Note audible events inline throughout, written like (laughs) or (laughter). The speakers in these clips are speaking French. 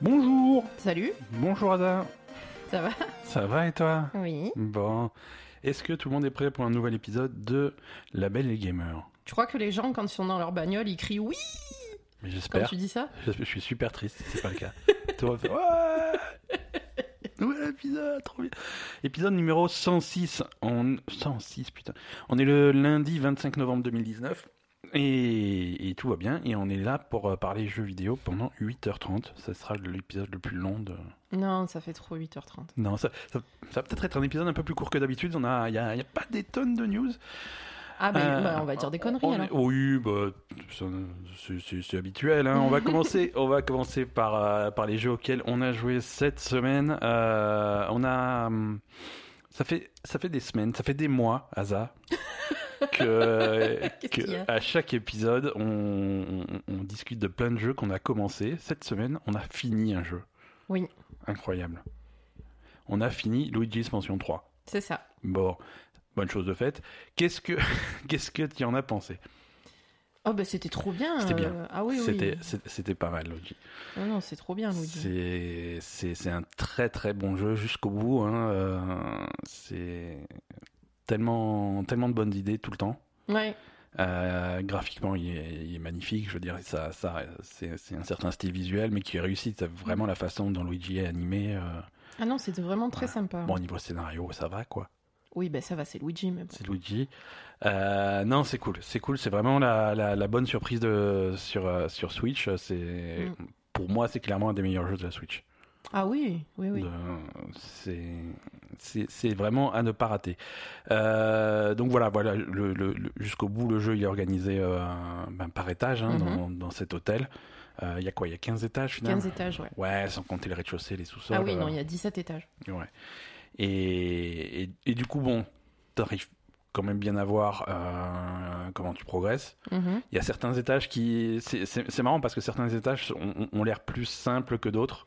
Bonjour Salut, Bonjour Ada ça va? Ça va et toi? Oui. Bon. Est-ce que tout le monde est prêt pour un nouvel épisode de La Belle et le Gamer Tu crois que les gens, quand ils sont dans leur bagnole, ils crient oui Mais quand j'espère. tu dis ça? (laughs) Je suis super triste si c'est pas le cas. (laughs) Monde fait, Ouais Nouvel épisode, trop bien. Épisode numéro 106. On... 106, putain. On est le lundi 25 novembre 2019. Et... et tout va bien. Et on est là pour euh, parler jeux vidéo pendant 8h30. Ça sera l'épisode le plus long de. Non, ça fait trop 8h30. Non, ça, ça- ça va peut-être être un épisode un peu plus court que d'habitude. A, il y a, y a pas des tonnes de news. Ah, ben Euh, bah, on va dire des conneries on alors. oui, bah, c'est habituel. hein. On va (laughs) commencer, on va commencer par, euh, par les jeux auxquels on a joué cette semaine. Euh, on a, hum, ça fait, ça fait des semaines, ça fait des mois, Asa, (laughs) (laughs) que, à chaque épisode, on, on- on discute de plein de jeux qu'on a commencé. Cette semaine, on a fini un jeu. Oui. Incroyable. On a fini Luigi's Mansion 3. C'est ça. Bon, bonne chose de faite. Qu'est-ce que (laughs) qu'est-ce que tu en as pensé? Oh, bah c'était trop bien. C'était bien. euh, Ah oui, C'était oui. c'était pas mal, Luigi. Non, non, c'est trop bien, Luigi. C'est c'est c'est un très très bon jeu jusqu'au bout. Hein. euh, c'est tellement tellement de bonnes idées tout le temps. Ouais. Euh, graphiquement, il est, il est magnifique. Je veux dire, ça, ça, c'est un certain style visuel, mais qui est réussi. C'est vraiment la façon dont Luigi est animé. euh, Ah non, c'était vraiment très sympa. Bon, au niveau scénario, ça va quoi. Oui, ben ça va, c'est Luigi, mais bon. C'est Luigi. Euh, non, c'est cool. C'est cool. C'est vraiment la, la, la bonne surprise de, sur, sur Switch. C'est, Mm. Pour moi, c'est clairement un des meilleurs jeux de la Switch. Ah oui, oui, oui. C'est, vraiment à ne pas rater. Euh, donc voilà, voilà le, le- jusqu'au bout, le jeu il est organisé euh, ben, par étage hein, Mhm. dans, dans cet hôtel. Euh, Il y a quoi? Il y a 15 étages finalement? 15 étages, ouais. Ouais, sans compter le rez-de-chaussée, les sous-sols. Ah oui, non, il y a 17 étages. Ouais. Et, et, et du coup, bon, t'arrives quand même bien à voir euh, comment tu progresses. Mhm. Il y a certains étages qui... C'est marrant parce que certains étages ont- ont l'air plus simples que d'autres.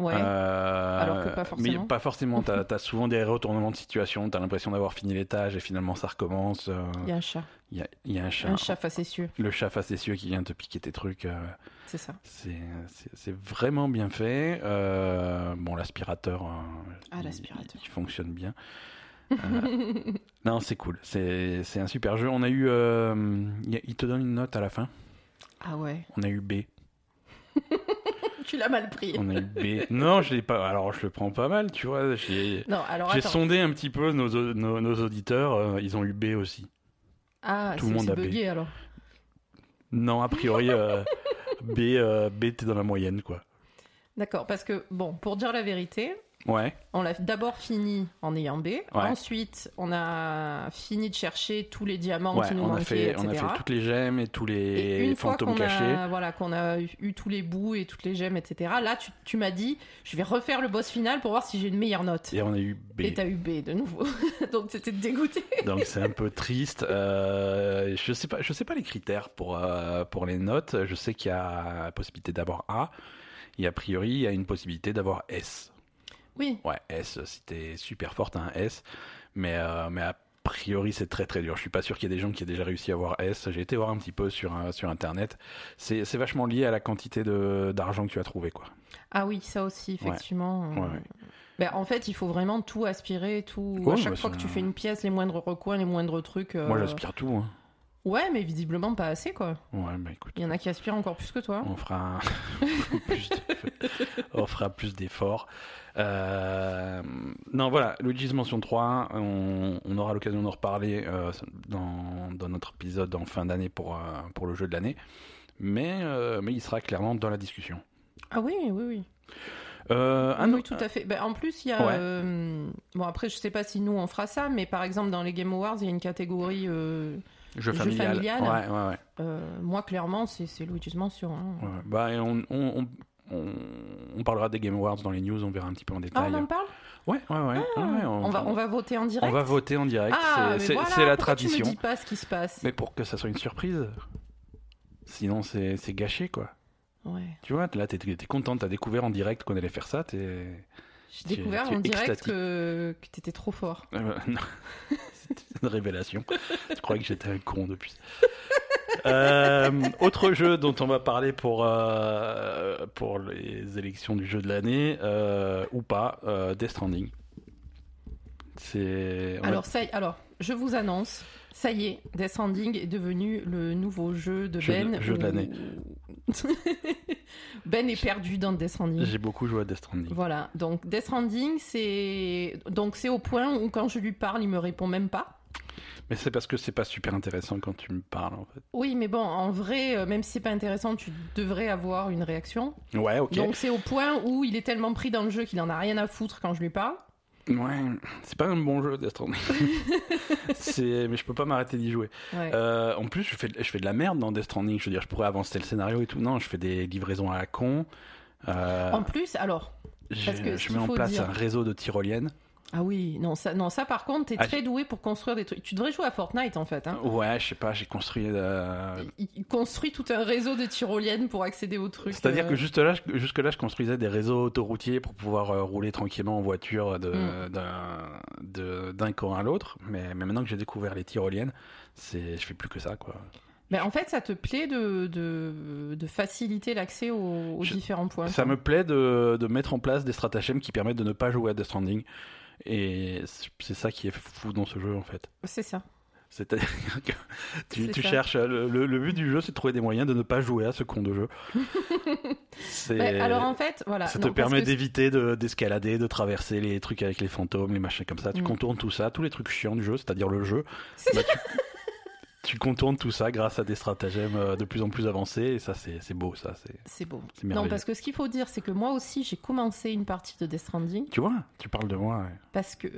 Ouais. Euh, Alors que pas forcément. Mais pas forcément. T'as (laughs) as souvent des retournements de situation. T'as l'impression d'avoir fini l'étage et finalement ça recommence. euh, Il y a un chat. Il y, a, il y a un chat. Un chat facétieux, Le chat facétieux qui vient te piquer tes trucs. euh, c'est ça. c'est vraiment bien fait. Bon, l'aspirateur. euh, Ah, l'aspirateur. Il, fonctionne bien. (laughs) Non, c'est cool. C'est un super jeu. On a eu. il te donne une note à la fin? Ah ouais. On a eu B. Tu l'as mal pris. On a eu B. (laughs) non, je l'ai pas. Alors, je le prends pas mal, tu vois. J'ai Non, alors j'ai attends. sondé un petit peu nos, nos, nos auditeurs. euh, ils ont eu B aussi. Ah, tout le c'est monde c'est a B. bugué alors. Non, a priori, euh, (laughs) B, euh, B, t'es dans la moyenne, quoi. D'accord, parce que, bon, pour dire la vérité, Ouais. on l'a d'abord fini en ayant B. Ouais. Ensuite, on a fini de chercher tous les diamants Ouais, qui nous on a, manquaient, fait, etc. on a fait toutes les gemmes et tous Et les une fantômes cachés. a, voilà, qu'on a eu, tous les bouts et toutes les gemmes, etc., là, tu, tu m'as dit, je vais refaire le boss final pour voir si j'ai une meilleure note. Et on a eu B. Et t'as eu B de nouveau. (laughs) Donc, c'était dégoûté. Donc c'est un peu triste. Euh, je sais pas, je sais pas les critères pour euh, pour les notes. Je sais qu'il y a la possibilité d'avoir A. Et a priori, il y a une possibilité d'avoir S. Oui, Ouais, S, t'es super fort, t'as un S. Mais, euh, mais a priori, c'est très très dur. Je suis pas sûr qu'il y ait des gens qui aient déjà réussi à avoir S. J'ai été voir un petit peu sur, euh, sur Internet. C'est c'est vachement lié à la quantité de- d'argent que tu as trouvé, quoi. Ah oui, ça aussi, effectivement. Ouais, ouais. Ben, en fait, il faut vraiment tout aspirer, tout. À chaque bah, fois que tu fais une pièce, les moindres recoins, les moindres trucs. euh, Moi, j'aspire tout. hein. Ouais, mais visiblement pas assez, quoi. Ouais, bah écoute. Il y en a qui aspirent encore plus que toi. On fera (laughs) plus de- (laughs) on fera plus d'efforts. Euh, non, voilà, Luigi's Mansion 3, on, on aura l'occasion d'en reparler euh, dans, dans notre épisode en fin d'année pour, euh, pour le jeu de l'année. Mais, mais il sera clairement dans la discussion. Ah oui, oui, oui. Euh, Ah un oui, autre- tout à fait. Ben, en plus, il y a. Ouais. euh, Bon, après, je sais pas si nous on fera ça, mais par exemple, dans les Game Awards, il y a une catégorie. euh, jeu jeu familial. Ouais, ouais, ouais. euh, moi, clairement, c'est Luigi's Mansion. hein. Bah, on, on, on, on parlera des Game Awards dans les news, on verra un petit peu en Ah, détail. on en parle? Ouais, ouais, ouais. Ah, ouais, on, va, on va voter en direct on va voter en direct. Ah, c'est- voilà, la pourquoi Tu tradition. me dis pas ce qui se passe? Mais pour que ça soit une surprise. Sinon, c'est gâché, quoi. Ouais. Tu vois, là, t'es t'es content, t'as découvert en direct qu'on allait faire ça. J'ai es- découvert es en direct que, que t'étais trop fort. Euh, non. (laughs) Une révélation. Je croyais que j'étais un con depuis. Euh, autre jeu dont on va parler pour, euh, pour les élections du jeu de l'année, euh, ou pas, Death Stranding. C'est. Alors, ça, alors, je vous annonce, ça y est, Death Stranding est devenu le nouveau jeu de Jeu de- Ben. jeu de l'année. (laughs) ben est perdu dans Death Stranding. J'ai beaucoup joué à Death Stranding. Voilà, donc Death Stranding, c'est donc c'est au point où quand je lui parle, il me répond même pas. Mais c'est parce que c'est pas super intéressant quand tu me parles en fait. Oui, mais bon, en vrai, euh, même si c'est pas intéressant, tu devrais avoir une réaction. Ouais, ok. Donc c'est au point où il est tellement pris dans le jeu qu'il en a rien à foutre quand je lui parle. Ouais, c'est pas un bon jeu Death Stranding. (laughs) Mais je peux pas m'arrêter d'y jouer. Ouais. Euh, en plus, je fais, je fais de la merde dans Death Stranding. Je veux dire, je pourrais avancer le scénario et tout. Non, je fais des livraisons à la con. Euh, En plus, alors, je parce que ce je qu'il mets en place dire- un réseau de tyroliennes. Ah oui, non ça, non ça par contre, t'es Ah, très doué pour construire des trucs. Tu devrais jouer à Fortnite en fait. Hein. Ouais, je sais pas, j'ai construit. euh, Il, il construit tout un réseau de tyroliennes pour accéder aux trucs. C'est-à-dire euh, que juste là, je- jusque-là, je construisais des réseaux autoroutiers pour pouvoir euh, rouler tranquillement en voiture de- Mm. d'un, de- d'un camp à l'autre. Mais, mais maintenant que j'ai découvert les tyroliennes, je fais plus que ça, quoi. Ben, en fait, ça te plaît de, de, de faciliter l'accès aux, aux Je- différents points. Ça me plaît de, de mettre en place des stratagèmes qui permettent de ne pas jouer à Death Stranding. Et c'est ça qui est fou dans ce jeu, en fait. C'est ça. C'est-à-dire (laughs) que tu, cherches. Le, le- le but du jeu, c'est de trouver des moyens de ne pas jouer à ce con de jeu. (laughs) C'est- Ben, alors en fait, voilà. Ça non, te permet que- d'éviter de- d'escalader, de, traverser les trucs avec les fantômes, les machins comme ça. Tu Mm. contournes tout ça, tous les trucs chiants du jeu, c'est-à-dire le jeu. bah, tu, tu contournes tout ça grâce à des stratagèmes euh, de plus en plus avancés. Et ça, c'est beau, ça. c'est C'est beau. Non, parce que ce qu'il faut dire, c'est que moi aussi, j'ai commencé une partie de Death Stranding Tu vois, tu parles de moi. ouais. parce que.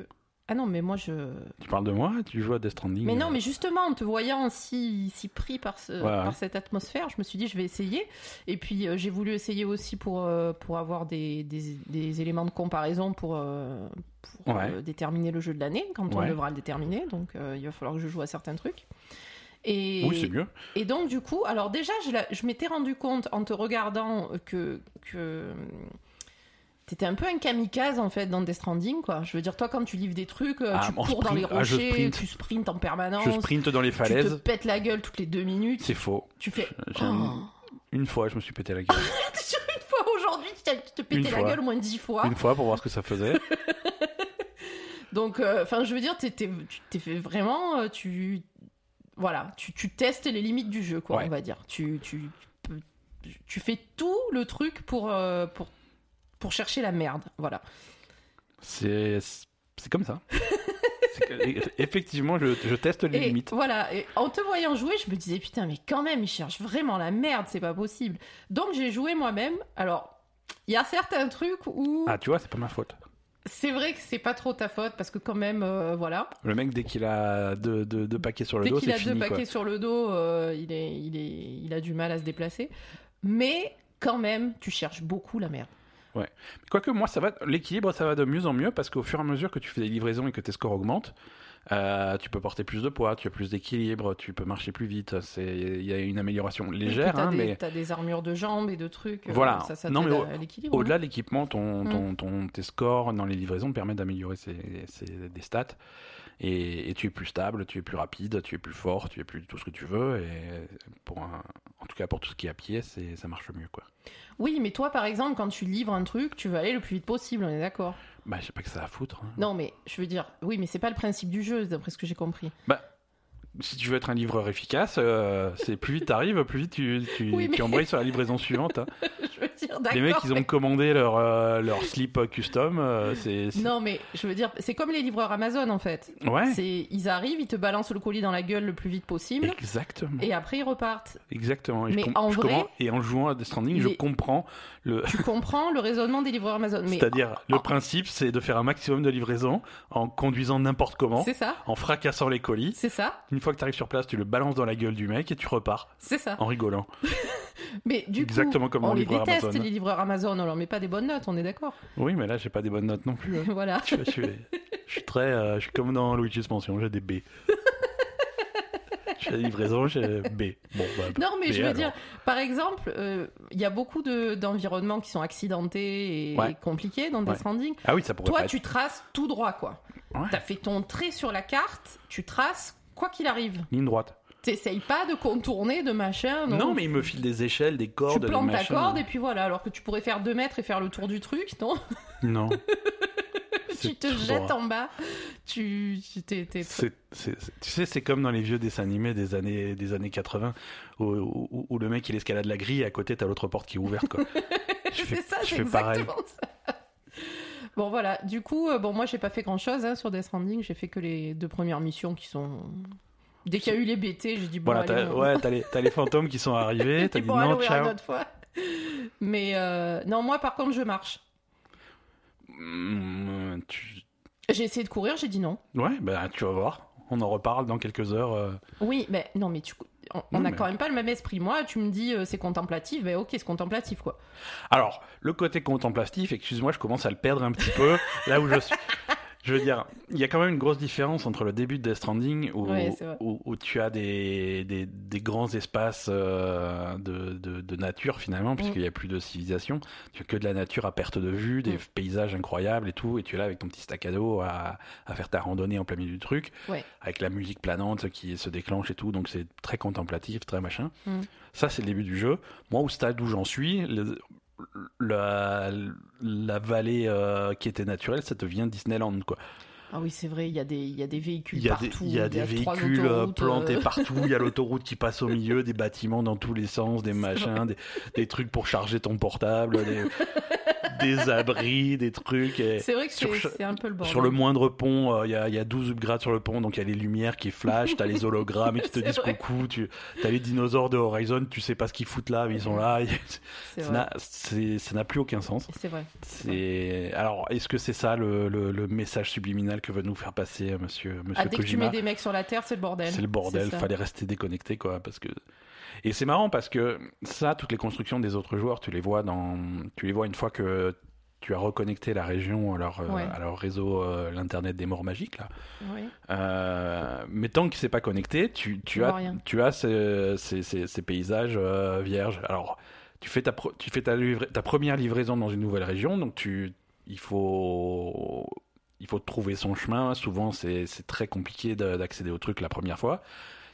Ah non, mais moi je. Tu parles de moi, tu joues à Death Stranding. Mais non, euh, mais justement, en te voyant si, si pris par, ce- cette atmosphère, je me suis dit, je vais essayer. Et puis, euh, j'ai voulu essayer aussi pour, euh, pour avoir des, des, des éléments de comparaison pour, euh, pour Ouais. déterminer le jeu de l'année, quand on devra le déterminer. Donc, il va falloir que je joue à certains trucs. Et, Oui, c'est mieux. et donc, du coup, alors déjà, je, m'étais rendu compte en te regardant que. que T'étais un peu un kamikaze en fait dans Death Stranding quoi. Je veux dire toi quand tu livres des trucs, euh, Ah, tu cours dans les. Ah, rochers, sprint. tu sprintes en permanence, Je sprinte dans les tu te falaises. pètes la gueule toutes les deux minutes. C'est faux. Tu fais. Oh. Une fois, je me suis pété la gueule. (laughs) Une fois aujourd'hui, tu te Une la gueule au moins dix fois. Une fois pour voir ce que ça faisait. (laughs) Donc, euh, enfin, je veux dire, t'es, t'es fait vraiment, euh, tu, voilà, tu, tu testes les limites du jeu, quoi, Ouais. on va dire. Tu, tu, tu, fais tout le truc pour, euh, pour, pour chercher la merde, voilà. C'est comme ça. Effectivement, je, je teste les Et limites. voilà, et en te voyant jouer, je me disais putain, mais quand même, il cherche vraiment la merde, c'est pas possible. Donc j'ai joué moi-même. Alors, il y a certains trucs où Ah, tu vois, c'est pas ma faute. C'est vrai que c'est pas trop ta faute parce que quand même, euh, voilà, Le mec, dès qu'il a deux, deux- deux paquets sur le dès dos, qu'il a fini. deux quoi. paquets sur le dos, euh, il est, il est, il a du mal à se déplacer. Mais quand même, tu cherches beaucoup la merde. Quoique moi, ça va, l'équilibre, ça va de mieux en mieux parce qu'au fur et à mesure que tu fais des livraisons et que tes scores augmentent, euh, tu peux porter plus de poids, tu as plus d'équilibre, tu peux marcher plus vite. C'est, il y a une amélioration légère, t'as hein, des, mais t'as des armures de jambes et de trucs. euh, Voilà. Ça, ça Non, mais au-delà hein. de l'équipement, ton, ton, ton- tes scores dans les livraisons permettent d'améliorer ces, ces- des stats. Et, et tu es plus stable, tu es plus rapide, tu es plus fort, tu es plus tout ce que tu veux. Et pour un- en tout cas, pour tout ce qui est à pied, c'est, ça marche mieux, quoi. Oui, mais toi, par exemple, quand tu livres un truc, tu veux aller le plus vite possible, on est d'accord? Bah, je sais pas que ça à foutre. hein. Non, mais je veux dire, oui, mais c'est pas le principe du jeu, d'après ce que j'ai compris. Si tu veux être un livreur efficace, euh, c'est plus vite t'arrives, plus vite tu, tu, Oui, mais- tu embrayes sur la livraison suivante. hein. (laughs) je veux dire, d'accord. Les mecs, ils ont commandé leur, euh, leur slip custom. euh, c'est, c'est- Non, mais je veux dire, c'est comme les livreurs Amazon en fait. Ouais, C'est, ils arrivent, ils te balancent le colis dans la gueule le plus vite possible, exactement. et après ils repartent. Exactement. Et, Mais com- en vrai- comprends- et en jouant à Death Stranding, je comprends le. Tu comprends le raisonnement des livreurs Amazon, mais C'est-à-dire, le principe, c'est de faire un maximum de livraisons en conduisant n'importe comment, c'est ça, en fracassant les colis. c'est ça, Une fois que tu arrives sur place, tu le balances dans la gueule du mec et tu repars c'est ça. en rigolant. (laughs) Mais du Exactement coup, comme on les déteste Amazon. les livreurs Amazon, on leur met pas des bonnes notes, on est d'accord. Oui, mais là, j'ai pas des bonnes notes non plus. hein. (laughs) voilà. je, suis- je suis, je suis très. euh, je suis comme dans Luigi's Mansion, j'ai des B. j'ai des livraisons, j'ai B. Bon, bah, Non, mais B je veux alors. dire, par exemple, euh, il y a beaucoup de- d'environnements qui sont accidentés et Ouais. compliqués dans Death Ouais. Stranding. Ah oui, ça pourrait Toi, pas tu traces tout droit, quoi. Ouais. T'as fait ton trait sur la carte, tu traces quoi qu'il arrive. Ligne droite. T'essayes pas de contourner, de machin. Non, Non, mais il me file des échelles, des cordes, Tu plantes ta corde et puis voilà. Alors que tu pourrais faire 2 mètres et faire le tour du truc, non (laughs) Non. (laughs) Tu te jettes en bas. Tu. tu- t'es- t'es- C'est- c'est- c'est- tu sais, c'est comme dans les vieux dessins animés des années, des années 80, où, où- où le mec il escalade la grille et à côté t'as l'autre porte qui est ouverte. Quoi. (laughs) Je fais, C'est ça, je c'est fais pareil. exactement ça. Bon voilà, du coup, euh, bon moi j'ai pas fait grand chose sur Death Stranding, j'ai fait que les deux premières missions qui sont. Dès qu'il y a eu les BT, j'ai dit bon Voilà, allez, ouais, t'as les, fantômes qui sont arrivés, (laughs) t'as dit bon, non, on verra une ciao. autre fois. Mais euh, non, moi par contre je marche. Mm, tu- J'ai essayé de courir, j'ai dit non. Ouais, bah tu vas voir. On en reparle dans quelques heures. euh. Oui, mais non, mais tu, on, on Non, a mais- quand même pas le même esprit. Moi, tu me dis euh, c'est contemplatif, ben ok, c'est contemplatif quoi. Alors, le côté contemplatif, excuse-moi, je commence à le perdre un petit peu. là où je suis. (laughs) Je veux dire, il y a quand même une grosse différence entre le début de Death Stranding où, Ouais, c'est vrai. où, où tu as des, des, des grands espaces euh, de, de, de nature finalement, puisqu'il n'y a plus de civilisation. Tu as que de la nature à perte de vue, des Mm. paysages incroyables et tout, et tu es là avec ton petit sac à dos à, à faire ta randonnée en plein milieu du truc, Ouais. avec la musique planante qui se déclenche et tout, donc c'est très contemplatif, très machin. Mm. Ça, c'est le début du jeu. Moi, au stade où j'en suis, le- la, la vallée euh, qui était naturelle, ça devient Disneyland, quoi. Ah oui, c'est vrai, il y, a des- il y a des véhicules Il y a partout. des, il y a des véhicules euh, plantés euh, partout, il y a (laughs) l'autoroute qui passe au milieu, des bâtiments dans tous les sens, des machins, des, des trucs pour charger ton portable, des, (laughs) abris, des trucs. C'est vrai que sur c'est un peu le bordel. Sur le moindre pont, euh, il y, a, il y a 12 upgrades sur le pont, donc il y a les lumières qui flashent, t'as les (laughs) hologrammes qui te disent vrai. coucou, tu as les dinosaures de Horizon, tu sais pas ce qu'ils foutent là, mais ils sont là. Ça n'a- plus aucun sens. C'est vrai. C'est alors est-ce que c'est ça le, le- le message subliminal que veut nous faire passer euh, Monsieur Monsieur Ah, dès que tu mets des mecs sur la terre, c'est le bordel. C'est le bordel, fallait rester déconnecté quoi, parce que et c'est marrant parce que ça, toutes les constructions des autres joueurs, tu les vois dans, tu les vois une fois que tu as reconnecté la région à leur, euh, Ouais. à leur réseau, euh, l'internet des morts magiques là. Euh, mais tant qu'il s'est pas connecté, tu, tu as, rien. tu as ces, ces- ces- ces paysages euh, vierges. Alors, tu fais ta, tu fais ta, livra- ta première livraison dans une nouvelle région, donc tu, il faut, il faut trouver son chemin. Souvent, c'est très compliqué de- d'accéder au truc la première fois.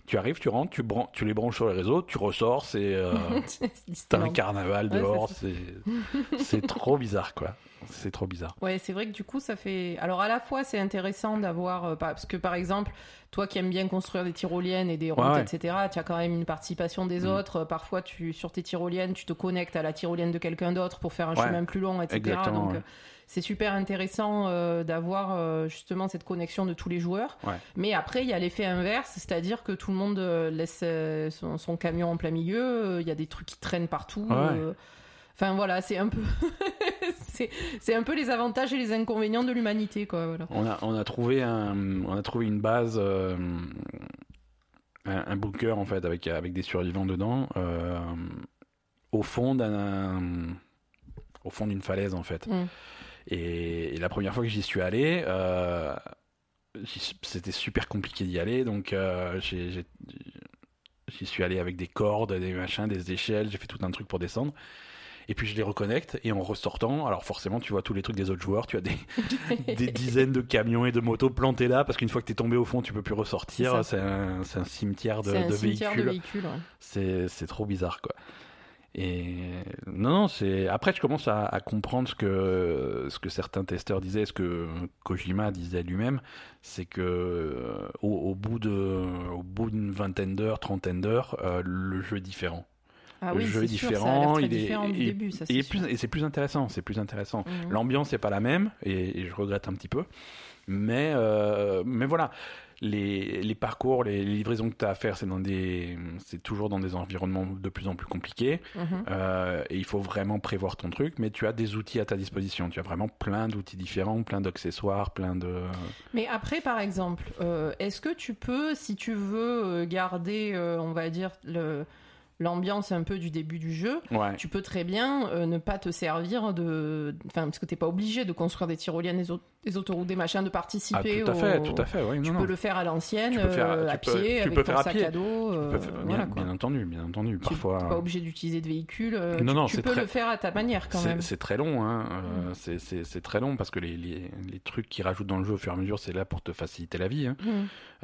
Tu arrives, tu rentres, tu, bran- tu les branches sur les réseaux, tu ressors, c'est euh, (laughs) un carnaval dehors, c'est (laughs) c'est trop bizarre quoi. C'est trop bizarre. Ouais, c'est vrai que du coup, ça fait. Alors, à la fois, c'est intéressant d'avoir. euh, Parce que, par exemple, toi qui aimes bien construire des tyroliennes et des routes, ouais. etc., tu as quand même une participation des Mm. autres. Parfois, tu, sur tes tyroliennes, tu te connectes à la tyrolienne de quelqu'un d'autre pour faire un Ouais. chemin plus long, etc. Exactement, Donc, ouais. C'est super intéressant euh, d'avoir euh, justement cette connexion de tous les joueurs. Ouais. Mais après, il y a l'effet inverse, c'est-à-dire que tout le monde euh, laisse son, son camion en plein milieu. Il y a des trucs qui traînent partout. Ouais. Enfin voilà, c'est un peu, (laughs) c'est c'est un peu les avantages et les inconvénients de l'humanité, quoi. Voilà. On a, on a trouvé un, on a trouvé une base, euh, un, un bunker en fait avec avec des survivants dedans, euh, au fond d'un, au fond d'une falaise en fait. Mm. Et, et la première fois que j'y suis allé, euh, c'était super compliqué d'y aller, donc euh, j'y suis allé avec des cordes, des machins, des échelles, j'ai fait tout un truc pour descendre. Et puis je les reconnecte et en ressortant, alors forcément tu vois tous les trucs des autres joueurs, tu as des, (laughs) des dizaines de camions et de motos plantés là parce qu'une fois que tu es tombé au fond, tu peux plus ressortir. C'est un, cimetière de, C'est un de cimetière véhicules. ouais. C'est trop bizarre quoi. Et non, non, c'est après je commence à, à comprendre ce que ce que certains testeurs disaient, ce que Kojima disait lui-même, c'est que euh, au, au bout de au bout d'une vingtaine d'heures, trentaine d'heures, euh, le jeu est différent. Ah le oui, jeu est sûr, différent, il est différent du et- début, ça. et, c'est plus- et c'est plus intéressant, c'est plus intéressant. Mhm. L'ambiance n'est pas la même et, et je regrette un petit peu. Mais, euh, mais voilà, les, les parcours, les, les livraisons que tu as à faire, c'est dans des, c'est toujours dans des environnements de plus en plus compliqués. Mhm. Euh, et il faut vraiment prévoir ton truc, mais tu as des outils à ta disposition. Tu as vraiment plein d'outils différents, plein d'accessoires, plein de. Mais après, par exemple, euh, est-ce que tu peux, si tu veux euh, garder, euh, on va dire, le- l'ambiance un peu du début du jeu, Ouais. tu peux très bien euh, ne pas te servir de. Enfin, parce que t'es pas obligé de construire des tyroliennes, des, au- des autoroutes, des machins, de Ah, participer tout à fait, au- tout à fait. Oui, Tu non, peux non. le faire à l'ancienne, Tu peux euh, tu à peux- pied, tu avec peux ton sac à dos. Tu euh, peux bien, entendu, bien entendu. Tu Parfois. n'es pas obligé d'utiliser de véhicule. euh, Non, tu, non, tu peux très- le faire à ta manière quand même. C'est très long, hein. euh, Mm. c'est- très long parce que les, les, les trucs qu'ils rajoutent dans le jeu au fur et à mesure, c'est là pour te faciliter la vie. hein.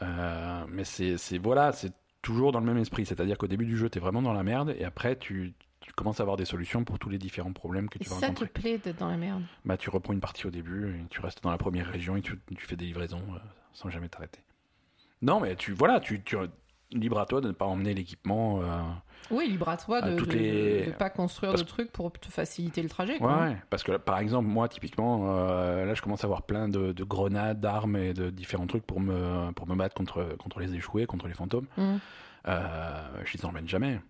Euh, mais c'est- voilà, c'est toujours dans le même esprit. C'est-à-dire qu'au début du jeu, tu es vraiment dans la merde et après, tu, tu commences à avoir des solutions pour tous les différents problèmes que Et tu vas ça te rencontrer. plaît d'être dans la merde. Bah, tu reprends une partie au début et tu restes dans la première région et tu, tu fais des livraisons euh, sans jamais t'arrêter. Non, mais tu voilà, tu, tu libre à toi de ne pas emmener l'équipement. euh, Oui, libre à toi de, les- de pas construire Parce- de trucs pour te faciliter le trajet. Ouais, Quoi. ouais, parce que par exemple, moi, typiquement, euh, là, je commence à avoir plein de, de grenades, d'armes et de différents trucs pour me, pour me battre contre, contre les échoués, contre les fantômes. Mhm. Euh, je les emmène jamais.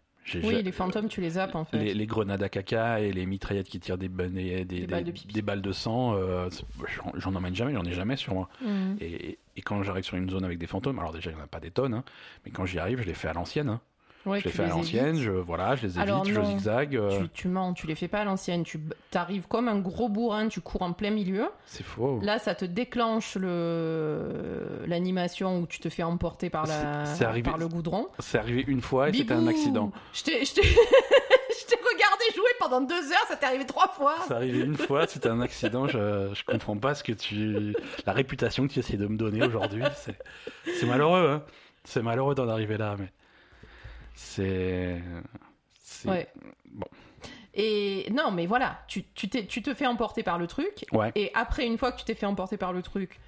Oui, les fantômes, tu les zappes en fait. les, les grenades à caca et les mitraillettes qui tirent des, des, des, Des balles de pipi. des balles de sang, euh, j'en- emmène jamais, j'en ai jamais sur moi. Et, et quand j'arrive sur une zone avec des fantômes, alors déjà il n'y en a pas des tonnes, hein, mais quand j'y arrive, je les fais à l'ancienne. hein. Ouais, je les fais à l'ancienne, je, voilà, je les évite, Alors je zigzag. euh, Tu, tu mens, tu les fais pas à l'ancienne. Tu arrives comme un gros bourrin, tu cours en plein milieu. C'est faux. Là, ça te déclenche le l'animation où tu te fais emporter par, la... Arrivé- par le goudron. C'est arrivé une fois et c'était un accident. Je t'ai je (laughs) regardé jouer pendant deux heures, ça t'est arrivé trois fois. C'est arrivé une fois, c'était un accident. Je, je comprends pas ce que tu, la réputation que tu essaies de me donner aujourd'hui. C'est, c'est malheureux, hein. C'est malheureux d'en arriver là, mais c'est, c'est- Ouais. bon. Et non, mais voilà, tu, tu, tu te fais emporter par le truc. Ouais. Et après, une fois que tu t'es fait emporter par le truc,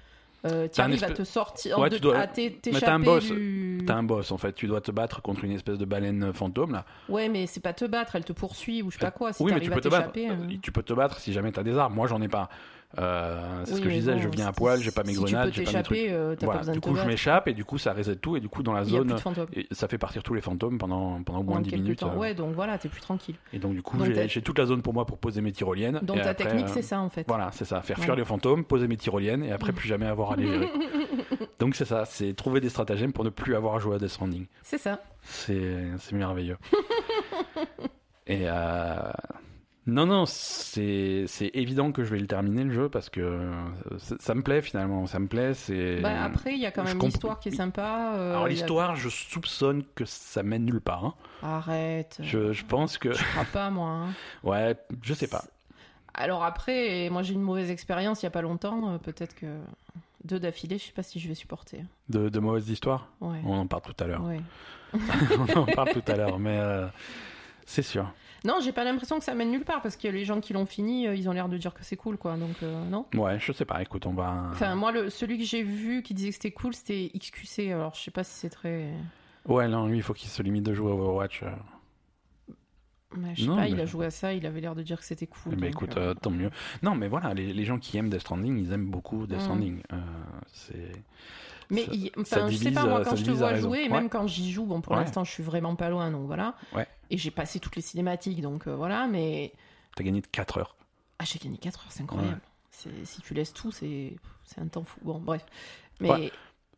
euh, tu à te sortir, Ouais, de, tu dois- à t'é- Mais t'as un t'échapper boss. du... T'as un boss en fait. Tu dois te battre contre une espèce de baleine fantôme là. Ouais, mais c'est pas te battre, elle te poursuit ou je sais pas quoi. Si oui, mais tu peux à te battre. t'échapper. Euh, euh, Tu peux te battre si jamais t'as des armes. Moi, j'en ai pas. Euh, c'est oui, ce que je disais. bon, je viens à poil, j'ai pas mes si grenades, tu j'ai peux pas mes trucs. euh, Voilà. pas Du coup, je m'échappe et du coup, ça reset tout et du coup, dans la zone, et ça fait partir tous les fantômes pendant pendant au moins Pendant 10 quelques minutes. temps. euh, Ouais, donc voilà, t'es plus tranquille. Et donc du coup, j'ai toute la zone pour moi pour poser mes tyroliennes. Donc ta après, technique, euh, c'est ça en fait. Voilà, c'est ça. Faire Ouais. fuir les fantômes, poser mes tyroliennes et après (laughs) plus jamais avoir à les gérer. (laughs) donc c'est ça, c'est trouver des stratagèmes pour ne plus avoir à jouer à Death Stranding. C'est ça. C'est c'est merveilleux. (laughs) et euh, non, non, c'est évident que je vais le terminer le jeu parce que euh, ça, me plaît finalement, ça me plaît. Bah, après, il y a quand même l'histoire qui est sympa. euh, alors a- l'histoire, je soupçonne que ça mène nulle part. hein. Arrête. Je, je pense que Je crois pas, moi. hein. (laughs) ouais, je sais pas. Alors après, moi j'ai une mauvaise expérience il y a pas longtemps. euh, Peut-être que deux d'affilée, je sais pas si je vais supporter. De, de mauvaises histoires, Ouais. on en parle tout à l'heure. ouais. (laughs) on en parle tout à l'heure, mais euh, c'est sûr. Non, j'ai pas l'impression que ça mène nulle part parce que les gens qui l'ont fini, euh, ils ont l'air de dire que c'est cool, quoi. Donc euh, non. Ouais, je sais pas. Écoute, on va. Enfin, moi, le, celui que j'ai vu qui disait que c'était cool, c'était XQC. Alors, je sais pas si c'est très. Ouais, non, lui, il faut qu'il se limite de jouer à Overwatch. euh. Mais je sais Non, pas, mais- il a joué à ça, il avait l'air de dire que c'était cool. Eh ben, donc, écoute, euh, euh, tant mieux. Non, mais voilà, les, les gens qui aiment Death Stranding, ils aiment beaucoup Death Mm. Stranding. Euh, c'est. Mais ça- il- ça enfin, je sais pas, moi, euh, quand je te vois jouer, et Ouais. même quand j'y joue, bon, pour Ouais. l'instant, je suis vraiment pas loin, donc voilà. Ouais. Et j'ai passé toutes les cinématiques, donc euh, voilà, mais. T'as gagné de 4 heures. Ah, j'ai gagné 4 heures, c'est incroyable. Ouais. C'est- Si tu laisses tout, c'est c'est un temps fou. Bon, bref. Mais Ouais.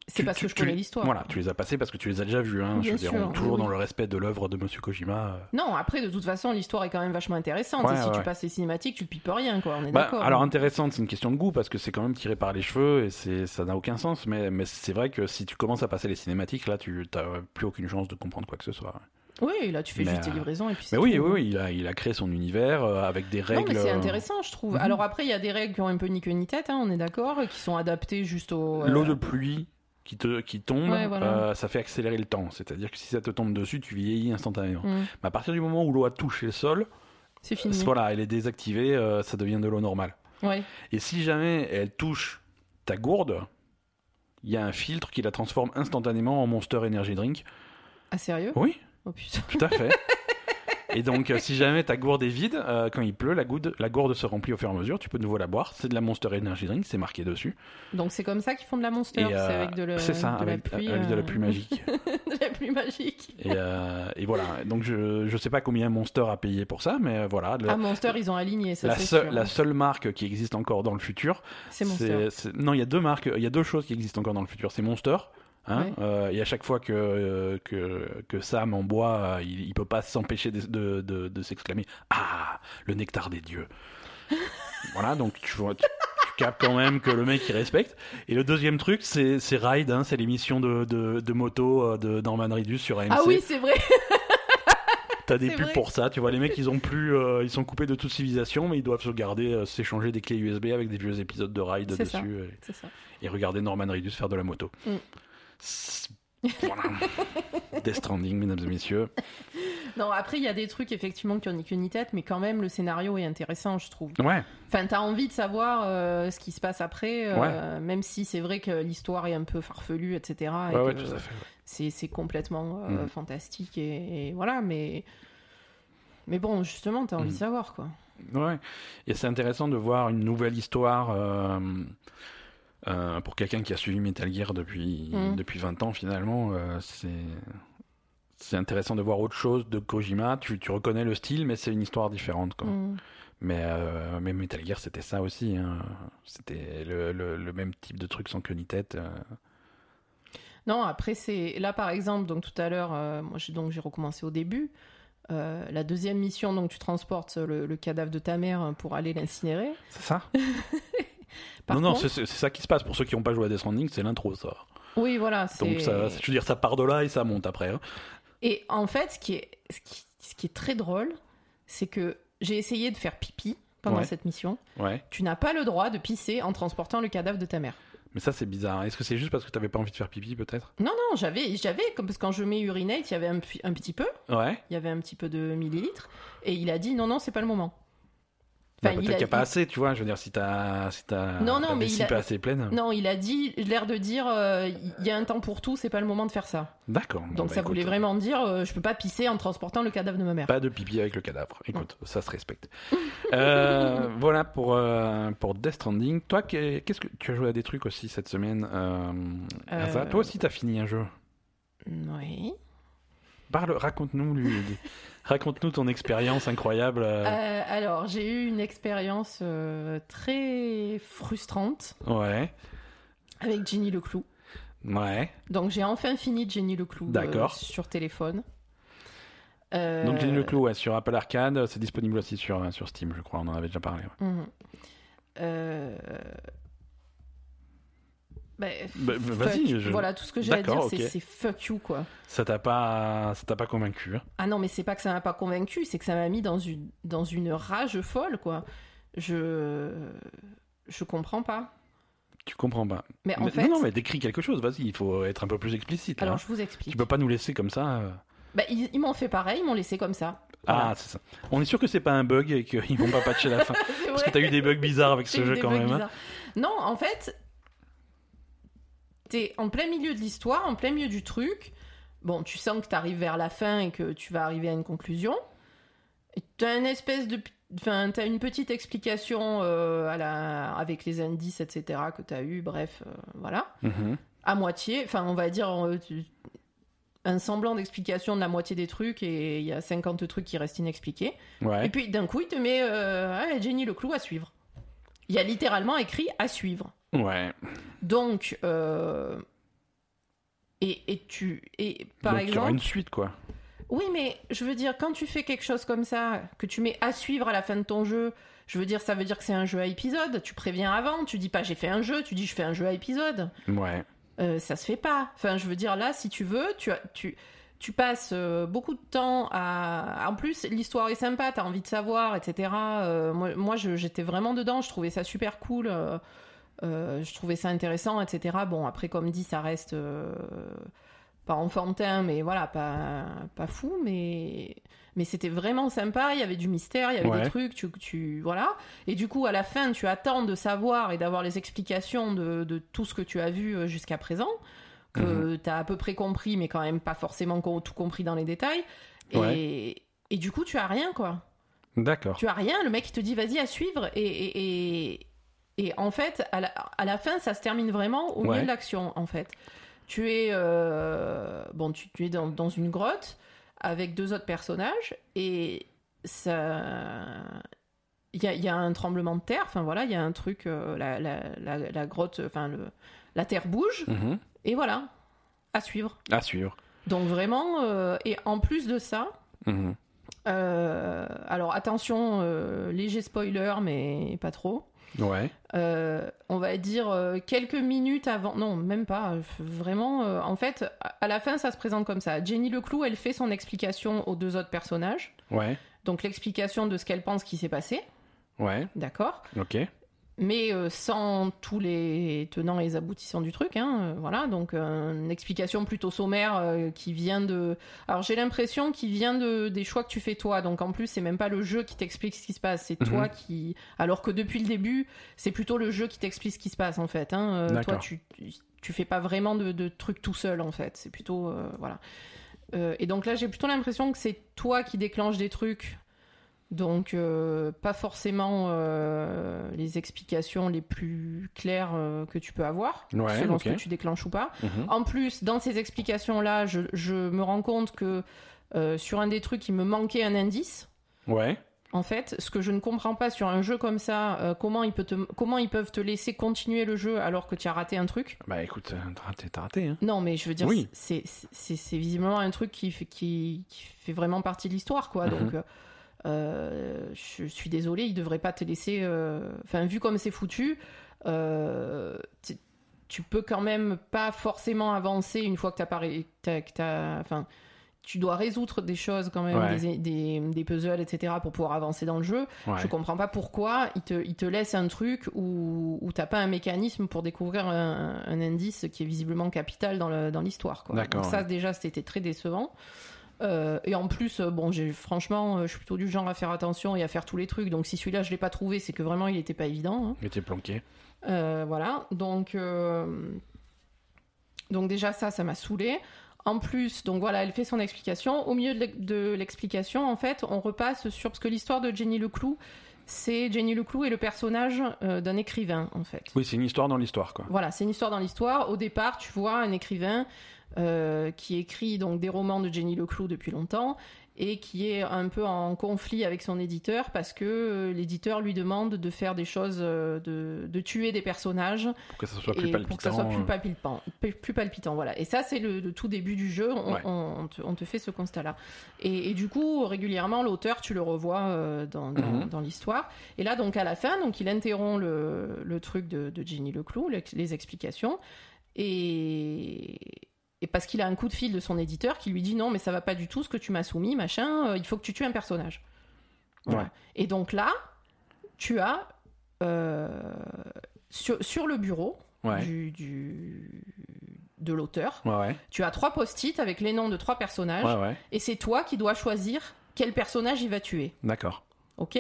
c'est Tu- parce tu- que je connais l'histoire. Voilà, tu les as passés parce que tu les as déjà vus. Hein, je veux dire, sûr, on- toujours oui, dans le respect de l'œuvre de Monsieur Kojima. euh. Non, après, de toute façon, l'histoire est quand même vachement intéressante. Ouais, et si ouais, tu passes les cinématiques, tu pipes rien, quoi. On est Bah, d'accord. alors intéressante, c'est une question de goût parce que c'est quand même tiré par les cheveux et c'est ça n'a aucun sens. Mais, mais c'est vrai que si tu commences à passer les cinématiques, là, tu n'as plus aucune chance de comprendre quoi que ce soit. Oui, là, tu fais Mais, juste tes euh, livraisons et puis c'est Mais oui, tout. oui, oui, il a, il a créé son univers euh, avec des Non, règles. mais c'est euh, intéressant, je trouve. Mhm. Alors après, il y a des règles qui ont un peu ni queue ni tête, hein, on est d'accord, qui sont adaptées juste au. L'eau de pluie qui, te, qui tombe, Ouais, voilà. euh, ça fait accélérer le temps. C'est-à-dire que si ça te tombe dessus, tu vieillis instantanément. hmm, Mais à partir du moment où l'eau a touché le sol, C'est fini. voilà, elle est désactivée, euh, ça devient de l'eau normale. Ouais. Et si jamais elle touche ta gourde, il y a un filtre qui la transforme instantanément en Monster Energy Drink. Ah, sérieux? Oui, Oh putain. tout à fait. (laughs) Et donc, euh, si jamais ta gourde est vide, euh, quand il pleut, la gourde, la gourde se remplit au fur et à mesure. Tu peux de nouveau la boire. C'est de la Monster Energy Drink, c'est marqué dessus. Donc c'est comme ça qu'ils font de la monster, c'est euh, avec de, le- c'est ça, de la avec, pluie. avec de la pluie magique. (laughs) de la pluie magique. Et, euh, et voilà. Donc, je je sais pas combien Monster a payé pour ça, mais voilà. Le- Ah, Monster, ils ont aligné, ça la, c'est seule- sûr. la seule marque qui existe encore dans le futur, C'est Monster. non, il y a deux marques, il y a deux choses qui existent encore dans le futur. C'est Monster. Hein, Ouais. euh, et à chaque fois que, euh, que, que Sam en boit, euh, il, il peut pas s'empêcher de, de, de- de s'exclamer Ah, le nectar des dieux. (laughs) voilà, donc tu vois, tu, tu captes quand même que le mec il respecte. Et le deuxième truc, c'est c'est Ride, hein, c'est l'émission de, de, de moto euh, de Norman Reedus sur AMC. Ah oui, c'est vrai. (laughs) T'as des c'est pubs vrai. pour ça, tu vois, les mecs ils ont plus, euh, ils sont coupés de toute civilisation, mais ils doivent se garder, euh, s'échanger des clés USB avec des vieux épisodes de Ride C'est ça. dessus et, C'est ça. et regarder Norman Reedus faire de la moto. Mm. Voilà. (laughs) Death Stranding, mesdames et messieurs. Non, après, il y a des trucs effectivement qui ont ni queue ni tête, mais quand même, le scénario est intéressant, je trouve. Ouais, Enfin, t'as envie de savoir euh, ce qui se passe après, euh, même si c'est vrai que l'histoire est un peu farfelue, etc. et ouais, tout à fait. c'est, c'est complètement euh, Mhm. fantastique et, et voilà, mais. Mais bon, justement, t'as envie de savoir, quoi. Ouais, et c'est intéressant de voir une nouvelle histoire euh, pour quelqu'un qui a suivi Metal Gear depuis, Mm. depuis 20 ans finalement. euh, c'est c'est intéressant de voir autre chose de Kojima. Tu, tu reconnais le style, mais c'est une histoire différente. Quoi. Mm. Mais, euh, mais Metal Gear, c'était ça aussi. hein. C'était le, le, le même type de truc sans queue ni tête. euh. Non, après, c'est. Là, par exemple, donc tout à l'heure, euh, moi, j'ai, donc, j'ai recommencé au début. Euh, la deuxième mission, donc tu transportes le, le cadavre de ta mère pour aller l'incinérer. C'est ça? (laughs) Par Non, non, contre- c'est ça qui se passe. Pour ceux qui n'ont pas joué à Death Stranding, c'est l'intro, ça. Oui, voilà. Donc, ça, je veux dire, ça part de là et ça monte après. hein. Et en fait, ce qui est, ce qui, ce qui est très drôle, c'est que j'ai essayé de faire pipi pendant Ouais. cette mission. Ouais. Tu n'as pas le droit de pisser en transportant le cadavre de ta mère. Mais ça, c'est bizarre. Est-ce que c'est juste parce que t'avais pas envie de faire pipi, peut-être? Non, non, j'avais, j'avais, parce que quand je mets urinate, il y avait un, un petit peu, Ouais. il y avait un petit peu de millilitres, et il a dit non, non, c'est pas le moment. Bah, Enfin, peut-être il a- qu'il n'y a pas assez, tu vois. Je veux dire, si t'as si t'as Non, non, mais vessie il a- pas assez pleine. Non, il a dit, l'air de dire, euh, il y a un temps pour tout, c'est pas le moment de faire ça. D'accord. Bon, Donc bah, ça écoute, voulait vraiment dire, euh, je peux pas pisser en transportant le cadavre de ma mère. Pas de pipi avec le cadavre. Écoute, ça se respecte. (laughs) Euh, voilà pour, euh, pour Death Stranding. Toi, qu'est- qu'est-ce que tu as joué à des trucs aussi cette semaine Toi aussi, t'as fini un jeu. Oui. Parle, raconte-nous, (laughs) raconte-nous ton expérience incroyable. euh. Euh, alors, j'ai eu une expérience euh, très frustrante Ouais, avec Jenny Leclou. ouais. Donc, j'ai enfin fini Jenny Leclou euh, D'accord. sur téléphone. Euh, Donc Jenny Leclou, ouais, sur Apple Arcade, c'est disponible aussi sur, sur Steam, je crois. On en avait déjà parlé. ouais. mhm. Bah, Bah, vas-y, je- Voilà, tout ce que j'ai à dire, c'est fuck you, quoi. Ça t'a pas, ça t'a pas convaincu hein Ah non, mais c'est pas que ça m'a pas convaincu, c'est que ça m'a mis dans une, dans une rage folle, quoi. Je. Je comprends pas. Tu comprends pas. Mais en Mais- fait. Non, non, mais décris quelque chose. Vas-y, il faut être un peu plus explicite. là, Alors, hein. je vous explique. Tu peux pas nous laisser comme ça. euh. Bah, ils, ils m'ont fait pareil, ils m'ont laissé comme ça. Ah, c'est ça. On est sûr que c'est pas un bug et qu'ils vont pas patcher la (laughs) fin. Parce que t'as eu des bugs bizarres avec ce eu jeu quand même. hein. bizarres. Non, en fait, t'es en plein milieu de l'histoire, en plein milieu du truc. Bon, tu sens que t'arrives vers la fin et que tu vas arriver à une conclusion. T'as une espèce de. Enfin, t'as une petite explication euh, à la... avec les indices, etc., que t'as eu, bref, euh, voilà. Mhm. À moitié, enfin, on va dire. euh, un semblant d'explication de la moitié des trucs et il y a 50 trucs qui restent inexpliqués. Ouais. Et puis d'un coup, il te met Ah, Jenny Leclou à suivre. Il y a littéralement écrit à suivre. Ouais. Donc, euh, et, et tu. Et par Donc, il y aura exemple. une suite, quoi. Oui, mais je veux dire, quand tu fais quelque chose comme ça, que tu mets à suivre à la fin de ton jeu, je veux dire, ça veut dire que c'est un jeu à épisode. Tu préviens avant, tu dis pas j'ai fait un jeu, tu dis je fais un jeu à épisode. Ouais. Euh, ça se fait pas. Enfin, je veux dire, là, si tu veux, tu, as- tu, tu passes euh, beaucoup de temps à. En plus, l'histoire est sympa, t'as envie de savoir, etc. Euh, moi, moi j'étais vraiment dedans, je trouvais ça super cool. Euh, je trouvais ça intéressant, etc. Bon, après, comme dit, ça reste euh, pas enfantin, mais voilà, pas, pas fou, mais. Mais c'était vraiment sympa, il y avait du mystère, il y avait Ouais. des trucs, tu, tu voilà. Et du coup, à la fin, tu attends de savoir et d'avoir les explications de, de tout ce que tu as vu euh, jusqu'à présent, que tu as à peu près compris, mais quand même pas forcément tout compris dans les détails. Et, et du coup, tu as rien, quoi. D'accord. Tu as rien, le mec il te dit vas-y à suivre. Et, et, et, et en fait, à la, à la fin, ça se termine vraiment au milieu de l'action, en fait. Tu es, euh, bon, tu, tu es dans, dans une grotte avec deux autres personnages et ça. Il y a, y a un tremblement de terre, enfin voilà, il y a un truc, euh, la, la, la, grotte, enfin le, la terre bouge, Mhm. et voilà, à suivre. À suivre. Donc vraiment, euh, et en plus de ça, Mhm. alors attention, léger spoiler, mais pas trop. Ouais. Euh, on va dire euh, quelques minutes avant, non, même pas, vraiment. euh, en fait, à la fin, ça se présente comme ça. Jenny Leclou, elle fait son explication aux deux autres personnages. Ouais. Donc l'explication de ce qu'elle pense qui s'est passé, Ouais. d'accord Ok. Mais euh, sans tous les tenants et les aboutissants du truc. Hein, euh, voilà, donc euh, une explication plutôt sommaire qui vient de. Alors j'ai l'impression qu'il vient de des choix que tu fais toi. Donc en plus, c'est même pas le jeu qui t'explique ce qui se passe, c'est Mhm. toi qui. Alors que depuis le début, c'est plutôt le jeu qui t'explique ce qui se passe en fait. Hein. Toi, tu, tu- tu fais pas vraiment de, de trucs tout seul en fait. C'est plutôt euh, voilà. Euh, et donc là, j'ai plutôt l'impression que c'est toi qui déclenche des trucs. Donc, euh, pas forcément euh, les explications les plus claires euh, que tu peux avoir, Ouais, selon ce que tu déclenches ou pas. Mhm. En plus, dans ces explications-là, je, je me rends compte que sur un des trucs, il me manquait un indice. Ouais. En fait, ce que je ne comprends pas sur un jeu comme ça, euh, comment, il peut te, comment ils peuvent te laisser continuer le jeu alors que tu as raté un truc? Bah écoute, t'as raté, t'as raté. Hein. non, mais je veux dire, Oui. c'est visiblement un truc qui fait, qui, qui fait vraiment partie de l'histoire, quoi. Mhm. Donc, je suis désolée, il devrait pas te laisser. euh, Enfin, vu comme c'est foutu, euh, tu- peux quand même pas forcément avancer une fois que t'as que t'as- Enfin. Tu dois résoudre des choses quand même, Ouais. des, des, des puzzles, etc., pour pouvoir avancer dans le jeu. Ouais. Je comprends pas pourquoi il te, il te laisse un truc où, où t'as pas un mécanisme pour découvrir un, un indice qui est visiblement capital dans l'histoire. quoi. Donc ça déjà c'était très décevant. Euh, et en plus, euh, bon, j'ai franchement, euh, je suis plutôt du genre à faire attention et à faire tous les trucs. Donc si celui-là je l'ai pas trouvé, c'est que vraiment il était pas évident. hein. Il était planqué. Euh, voilà, donc, donc déjà ça, ça m'a saoulé. En plus, donc voilà, elle fait son explication. Au milieu de l'ex- de l'explication, en fait, on repasse sur parce que l'histoire de Jenny Leclou, c'est Jenny Leclou est le personnage euh, d'un écrivain, en fait. Oui, c'est une histoire dans l'histoire, quoi. Voilà, c'est une histoire dans l'histoire. Au départ, tu vois un écrivain euh, qui écrit donc des romans de Jenny Leclou depuis longtemps et qui est un peu en conflit avec son éditeur parce que euh, l'éditeur lui demande de faire des choses, euh, de, de tuer des personnages Pour que ça soit plus palpitant. pour que ça soit plus palpitant, plus plus palpitant, voilà. Et ça, c'est le, le tout début du jeu. On, Ouais. on- on te, on te fait ce constat-là. Et, et du coup, régulièrement, l'auteur, tu le revois dans, dans, Mhm. dans l'histoire. Et là, donc à la fin, donc il interrompt le, le truc de, de Ginny Leclou, les, les explications, et, et parce qu'il a un coup de fil de son éditeur qui lui dit non, mais ça va pas du tout ce que tu m'as soumis, machin. euh, il faut que tu tues un personnage. Voilà. Ouais. Et donc là, tu as euh, sur, sur le bureau Ouais. du, du- de l'auteur, Ouais, tu as trois post-it avec les noms de trois personnages, Ouais, ouais. et c'est toi qui dois choisir quel personnage il va tuer. D'accord. Ok?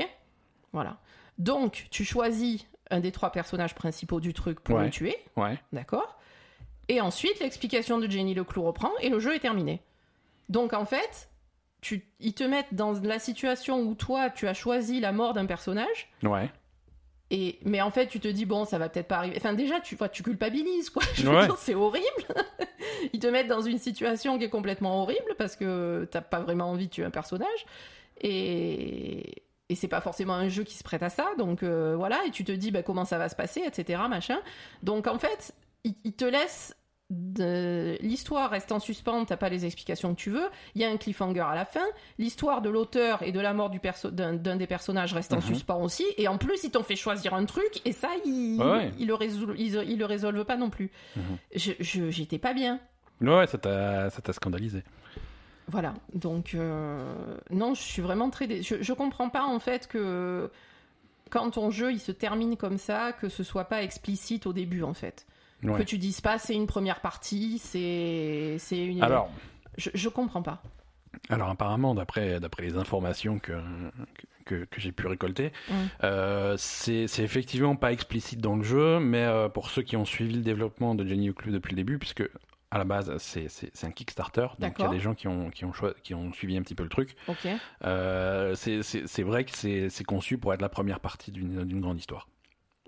Voilà. Donc, tu choisis un des trois personnages principaux du truc pour le tuer, Ouais. d'accord? Et ensuite, l'explication de Jenny Leclou reprend et le jeu est terminé. Donc, en fait, tu, ils te mettent dans la situation où toi, tu as choisi la mort d'un personnage, Ouais. et, mais en fait, tu te dis, bon, ça va peut-être pas arriver. Enfin, déjà, tu, enfin, tu culpabilises, quoi. (laughs) Je Ouais. c'est horrible. (laughs) Ils te mettent dans une situation qui est complètement horrible parce que t'as pas vraiment envie de tuer un personnage. Et, et c'est pas forcément un jeu qui se prête à ça. Donc, euh, voilà. Et tu te dis, bah, comment ça va se passer, etc., machin. Donc, en fait, ils te laissent. De- L'histoire reste en suspens, t'as pas les explications que tu veux. Il y a un cliffhanger à la fin. L'histoire de l'auteur et de la mort du perso- d'un d'un des personnages reste en Mhm. suspens aussi. Et en plus, ils t'ont fait choisir un truc. Et ça, ils, Ouais, ils le, résol- ils, ils le résolvent pas non plus. Mhm. Je- je- J'étais pas bien. Ouais, ça t'a ça t'a scandalisé. Voilà, donc euh, non, je suis vraiment très. dé- Je, je comprends pas en fait que quand ton jeu il se termine comme ça, que ce soit pas explicite au début en fait. Ouais. Que tu dises pas c'est une première partie, c'est c'est une. Alors, je, je comprends pas. alors apparemment, d'après d'après les informations que que, que j'ai pu récolter, Mm. euh, c'est effectivement pas explicite dans le jeu, mais euh, pour ceux qui ont suivi le développement de Jenny Oclu depuis le début, puisque à la base c'est un Kickstarter, donc il y a des gens qui ont qui ont qui ont suivi un petit peu le truc. Ok. Euh, c'est vrai que c'est conçu pour être la première partie d'une grande histoire.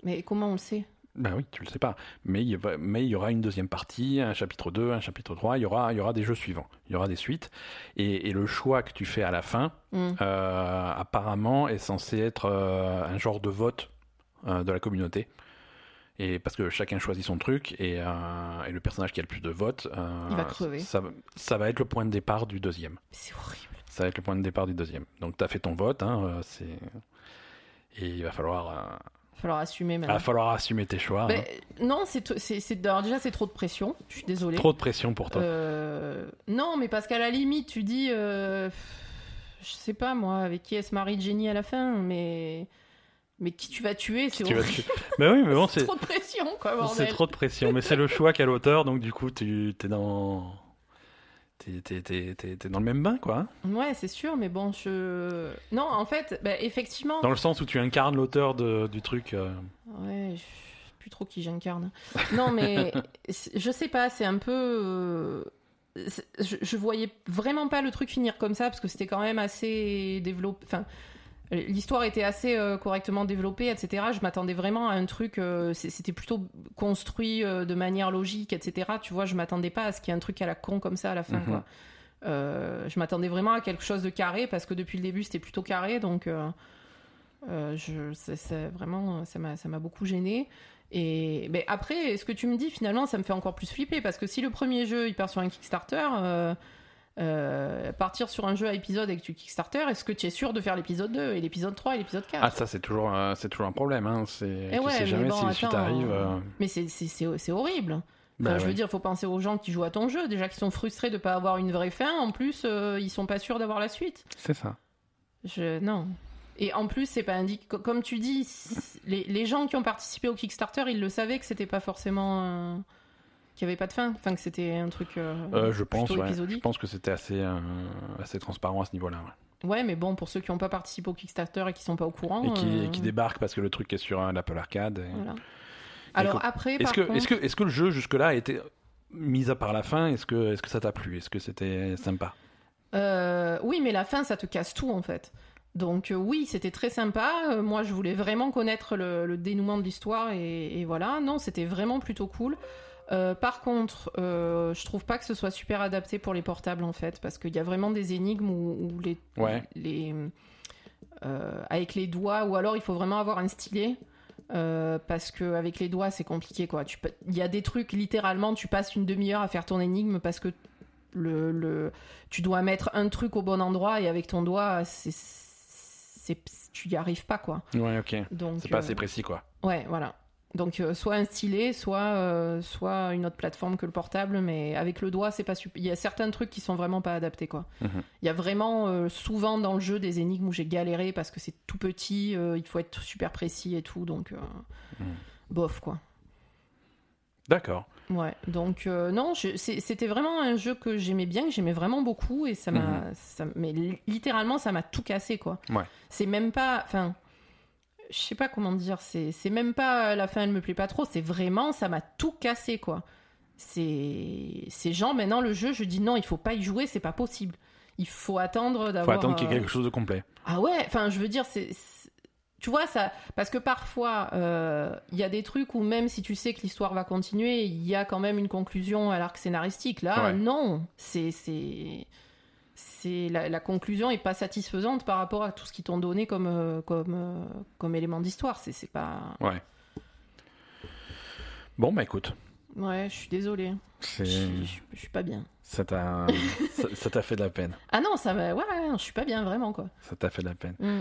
Mais comment on le sait? Ben oui, tu le sais pas. Mais il, y va- mais il y aura une deuxième partie, un chapitre 2, un chapitre 3, il y aura, il y aura des jeux suivants, il y aura des suites. Et, et le choix que tu fais à la fin, Hmm. euh, apparemment, est censé être euh, un genre de vote euh, de la communauté. Et parce que chacun choisit son truc, et, et le personnage qui a le plus de votes. Ça, ça va être le point de départ du deuxième. C'est horrible. Ça va être le point de départ du deuxième. Donc tu as fait ton vote, hein, c'est... Et il va falloir, falloir assumer il va falloir assumer tes choix. Ben, hein. non, c'est t- c'est c'est- alors déjà c'est trop de pression. Je suis désolée. Trop de pression pour toi. Euh, non, mais parce qu'à la limite, tu dis, euh, je sais pas moi, avec qui se marie Jenny à la fin, mais mais qui tu vas tuer, c'est horrible. Bah oui, mais bon, (laughs) C'est c'est trop de pression, quoi, c'est trop de pression. Mais c'est le choix qu'a l'auteur, donc du coup, tu es dans. T'es, dans le même bain, quoi. hein. Ouais, c'est sûr, mais bon, je. Non, en fait, bah, effectivement. Dans le sens où tu incarnes l'auteur du truc. euh, Ouais, je sais plus trop qui j'incarne. Non, mais (laughs) je sais pas, c'est un peu. euh, Je, je voyais vraiment pas le truc finir comme ça parce que c'était quand même assez développé. Enfin, l'histoire était assez euh, correctement développée, etc. Je m'attendais vraiment à un truc. euh, c'était plutôt construit euh, de manière logique, etc. Tu vois, je m'attendais pas à ce qu'il y ait un truc à la con comme ça à la fin, Mhm. quoi. Je m'attendais vraiment à quelque chose de carré parce que depuis le début c'était plutôt carré donc je c'est, c'est vraiment ça m'a beaucoup gêné et mais après ce que tu me dis finalement ça me fait encore plus flipper parce que si le premier jeu il part sur un Kickstarter euh, partir sur un jeu à épisode avec du Kickstarter est-ce que tu es sûr de faire l'épisode 2 et l'épisode 3 et l'épisode 4 Ah, ça, c'est toujours, euh, c'est toujours un problème. Hein. C'est, Eh tu ouais, sais jamais bon, si attends, arrivent. euh, euh, mais c'est, c'est, c'est, c'est horrible bah je veux ouais. dire, faut penser aux gens qui jouent à ton jeu, déjà qui sont frustrés de pas avoir une vraie fin. En plus, euh, ils sont pas sûrs d'avoir la suite. C'est ça. Je... Non. Et en plus, c'est pas indiqué. co- Comme tu dis, les, les gens qui ont participé au Kickstarter, ils le savaient que c'était pas forcément. Qu'il y avait pas de fin. Enfin, que c'était un truc. euh, Euh, je pense, ouais. Je épisodique. pense que c'était assez, euh, assez transparent à ce niveau-là. ouais. Ouais, mais bon, pour ceux qui ont pas participé au Kickstarter et qui sont pas au courant. Et qui, euh, et qui débarquent parce que le truc est sur euh, l'Apple Arcade. et- voilà. Alors après, Est-ce que, contre. est-ce que, est-ce que le jeu jusque-là a été mis à part la fin? Est-ce que, est-ce que ça t'a plu? Est-ce que c'était sympa? Euh, oui, mais la fin, ça te casse tout en fait. Donc euh, oui, c'était très sympa. Moi, je voulais vraiment connaître le, le dénouement de l'histoire et voilà. Non, c'était vraiment plutôt cool. Euh, par contre, euh, je trouve pas que ce soit super adapté pour les portables en fait, parce qu'il y a vraiment des énigmes où, où les, Ouais. les euh, avec les doigts, ou alors il faut vraiment avoir un stylet. parce que avec les doigts c'est compliqué quoi. Il y a des trucs littéralement tu passes une demi-heure à faire ton énigme parce que le, le tu dois mettre un truc au bon endroit et avec ton doigt c'est c'est tu y arrives pas quoi. Ouais, ok. Donc C'est pas assez précis, quoi. Ouais, voilà. Donc euh, soit un stylet, soit euh, soit une autre plateforme que le portable, mais avec le doigt, c'est pas super. Il y a certains trucs qui sont vraiment pas adaptés, quoi. Mhm. Il y a vraiment euh, souvent dans le jeu des énigmes où j'ai galéré parce que c'est tout petit, il faut être super précis et tout, donc Mhm. bof, quoi. D'accord. Ouais, donc non, c'était vraiment un jeu que j'aimais bien, que j'aimais vraiment beaucoup, et ça m'a, ça- mais li- littéralement, ça m'a tout cassé, quoi. Ouais. C'est même pas, enfin, je sais pas comment dire, c'est, c'est même pas la fin, elle me plaît pas trop, c'est vraiment, ça m'a tout cassé, quoi. C'est, ces gens, maintenant, le jeu, je dis non, il faut pas y jouer, c'est pas possible. Il faut attendre Faut d'avoir. attendre qu'il y ait euh, quelque chose de complet. ah ouais, enfin je veux dire, c'est, c'est- tu vois ça, parce que parfois euh, il y a des trucs où même si tu sais que l'histoire va continuer, il y a quand même une conclusion à l'arc scénaristique. Là, Ouais. non, c'est c'est c'est la, la conclusion est pas satisfaisante par rapport à tout ce qu'ils t'ont donné comme euh, comme euh, comme élément d'histoire. C'est c'est pas. Ouais. Bon, bah écoute. Ouais, je suis désolée. Je, suis pas bien. Ça t'a... (laughs) ça, ça t'a fait de la peine. Ah non, ça va. Ouais, ouais, je suis pas bien vraiment quoi. Ça t'a fait de la peine. Mm.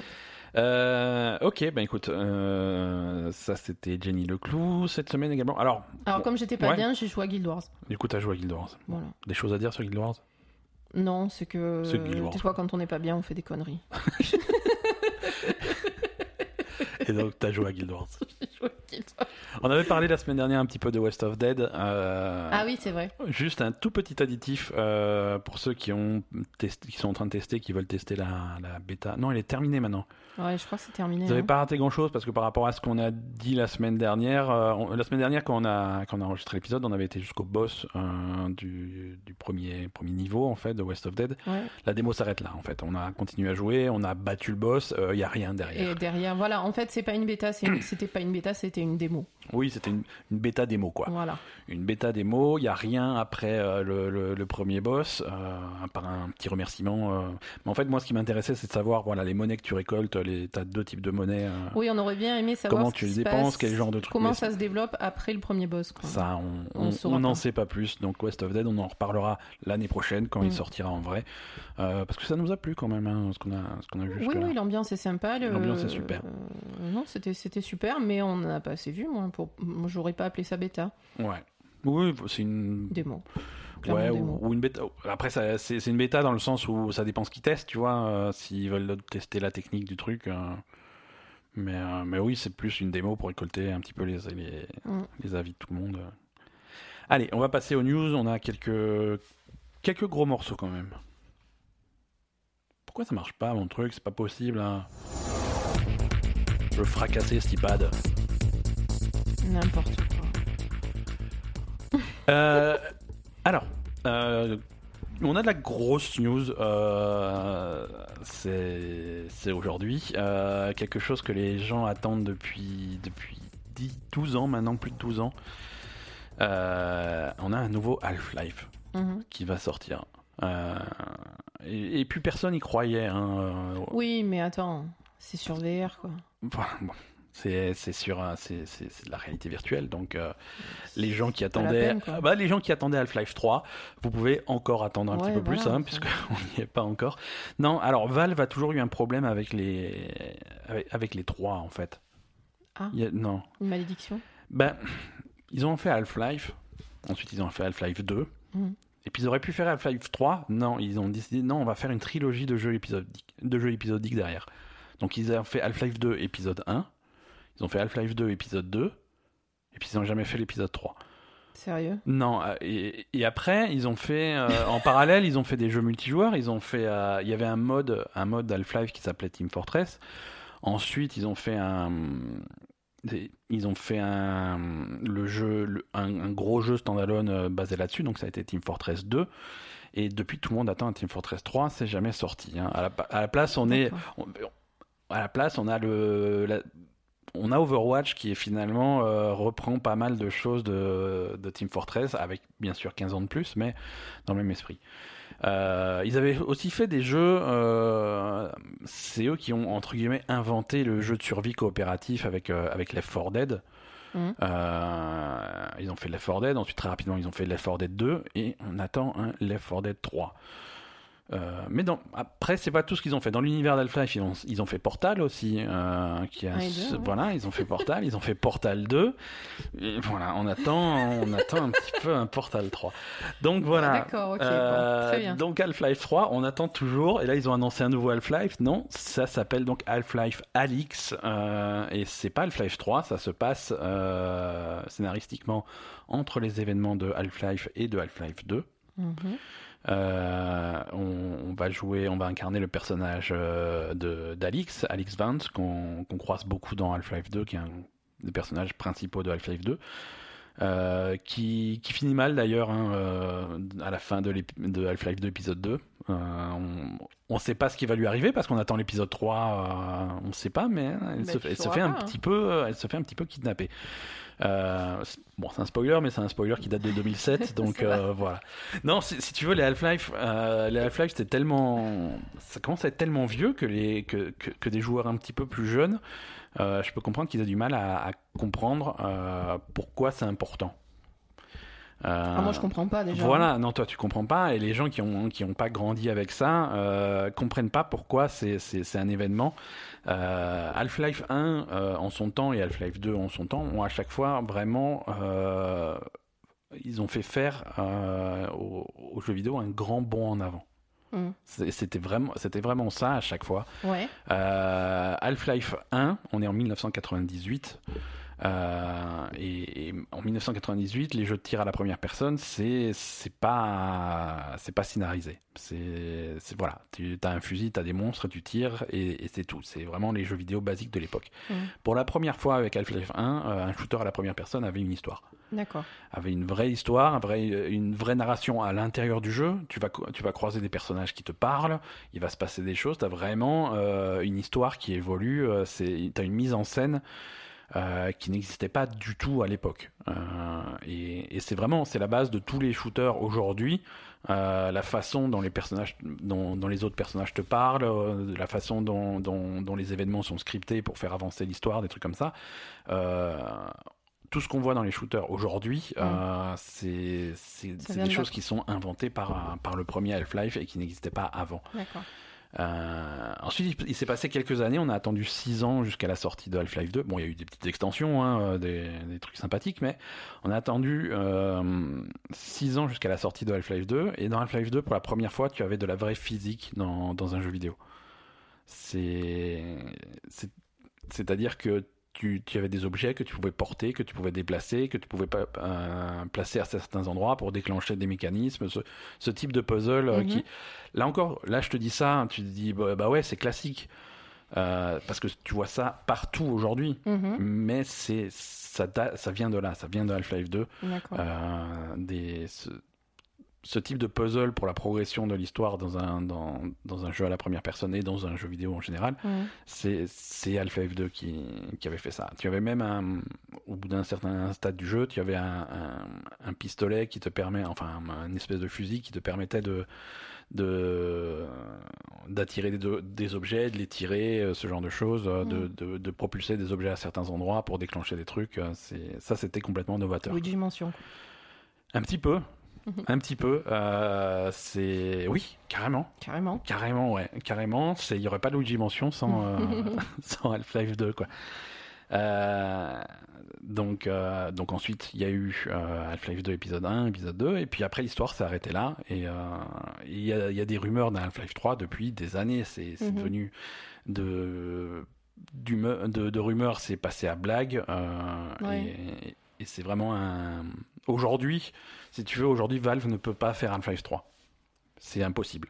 Euh, ok, ben écoute, euh, ça c'était Jenny Leclou cette semaine également. Alors, Alors Bon, comme j'étais pas ouais. bien, j'ai joué à Guild Wars. du coup, t'as joué à Guild Wars. Voilà. Des choses à dire sur Guild Wars? Non, c'est que des fois quand on n'est pas bien, on fait des conneries. (laughs) Et donc, t'as joué à Guild Wars. (laughs) J'ai joué à Guild Wars. On avait parlé la semaine dernière un petit peu de West of Dead. euh, Ah oui, c'est vrai. Juste un tout petit additif euh, pour ceux qui ont testé, qui sont en train de tester, qui veulent tester la, la bêta. Non, elle est terminée maintenant. Ouais, je crois que c'est terminé. Vous n'avez hein. pas raté grand chose parce que par rapport à ce qu'on a dit la semaine dernière, euh, on- la semaine dernière quand on a, quand on a enregistré l'épisode, on avait été jusqu'au boss euh, du, du premier, premier niveau en fait de West of Dead. Ouais. La démo s'arrête là en fait. On a continué à jouer, on a battu le boss, il n'y a rien derrière. Et derrière, voilà, en fait, c'est pas une bêta, c'est c'était pas une bêta, c'était une démo. Oui, c'était une, une bêta démo quoi. Voilà. Une bêta démo, il n'y a rien après euh, le, le- le premier boss, euh, à part un petit remerciement. euh. Mais en fait, moi ce qui m'intéressait c'est de savoir voilà, les monnaies que tu récoltes, les, t'as deux types de monnaies. euh, Oui, on aurait bien aimé savoir Comment tu les se dépenses, quel genre de truc, Comment ça se développe après le premier boss. Quoi. Ça, on n'en sait pas plus. Donc West of Dead, on en reparlera l'année prochaine quand il Mm. sortira en vrai. Parce que ça nous a plu quand même, hein, ce qu'on a, ce qu'on a vu Oui, oui, l'ambiance est sympa. L'ambiance est super. Non, c'était super, mais on n'a pas assez vu. Moi, pour... j'aurais pas appelé ça bêta. Ouais. Oui, c'est une. Démo. Ouais, ou, ou une bêta. Après, ça- c'est c'est une bêta dans le sens où ça dépend ce qu'ils testent, tu vois. euh, S'ils veulent tester la technique du truc. euh, Mais, euh, mais oui, c'est plus une démo pour récolter un petit peu les, les, Mm. les avis de tout le monde. Allez, on va passer aux news. On a quelques, quelques gros morceaux quand même. Pourquoi ça marche pas mon truc? C'est pas possible. hein. Je veux fracasser cet iPad. N'importe quoi. Euh, alors, euh, on a de la grosse news. euh, c'est aujourd'hui. Quelque chose que les gens attendent depuis, depuis 10, 12 ans, maintenant plus de 12 ans. On a un nouveau Half-Life Mhm. qui va sortir. Euh, et, et plus personne y croyait. hein, Oui, mais attends, c'est sur VR quoi. Enfin, bon, c'est sur c'est de la réalité virtuelle donc euh, les gens qui attendaient peine. Ah bah, les gens qui attendaient Half-Life 3 vous pouvez encore attendre un Ouais, petit peu plus hein, puisqu'on (laughs) n'y est pas encore non alors Valve a toujours eu un problème avec les avec, avec les 3 en fait Ah. Il y a- non Une malédiction. ben ils ont fait Half-Life ensuite ils ont fait Half-Life 2 Mhm. et puis ils auraient pu faire Half-Life 3 non ils ont décidé non on va faire une trilogie de jeux épisodiques de jeux épisodiques derrière donc ils ont fait Half-Life 2 épisode 1 ils ont fait Half-Life 2 épisode 2 et puis ils n'ont jamais fait l'épisode 3 Sérieux? Non euh, et, et après ils ont fait euh, en (laughs) parallèle ils ont fait des jeux multijoueurs. Ils ont fait euh, il y avait un mode un mode Half-Life qui s'appelait Team Fortress. Ensuite ils ont fait un ils ont fait un le jeu le- un, un gros jeu standalone basé là-dessus. Donc ça a été Team Fortress 2 et depuis tout le monde attend un Team Fortress 3 c'est jamais sorti hein. à, la, à la place on est on- à la place, on a le, la- on a Overwatch qui est finalement euh, reprend pas mal de choses de, de Team Fortress avec bien sûr 15 ans de plus, mais dans le même esprit. Euh, ils avaient aussi fait des jeux, euh, c'est eux qui ont entre guillemets inventé le jeu de survie coopératif avec avec Left 4 Dead. Mhm. Ils ont fait Left 4 Dead, ensuite très rapidement ils ont fait Left 4 Dead 2 et on attend un Left 4 Dead 3. Euh, mais dans, après, c'est pas tout ce qu'ils ont fait. Dans l'univers d'Half-Life, ils ont, ils ont fait Portal aussi. euh, qui a, ouais. Voilà, ils ont fait Portal, ils ont fait Portal 2. Et voilà, on attend, on attend un petit peu un Portal 3. Donc voilà. D'accord, ok, bon, Euh, très bien. Donc Half-Life 3, on attend toujours. Et là, ils ont annoncé un nouveau Half-Life. Non, ça s'appelle donc Half-Life Alix. Euh, et c'est pas Half-Life 3, ça se passe scénaristiquement entre les événements de Half-Life et de Half-Life 2. Mhm. Euh, on, on va jouer, on va incarner le personnage euh, de d'Alix, Alix Vance, qu'on croise beaucoup dans Half-Life 2, qui est un des personnages principaux de Half-Life 2. euh, qui, qui finit mal d'ailleurs hein, euh, à la fin de, de Half-Life 2 épisode 2. Euh, on ne sait pas ce qui va lui arriver parce qu'on attend l'épisode 3, euh, on ne sait pas, mais elle, se, tu elle se sauras fait un pas, hein. petit peu, elle se fait un petit peu kidnapper. Euh, bon, c'est un spoiler, mais c'est un spoiler qui date de 2007, (laughs) donc euh, voilà. Non, si, si tu veux, les Half-Life, euh, les Half-Life, c'était tellement, ça commence à être tellement vieux que les que, que, que des joueurs un petit peu plus jeunes, je peux comprendre qu'ils aient du mal à, à comprendre pourquoi c'est important. Euh, Ah, moi, je comprends pas déjà. voilà, non, toi tu comprends pas, et les gens qui ont qui ont pas grandi avec ça euh, comprennent pas pourquoi c'est c'est c'est un événement. Euh, Half-Life 1 euh, en son temps et Half-Life 2 en son temps ont à chaque fois vraiment ils ont fait faire aux, aux jeux vidéo un grand bond en avant. Mm. C'est- C'était vraiment c'était vraiment ça à chaque fois. Ouais. Euh, Half-Life 1, on est en 1998. Euh, et, et en 1998, les jeux de tir à la première personne, c'est c'est pas c'est pas scénarisé. C'est c'est- voilà, tu as un fusil, tu as des monstres, tu tires et, et c'est tout. C'est vraiment les jeux vidéo basiques de l'époque. Mm. Pour la première fois avec Half-Life 1, euh, un shooter à la première personne avait une histoire D'accord. avait une vraie histoire, un vrai- une vraie narration à l'intérieur du jeu. Tu vas, tu vas croiser des personnages qui te parlent, il va se passer des choses. Tu as vraiment euh, une histoire qui évolue. Tu as une mise en scène euh, qui n'existait pas du tout à l'époque. Euh, et et c'est vraiment c'est la base de tous les shooters aujourd'hui. Euh, la façon dont les personnages, dont, dont les autres personnages te parlent, euh, la façon dont, dont, dont les événements sont scriptés pour faire avancer l'histoire, des trucs comme ça. Euh, tout ce qu'on voit dans les shooters aujourd'hui, c'est des de choses qui sont inventées par, par le premier Half-Life et qui n'existaient pas avant. D'accord. Euh, ensuite, il, s'est passé quelques années, on a attendu 6 ans jusqu'à la sortie de Half-Life 2. Bon, il y a eu des petites extensions, hein, euh, des, trucs sympathiques, mais on a attendu 6 ans jusqu'à la sortie de Half-Life 2. Et dans Half-Life 2, pour la première fois, tu avais de la vraie physique dans, dans un jeu vidéo. C'est- C'est-à-dire que tu, tu avais des objets que tu pouvais porter, que tu pouvais déplacer, que tu pouvais pas euh, placer à certains endroits pour déclencher des mécanismes, ce, ce type de puzzle euh, Mhm. qui, là encore, là je te dis ça, tu te dis bah, bah ouais c'est classique Euh, parce que tu vois ça partout aujourd'hui, Mhm. mais c'est ça, vient de là, ça vient de Half-Life 2, D'accord. euh, des ce, ce type de puzzle pour la progression de l'histoire dans un dans, dans un jeu à la première personne et dans un jeu vidéo en général c'est c'est Half-Life 2 qui, qui avait fait ça. Tu avais même un, au bout d'un certain stade du jeu, tu avais un, un, un pistolet qui te permet, enfin une espèce de fusil qui te permettait de de d'attirer des, des objets, de les tirer, euh, ce genre de choses, euh, de, Mm. de, de propulser des objets à certains endroits pour déclencher des trucs. euh, ça, c'était complètement novateur. Luigi Mansion. Un petit peu. Un petit peu. euh, c'est oui, carrément. Carrément. Carrément, ouais, carrément. C'est, il y aurait pas de Luigi Mansion sans, euh, (laughs) sans Half-Life 2, quoi. Euh, donc, euh, donc ensuite, il y a eu Half-Life 2 épisode 1, épisode 2, et puis après l'histoire s'est arrêtée là. Et il y, a, y a des rumeurs d'un Half-Life 3 depuis des années. C'est, Mhm. devenu de, de, de rumeurs, c'est passé à blague. Ouais. Et, et c'est vraiment un. Aujourd'hui, si tu veux, aujourd'hui, Valve ne peut pas faire Half-Life 3. C'est impossible.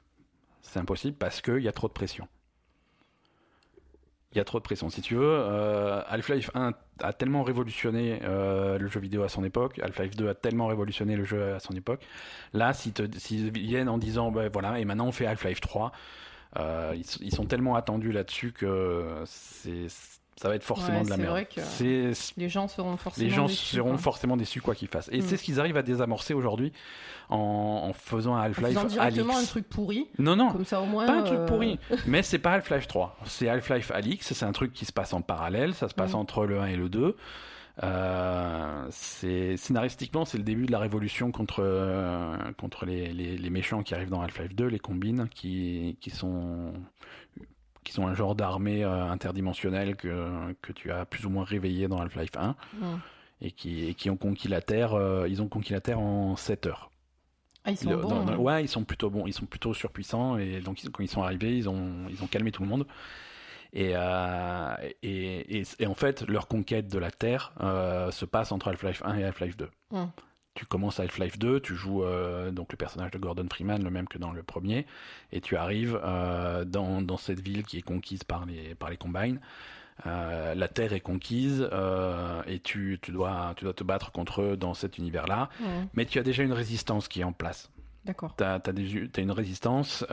C'est impossible parce qu'il y a trop de pression. Il y a trop de pression. Si tu veux, euh, Half-Life 1 a tellement révolutionné euh, le jeu vidéo à son époque, Half-Life 2 a tellement révolutionné le jeu à son époque. Là, s'ils viennent en disant, ben voilà, et maintenant on fait Half-Life 3, euh, ils, ils sont tellement attendus là-dessus que c'est, ça va être forcément Ouais, de la merde. C'est, Les gens seront forcément les gens déçus, seront quoi. forcément déçus quoi qu'ils fassent. Et Mm. c'est ce qu'ils arrivent à désamorcer aujourd'hui en, en faisant un Half-Life directement Alyx. un truc pourri, Non, non, comme ça au moins. pas un truc euh, pourri. (laughs) Mais c'est pas Half-Life 3. C'est Half-Life Alyx. C'est un truc qui se passe en parallèle. Ça se passe Mm. entre le 1 et le 2. Euh, c'est scénaristiquement c'est le début de la révolution contre euh, contre les, les, les méchants qui arrivent dans Half-Life 2 les combines qui qui sont qui sont un genre d'armée euh, interdimensionnelle que que tu as plus ou moins réveillé dans Half-Life 1 hmm. et qui et qui ont conquis la Terre euh, ils ont conquis la Terre en 7 heures Ah, ils sont bons. dans- dans- hein. ouais, ils sont plutôt bons, ils sont plutôt surpuissants et donc ils- quand ils sont arrivés, ils ont ils ont calmé tout le monde. Et, euh, et, et, et en fait, leur conquête de la Terre euh, se passe entre Half-Life 1 et Half-Life 2. Mm. Tu commences à Half-Life 2, tu joues euh, donc le personnage de Gordon Freeman, le même que dans le premier, et tu arrives euh, dans, dans cette ville qui est conquise par les, par les Combines. Euh, la Terre est conquise et tu, tu, dois, tu dois te battre contre eux dans cet univers-là. Mais tu as déjà une résistance qui est en place. D'accord. T'as as, une résistance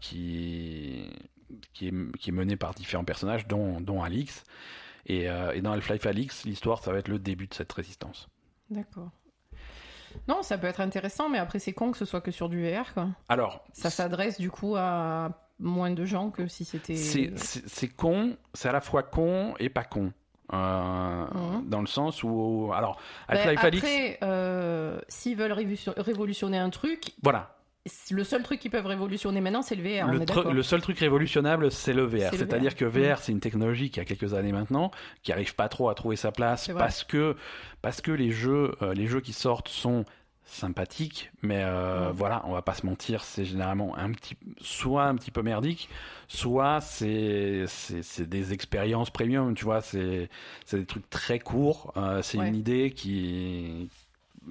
qui, qui, est, qui est menée par différents personnages, dont, dont Alix. Et, et dans Half-Life Alix, l'histoire, ça va être le début de cette résistance. D'accord. Non, ça peut être intéressant, mais après c'est con que ce soit que sur du VR, quoi. Alors, Ça s'adresse du coup à moins de gens que si c'était. c'est con, c'est à la fois con et pas con. Euh, Mhm. Dans le sens où. Alors, Ben, après, euh, s'ils veulent révolution- révolutionner un truc, Voilà. Le seul truc qu'ils peuvent révolutionner maintenant, c'est le VR. on Le, est seul truc révolutionnable, c'est le VR. C'est-à-dire que VR, c'est une technologie qui a quelques années maintenant, qui arrive pas trop à trouver sa place parce que parce que les jeux, euh, les jeux qui sortent sont sympathiques, mais euh, Mm. voilà, on va pas se mentir, c'est généralement un petit, soit un petit peu merdique, soit c'est c'est c'est des expériences premium, tu vois, c'est c'est des trucs très courts. euh, c'est Ouais. une idée qui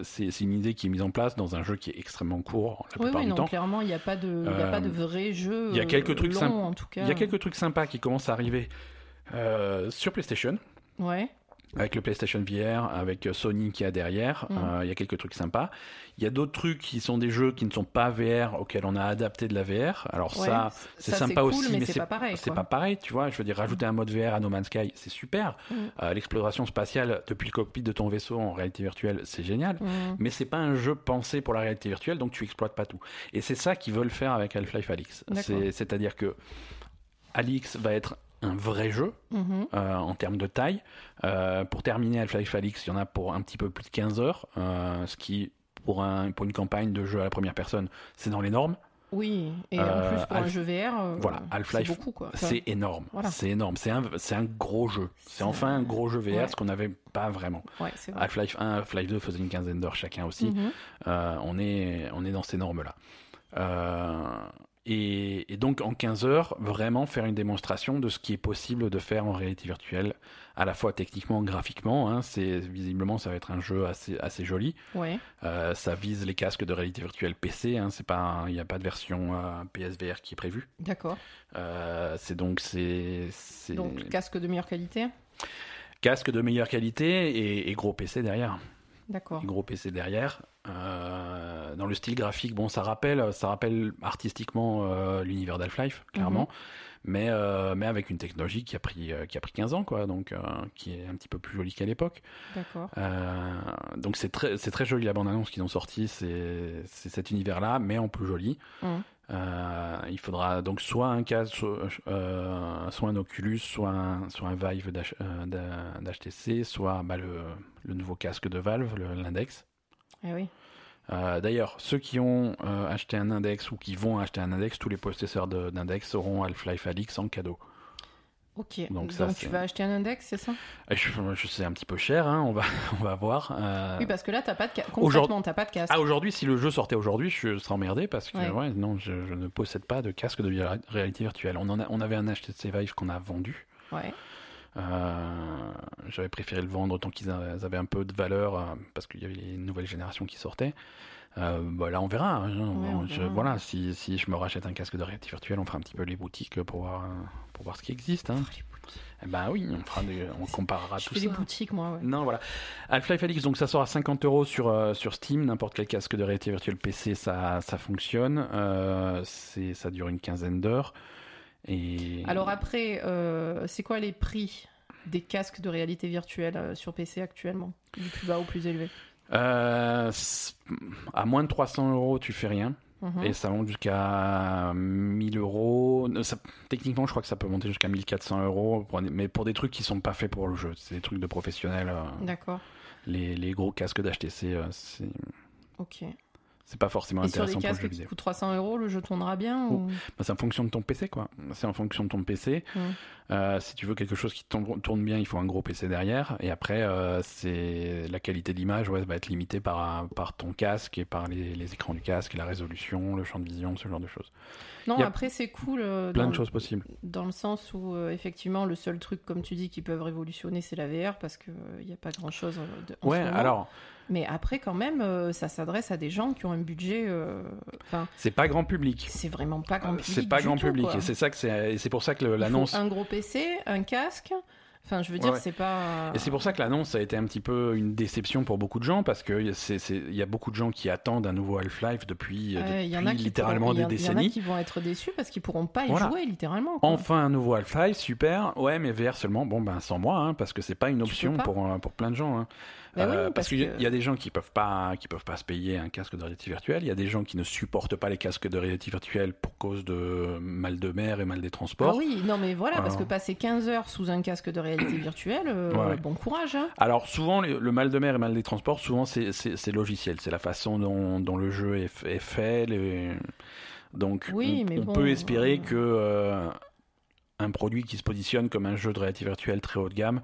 c'est une idée qui est mise en place dans un jeu qui est extrêmement court la Oui, plupart oui, du non, temps. clairement, il n'y a pas de, y a Euh, pas de vrai jeu. il y a quelques euh, trucs sympas. Il y a quelques trucs sympas qui commencent à arriver euh, sur PlayStation, Ouais. Avec le PlayStation VR, avec euh, Sony qui a derrière. Mhm. Euh, il y a quelques trucs sympas. Il y a d'autres trucs qui sont des jeux qui ne sont pas VR, auxquels on a adapté de la VR. Alors ouais. ça, c'est sympa cool, aussi, mais, mais c'est pas pareil. c'est pas pareil, tu vois. Je veux dire, rajouter un mode VR à No Man's Sky, c'est super. Mhm. Euh, L'exploration spatiale depuis le cockpit de ton vaisseau en réalité virtuelle, c'est génial. Mhm. Mais c'est pas un jeu pensé pour la réalité virtuelle, donc tu exploites pas tout. Et c'est ça qu'ils veulent faire avec Half-Life Alix. C'est-à-dire que Alix va être un vrai jeu Mhm. euh, en termes de taille. Euh, pour terminer Half-Life Alix, il y en a pour un petit peu plus de 15 heures, euh, ce qui pour, un, pour une campagne de jeu à la première personne, c'est dans les normes. Oui, et en plus pour un jeu VR, Voilà, c'est Half-Life, C'est énorme. voilà. C'est énorme. C'est un, gros jeu. C'est enfin un gros jeu VR, ouais. ce qu'on n'avait pas vraiment. ouais. Half-Life 1, Half-Life 2 faisaient une quinzaine d'heures chacun aussi. Mhm. On, est, on est dans ces normes-là. Euh, et, et donc en 15 heures, vraiment faire une démonstration de ce qui est possible de faire en réalité virtuelle, à la fois techniquement, graphiquement. Hein, c'est visiblement ça va être un jeu assez assez joli. Ouais. Euh, ça vise les casques de réalité virtuelle PC. Hein, c'est pas, il n'y a pas de version euh, PSVR qui est prévue. D'accord. Euh, c'est donc c'est c'est Donc casque de meilleure qualité? casque de meilleure qualité et, et gros PC derrière. D'accord. Gros PC derrière. Euh, dans le style graphique, bon, ça rappelle, ça rappelle artistiquement euh, l'univers d'Half-Life, clairement, mais, euh, mais avec une technologie qui a pris, qui a pris 15 ans, quoi, donc qui est un petit peu plus jolie qu'à l'époque. D'accord. Donc c'est très, c'est très joli la bande-annonce qu'ils ont sortie, c'est, c'est cet univers-là, mais en plus joli. Mhm. Euh, il faudra donc soit un casque, soit, euh, soit un Oculus, soit un, soit un Vive d'H- euh, d'HTC, soit bah, le, le nouveau casque de Valve, l'Index. Eh oui. Euh, D'ailleurs, ceux qui ont acheté un Index ou qui vont acheter un Index, tous les possesseurs de- d'Index auront Half-Life Alix en cadeau. Ok. Donc Donc, ça, tu c'est- vas acheter un index, c'est ça? Et Je, je sais un petit peu cher, hein, on va, (laughs) on va voir. Euh, Oui, parce que là, t'as pas de ca- Aujourd'hui- concrètement, t'as pas de casque. Ah, aujourd'hui, si le jeu sortait aujourd'hui, je serais emmerdé parce que Ouais. ouais, non, je, je ne possède pas de casque de réalité virtuelle. On, en a- on avait un HTC Vive qu'on a vendu. Ouais. Euh, J'avais préféré le vendre tant qu'ils avaient un peu de valeur euh, parce qu'il y avait les nouvelles générations qui sortaient. Euh, bah, là, on verra. hein. on Je- verra. voilà, si, si je me rachète un casque de réalité virtuelle, on fera un petit peu les boutiques pour voir, euh, pour voir ce qui existe. Hein. Eh ben oui, on, fera des- on comparera Je tout fais ça. des boutiques, moi, ouais. Non, voilà. Half-Life Alyx, donc ça sort à 50 euros sur, euh, sur Steam. N'importe quel casque de réalité virtuelle PC, ça, ça fonctionne. Euh, ça dure une quinzaine d'heures. Et... Alors après, euh, c'est quoi les prix des casques de réalité virtuelle sur PC actuellement? Du plus bas au plus élevé? Euh, à moins de 300 euros, tu fais rien. Mhm. Et ça monte jusqu'à 1000 euros. Euh, ça- techniquement, je crois que ça peut monter jusqu'à 1400 euros. pour mais pour des trucs qui sont pas faits pour le jeu. C'est des trucs de professionnels. euh, D'accord. les, les gros casques d'HTC, euh, Ok. C'est pas forcément Et sur intéressant les pour le casques jeu qui coûtent 300 euros, le jeu tournera bien ou... Bah, c'est en fonction de ton PC, quoi. C'est en fonction de ton PC. Euh, si tu veux quelque chose qui tourne, bien, il faut un gros PC derrière. Et après, euh, c'est la qualité de l'image ouais, va être limitée par, par ton casque et par les, les écrans du casque, la résolution, le champ de vision, ce genre de choses. Non, après c'est cool euh, Plein de choses possibles. dans le sens où euh, effectivement le seul truc, comme tu dis, qui peuvent révolutionner, c'est la VR parce qu'il n'y a pas grand-chose Ouais, ce moment. alors, Mais après quand même, euh, ça s'adresse à des gens qui ont un budget... euh, Enfin, c'est pas grand public. c'est vraiment pas grand Euh, public C'est pas grand tout, public. quoi. Et c'est ça que c'est, pour ça que l'annonce. un gros PC, un casque. Enfin, je veux dire, Ouais. c'est pas. Et c'est pour ça que l'annonce a été un petit peu une déception pour beaucoup de gens parce que il y a beaucoup de gens qui attendent un nouveau Half-Life depuis, euh, Ouais, depuis il y en a qui littéralement pourront- il y des en- Il y en a décennies. qui vont être déçus parce qu'ils pourront pas y Voilà. jouer littéralement. quoi. Enfin un nouveau Half-Life, super. Ouais, mais VR seulement. Bon, ben sans moi, hein, parce que c'est pas une option pour, pour plein de gens. hein. Oui, Euh, parce parce qu'il y a- que- il y a des gens qui peuvent pas qui peuvent pas se payer un casque de réalité virtuelle. Il y a des gens qui ne supportent pas les casques de réalité virtuelle pour cause de mal de mer et mal des Ah transports. oui, non mais voilà, parce que Alors. passer 15 heures sous un casque de réalité virtuelle, euh, Ouais, bon courage. Hein. Alors souvent le, le mal de mer et mal des transports, souvent c'est logiciel, c'est la façon dont, dont le jeu est, fait. les- Donc Oui, on, mais on bon, peut espérer euh, que euh, un produit qui se positionne comme un jeu de réalité virtuelle très haut de gamme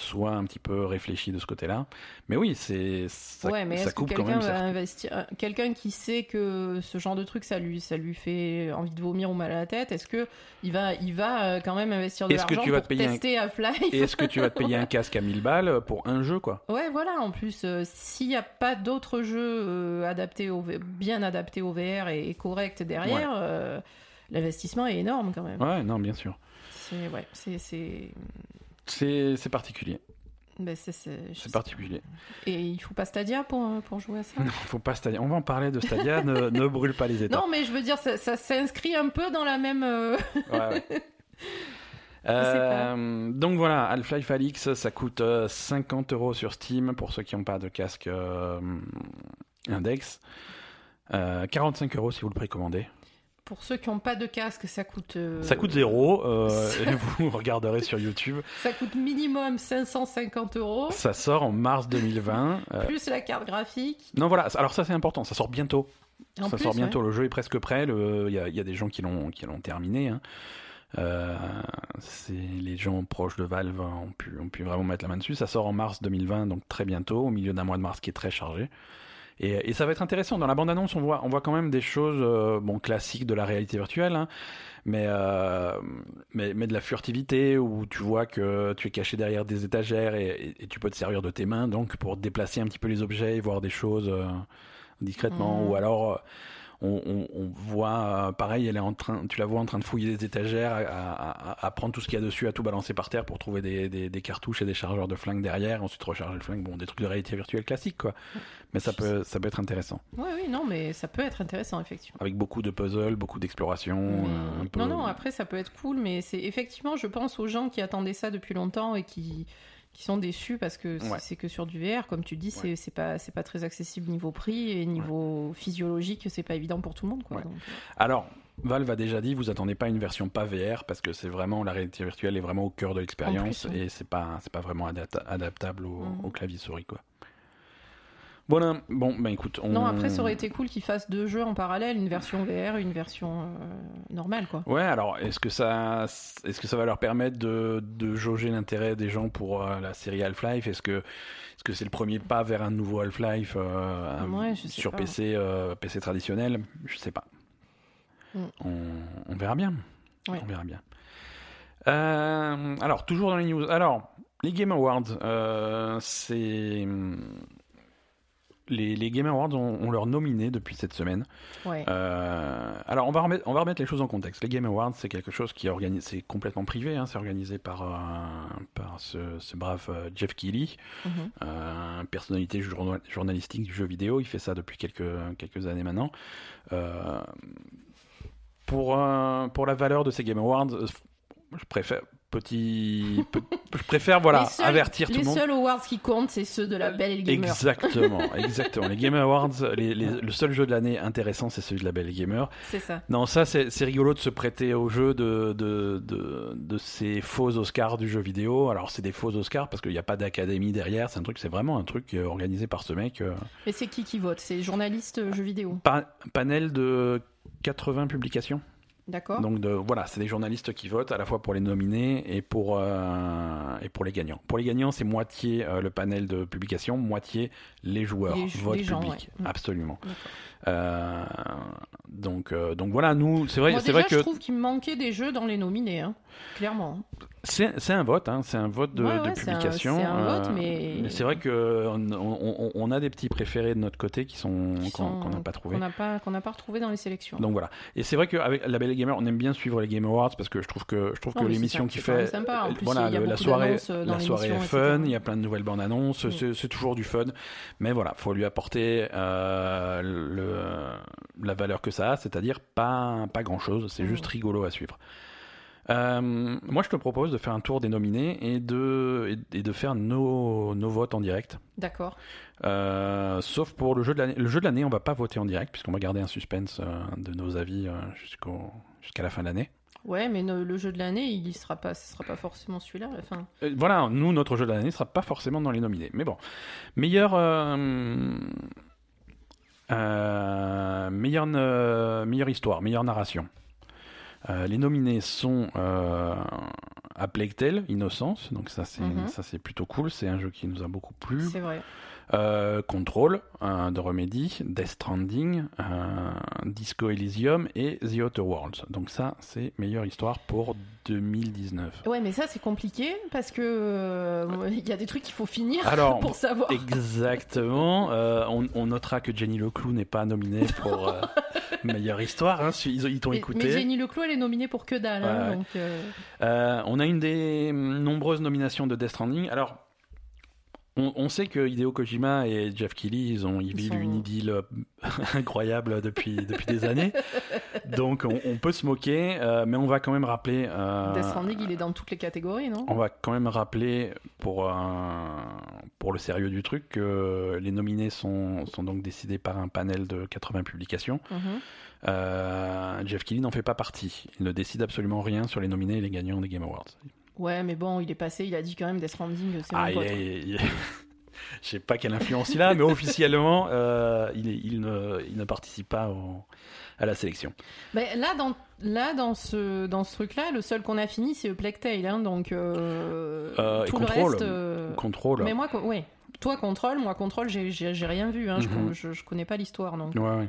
soit un petit peu réfléchi de ce côté-là. Mais oui, c'est ça, ouais, mais ça est-ce que coupe quand quelqu'un même. va certains- investir euh, Quelqu'un qui sait que ce genre de truc, ça lui, ça lui fait envie de vomir ou mal à la tête, est-ce que il va, il va euh, quand même investir de Est-ce que l'argent tu vas pour te payer un- Half-Life est-ce que tu vas te payer un (laughs) casque à 1000 balles pour un jeu, quoi? Ouais, voilà. En plus, euh, s'il n'y a pas d'autres jeux euh, adaptés au bien adaptés au VR et, et corrects derrière, euh, l'investissement est énorme quand même. Ouais, non, bien sûr. C'est ouais, c'est c'est particulier. ben, c'est particulier. Et il faut pas Stadia pour euh, pour jouer à ça? Non, faut pas Stadia. On va en parler de Stadia. ne, (laughs) ne brûle pas les étapes. Non, mais je veux dire, ça, ça s'inscrit un peu dans la même. euh, Ouais, ouais. (laughs) Euh, donc voilà, Half-Life Alix, ça coûte euh, 50 euros sur Steam pour ceux qui n'ont pas de casque euh, Index. Euh, 45 euros si vous le précommandez. Pour ceux qui n'ont pas de casque, ça coûte. euh, Ça coûte zéro euh, (laughs) et vous (laughs) regarderez sur YouTube. Ça coûte minimum 550 euros, Ça sort en mars 2020. Euh, plus la carte graphique. non voilà, alors ça c'est important, ça sort bientôt. En ça plus, sort ouais. bientôt, le jeu est presque prêt. le- Il y, a, il y a des gens qui l'ont qui l'ont terminé. hein. Euh, les gens proches de Valve ont pu, ont pu vraiment mettre la main dessus. Ça sort en mars 2020, donc très bientôt, au milieu d'un mois de mars qui est très chargé. Et, et ça va être intéressant. Dans la bande-annonce, on voit, on voit quand même des choses euh, bon, classiques de la réalité virtuelle, hein, mais, euh, mais, mais de la furtivité où tu vois que tu es caché derrière des étagères et, et- et tu peux te servir de tes mains donc pour déplacer un petit peu les objets et voir des choses euh, discrètement. Mhm. Ou alors. On, on- on voit, euh, pareil, elle est en train, tu la vois en train de fouiller des étagères, à, à- à- à prendre tout ce qu'il y a dessus, à tout balancer par terre pour trouver des, des- des cartouches et des chargeurs de flingue derrière, ensuite recharger le flingue. Bon, des trucs de réalité virtuelle classique, quoi. Mais ça peut, ça peut être intéressant. Oui, oui, non, mais ça peut être intéressant, effectivement. Avec beaucoup de puzzles, beaucoup d'exploration. Mais- euh, peu- Non, non, après, ça peut être cool, mais c'est effectivement, je pense aux gens qui attendaient ça depuis longtemps et qui, qui sont déçus parce que c'est Ouais. c'est que sur du VR, comme tu dis, c'est Ouais. pas, c'est pas très accessible niveau prix et niveau physiologique, c'est pas évident pour tout le monde. Quoi, donc, euh, Alors, Valve a déjà dit, vous attendez pas une version pas VR parce que c'est vraiment la réalité virtuelle est vraiment au cœur de l'expérience et c'est pas c'est pas vraiment adapta- adaptable au, Mhm. au clavier souris quoi. Voilà, bon ben écoute, on... Non, après, ça aurait été cool qu'ils fassent deux jeux en parallèle, une version VR et une version euh, normale, quoi. Ouais, alors est-ce que ça est-ce que ça va leur permettre de, de jauger l'intérêt des gens pour euh, la série Half-Life? Est-ce que est-ce que c'est le premier pas vers un nouveau Half-Life euh, Ouais, sur pas. PC PC traditionnel? Je sais pas. Mm. On, on verra bien. Ouais. On verra bien. Alors toujours dans les news. Alors les Game Awards, c'est les, les Game Awards ont, ont leur nominé depuis cette semaine. Ouais. Euh, alors on va, remettre, on va remettre les choses en contexte. Les Game Awards, c'est quelque chose qui est organisé, c'est complètement privé, hein, c'est organisé par, euh, par ce, ce brave euh, Jeff Keighley, Mhm. euh, personnalité journa- journalistique du jeu vidéo. Il fait ça depuis quelques, quelques années maintenant. Pour, pour la valeur de ces Game Awards, je préfère petit, pe- je préfère voilà Les seuls- avertir tout Les le monde. seuls awards qui comptent, c'est ceux de la Belle et le Gamer. Exactement, (laughs) exactement. Les Game Awards, les- les- le seul jeu de l'année intéressant, c'est celui de la Belle Gamer. C'est ça. Non, ça, c'est rigolo de se prêter au jeu de, de, de, de ces faux Oscars du jeu vidéo. Alors, c'est des faux Oscars parce qu'il n'y a pas d'académie derrière. C'est un truc, c'est vraiment un truc euh, organisé par ce mec. euh, Mais c'est qui qui vote? C'est les journalistes euh, jeux vidéo? pa- panel de 80 publications. D'accord Donc de, voilà, c'est des journalistes qui votent à la fois pour les nominés et pour, euh, et pour les gagnants. Pour les gagnants, c'est moitié euh, le panel de publication, moitié les joueurs, Les vote les gens, public. ouais. Mm. Absolument. Euh, donc, euh, donc voilà, nous, c'est vrai, Moi, c'est déjà, vrai que je trouve qu'il manquait des jeux dans les nominés, hein. clairement. c'est c'est un vote, hein, c'est un vote de, Ouais, de ouais, c'est un- publication. c'est un vote, euh, mais- c'est vrai que on, on- a des petits préférés de notre côté qui sont Qui qu'on qu'on n'a pas trouvé. Qu'on n'a pas, qu'on pas retrouvé dans les sélections. Donc voilà. Et c'est vrai qu'avec la Belle Gamer, on aime bien suivre les Game Awards parce que je trouve que je trouve Non, que c'est l'émission qui c'est fait, sympa. En plus, voilà, il y a le- la soirée, dans la soirée est fun. Il y a plein de nouvelles bandes annonces. Mm. C'est, c'est toujours du fun. Mais voilà, faut lui apporter euh, le, la valeur que ça a, c'est-à-dire pas pas grand chose. C'est Mm. juste rigolo à suivre. Euh, moi, je te propose de faire un tour des nominés et de, et, et de faire nos, nos votes en direct. D'accord. Euh, sauf pour le jeu de l'année. Le jeu de l'année, on va pas voter en direct puisqu'on va garder un suspense euh, de nos avis euh, jusqu'au, jusqu'à la fin de l'année. Ouais, mais ne- le jeu de l'année, il y sera pas, ce sera pas forcément celui-là à la fin. Euh, voilà, nous, notre jeu de l'année ne sera pas forcément dans les nominés. Mais bon, meilleur. Euh, euh, meilleure, euh, meilleure histoire, meilleure narration. Euh, les nominés sont A Plague Tale, Innocence, donc ça c'est Mhm. ça c'est plutôt cool, c'est un jeu qui nous a beaucoup plu. C'est vrai. Euh, Control euh, de Remedy, Death Stranding, euh, Disco Elysium et The Outer Worlds. Donc ça c'est meilleure histoire pour 2019. Ouais, mais ça, c'est compliqué parce que euh, il y a des trucs qu'il faut finir Alors, (laughs) pour savoir. Exactement. Euh, on, on notera que Jenny Leclou n'est pas nominée pour euh, (laughs) meilleure histoire. hein, ils ils t'ont écouté. mais Jenny Leclos, elle est nominée pour que dalle. hein, donc, on a une des nombreuses nominations de Death Stranding. Alors, on, on sait que Hideo Kojima et Jeff Keighley, ils, ont, ils Ils vivent sont- une idylle euh, (laughs) incroyable depuis, depuis des années. Donc, on, on peut se moquer, euh, mais on va quand même rappeler. euh, Death Stranding, il est dans toutes les catégories, non? on va quand même rappeler pour, un- pour le sérieux du truc que les nominés sont, sont donc décidés par un panel de 80 publications. Mhm. Euh, Jeff Keighley n'en fait pas partie. Il ne décide absolument rien sur les nominés et les gagnants des Game Awards. Ouais, mais bon, il est passé, il a dit quand même Death Stranding, c'est Ah, mon pote. est- il est- (laughs) Je sais pas quelle influence il a, mais officiellement, euh, il, est- il, ne, il ne participe pas au- à la sélection. Mais là, dans, là, dans ce, dans ce truc-là, le seul qu'on a fini, c'est le Plague Tale, hein, donc euh, Euh, tout reste. euh, Contrôle. Mais moi, ouais. Toi, Control, moi, Control, j'ai- rien vu. Hein. Je- Mhm. je, je connais pas l'histoire, donc. Ouais, ouais.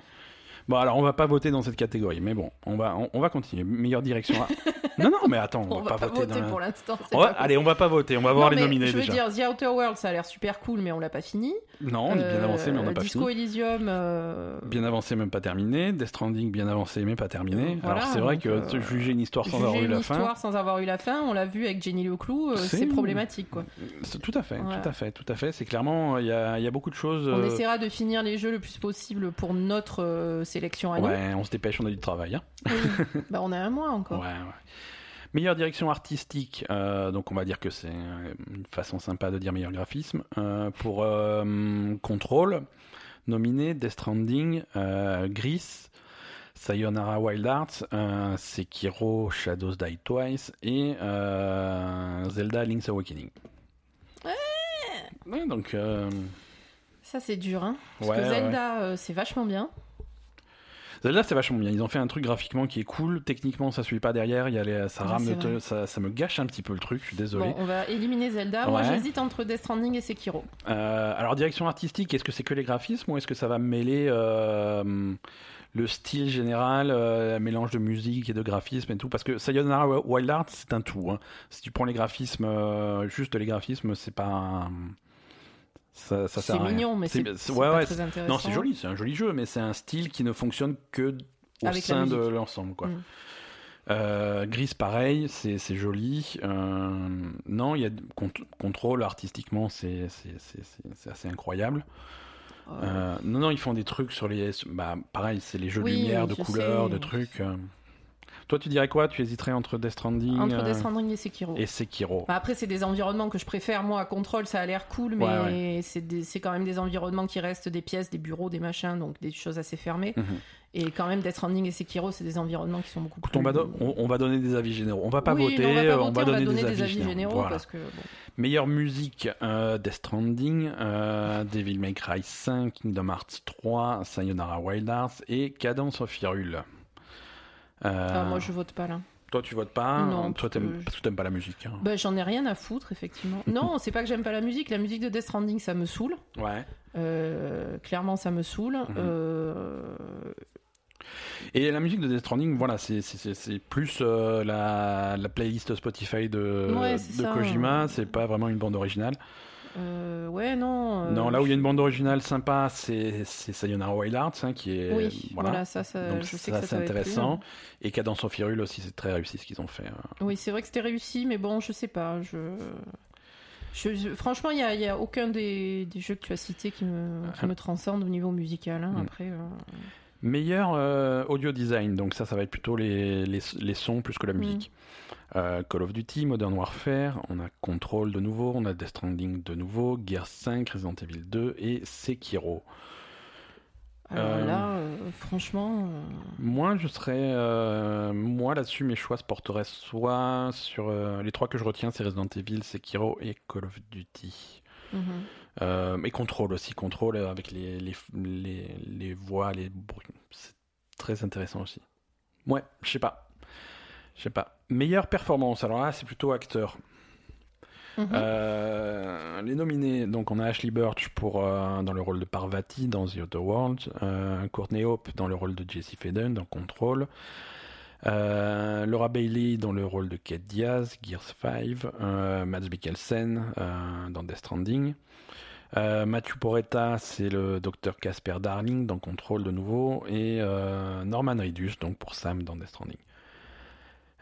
Bon, alors on va pas voter dans cette catégorie, mais bon, on va, on, on va continuer. Meilleure direction. à- (laughs) non, non, mais attends, on, On va pas voter dans la- pour l'instant. On va- allez, on va pas voter, on va voir Non, les nominés Je veux déjà. dire, The Outer World, ça a l'air super cool, mais on l'a pas fini. Non, on est bien Euh, avancé, mais on n'a pas Disco fini. Elysium. euh, Bien avancé, même pas terminé. Death Stranding, bien avancé, mais pas terminé. Euh, voilà, alors c'est vrai que euh, juger une histoire sans juger avoir eu une la histoire fin, sans avoir eu la fin, on l'a vu avec Jenny Leclou, C'est- problématique quoi. tout à fait, Voilà. tout à fait, tout à fait. C'est clairement, il y a, y a beaucoup de choses. On essaiera de finir les jeux le plus possible pour notre sélection. Ouais, on se dépêche, on a du travail. hein. Oui. (laughs) bah, on a un mois encore. Ouais, ouais. Meilleure direction artistique, euh, donc on va dire que c'est une façon sympa de dire meilleur graphisme. Euh, pour euh, Control, nominé Death Stranding, euh, Gris, Sayonara Wild Arts, Sekiro Shadows Die Twice et Zelda Link's Awakening. Ouais, donc Ça c'est dur, hein. Parce ouais, que. Zelda, c'est vachement bien. Zelda c'est vachement bien. Ils ont fait un truc graphiquement qui est cool. Techniquement ça suit pas derrière. Il y a les- ça rame, ça, ça me gâche un petit peu le truc. Je suis désolé. Bon, on va éliminer Zelda. Moi j'hésite entre Death Stranding et Sekiro. Euh, alors direction artistique, est-ce que c'est que les graphismes ou est-ce que ça va mêler euh, le style général, euh, un mélange de musique et de graphisme et tout? Parce que Sayonara Wild Arts c'est un tout. hein. Si tu prends les graphismes, juste les graphismes, c'est pas un- ça, ça sert C'est mignon, mais c'est c'est- c'est ouais, pas ouais, très intéressant. Non, c'est joli, c'est un joli jeu, mais c'est un style qui ne fonctionne que au Avec la sein de l'ensemble, quoi. Mm. Euh, Gris, pareil, c'est c'est joli. Euh, non, il y a cont- contrôle artistiquement, c'est c'est- c'est- c'est- c'est assez incroyable. Euh, Euh, non, non, ils font des trucs sur les. Bah, pareil, c'est les jeux Oui, de lumière, de je couleurs, sais. de trucs. Toi, tu dirais quoi? Tu hésiterais entre Death Stranding entre euh, Death Stranding et Sekiro. et Sekiro. Bah, après, c'est des environnements que je préfère. Moi, à contrôle, ça a l'air cool, mais Ouais, c'est des- c'est quand même des environnements qui restent des pièces, des bureaux, des machins, donc des choses assez fermées. Mhm. Et quand même, Death Stranding et Sekiro, c'est des environnements qui sont beaucoup plus. on va, do- on, on va donner des avis généraux. On va pas Oui, voter, on va pas voter, on va donner des avis généraux Voilà. parce que. bon. Meilleure musique, euh, Death Stranding, euh, Devil May Cry 5, Kingdom Hearts 3, Sayonara Wild Arts et Cadence of Hyrule. Euh, Ah, moi, je vote pas là. Toi, tu votes pas Non, Toi, parce que t'aimes je- t'aimes pas la musique. hein. Bah, j'en ai rien à foutre, effectivement. Non, (laughs) c'est pas que j'aime pas la musique. La musique de Death Stranding, ça me saoule. Ouais. Euh, clairement, ça me saoule. Mhm. Euh, Et la musique de Death Stranding, voilà, c'est- plus euh, la, la playlist Spotify de, Ouais, de ça. Kojima, c'est pas vraiment une bande originale. Euh, ouais, non. euh, non, là où il y a une bande originale sympa, c'est c'est Sayonara Wild Arts, hein, qui est. Oui, voilà, ça, ça Donc je sais ça, que ça c'est intéressant. hein. Et Cadence of Hyrule aussi, c'est très réussi ce qu'ils ont fait. euh. Oui, c'est vrai que c'était réussi, mais bon, je sais pas. Je... je- je- franchement, il n'y a, a aucun des, des jeux que tu as cités qui me, qui me transcende au niveau musical. hein. Mm. Après, euh, Meilleur euh, audio design, donc ça, ça va être plutôt les, les, les sons plus que la Mm. musique. Euh, Call of Duty, Modern Warfare, on a Control de nouveau, on a Death Stranding de nouveau, Gears 5, Resident Evil 2 et Sekiro. alors Euh, là, euh, franchement, euh, Moi, je serais. euh, moi, là-dessus, mes choix se porteraient soit sur. les trois que je retiens, c'est Resident Evil, Sekiro et Call of Duty. mhm. Et Control aussi. Control avec les, les, les, les voix, les bruits. C'est très intéressant aussi. Ouais, je sais pas. Je sais pas. Meilleure performance. Alors là, c'est plutôt acteur. Mhm. Euh, les nominés, donc on a Ashley Birch pour, euh, dans le rôle de Parvati dans The Other World, euh, Courtney Hope dans le rôle de Jessie Faden dans Control, Laura Bailey dans le rôle de Kate Diaz, Gears 5, euh, Mads Mikkelsen dans Death Stranding, Matthew Poretta c'est le docteur Casper Darling dans Control de nouveau, et Norman Reedus donc pour Sam dans Death Stranding.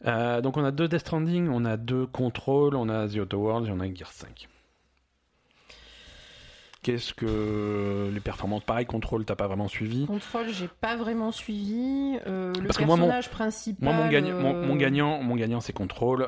Euh, donc on a deux Death Stranding, on a deux Control, on a The Outer Worlds et on a Gears 5. Qu'est-ce que les performances? Pareil, Control, t'as pas vraiment suivi. Control, j'ai pas vraiment suivi. Euh, le Parce que moi, mon- personnage principal. Moi, mon, gagne- mon, euh, mon gagnant, mon gagnant, c'est Control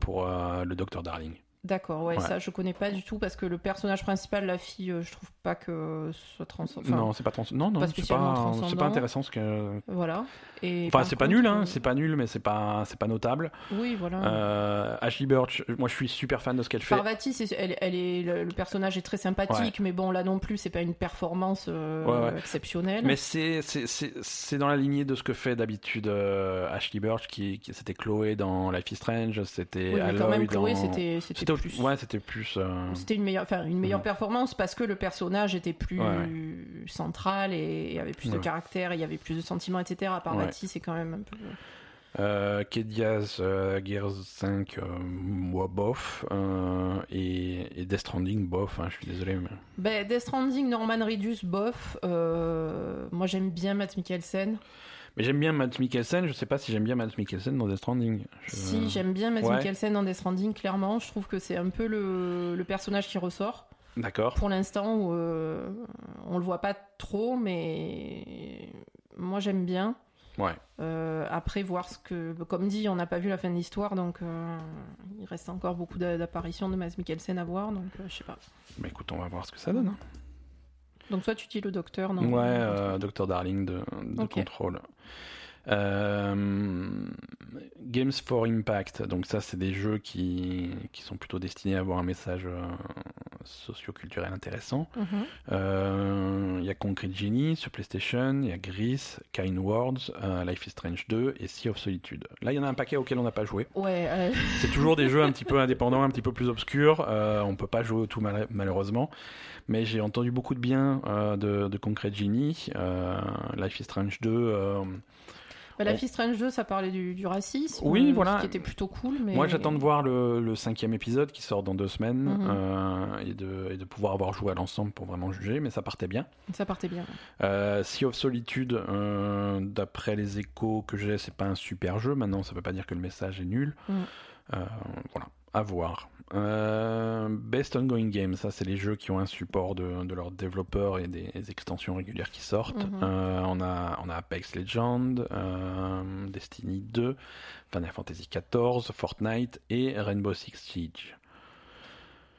pour le Docteur Darling. D'accord, ouais, Ouais. ça je connais pas du tout parce que le personnage principal, la fille, euh, je trouve pas que ce soit transcendant. non, c'est pas trans- non, non, pas c'est pas, c'est transcendant. pas intéressant ce que. Voilà. Et Enfin, c'est pas nul, hein, euh, c'est pas nul, mais c'est pas, c'est pas notable. Oui, voilà. Euh, Ashley Birch, moi, je suis super fan de ce qu'elle fait. Parvati, elle, elle est, le, personnage est très sympathique, mais bon, là non plus, c'est pas une performance euh, Ouais, exceptionnelle. Mais c'est c'est- c'est- c'est dans la lignée de ce que fait d'habitude Ashley Birch, qui, qui c'était Chloé dans Life is Strange, c'était Oui, mais quand même, Chloé, dans... c'était plus. Ouais, c'était plus. euh, C'était une meilleure, enfin, une meilleure Mhm. performance parce que le personnage était plus Ouais, central et, avait plus de Ouais. caractère, et il y avait plus de sentiments, etc. Par Ouais. Bati, c'est quand même un peu. Euh, Kedias, euh, Gears 5, euh, moi bof. euh, et, et Death Stranding, bof, hein, je suis désolé. Mais... Ben, Death Stranding, Norman Reedus, bof. Euh, moi, j'aime bien Matt Mikkelsen. Mais j'aime bien Matt Mikkelsen, je sais pas si j'aime bien Matt Mikkelsen dans Death Stranding. Je- Si, j'aime bien Matt Ouais. Mikkelsen dans Death Stranding, clairement. Je trouve que c'est un peu le, le personnage qui ressort. D'accord. Pour l'instant, euh, on le voit pas trop, mais moi, j'aime bien. Ouais. Euh, après, voir ce que. Comme dit, on n'a pas vu la fin de l'histoire, donc euh, il reste encore beaucoup d'a- d'apparitions de Mads Mikkelsen à voir, donc euh, je sais pas. Bah écoute, on va voir ce que ça donne. hein. Donc, toi, tu dis le docteur, non? Ouais, euh, Dr. Darling de, de Ok. Control. Euh, Games for Impact, donc ça c'est des jeux qui, qui sont plutôt destinés à avoir un message euh, socio-culturel intéressant. Mhm. Euh, Il y a Concrete Genie sur PlayStation, il y a Gris, Kind Words, euh, Life is Strange 2 et Sea of Solitude. Là il y en a un paquet auquel on n'a pas joué. Ouais, (laughs) C'est toujours des jeux un petit peu indépendants, un petit peu plus obscurs. On peut pas jouer au tout mal- malheureusement. Mais j'ai entendu beaucoup de bien de, de Concrete Genie, Life is Strange 2. Bah, la Fille Strange 2, ça parlait du, du racisme. Oui, euh, voilà. Ce qui était plutôt cool, mais. Moi j'attends de voir le, le cinquième épisode qui sort dans deux semaines Mhm. euh, et, de, et de pouvoir avoir joué à l'ensemble pour vraiment juger, mais ça partait bien. Ça partait bien. Euh, sea of Solitude, d'après les échos que j'ai, c'est pas un super jeu. Maintenant, ça veut pas dire que le message est nul. Mm. Euh, voilà, à voir. Euh, Best Ongoing Game, ça c'est les jeux qui ont un support de, de leurs développeurs et des extensions régulières qui sortent. Mhm. Euh, on, a, on a Apex Legends, euh, Destiny 2, Final Fantasy XIV, Fortnite et Rainbow Six Siege.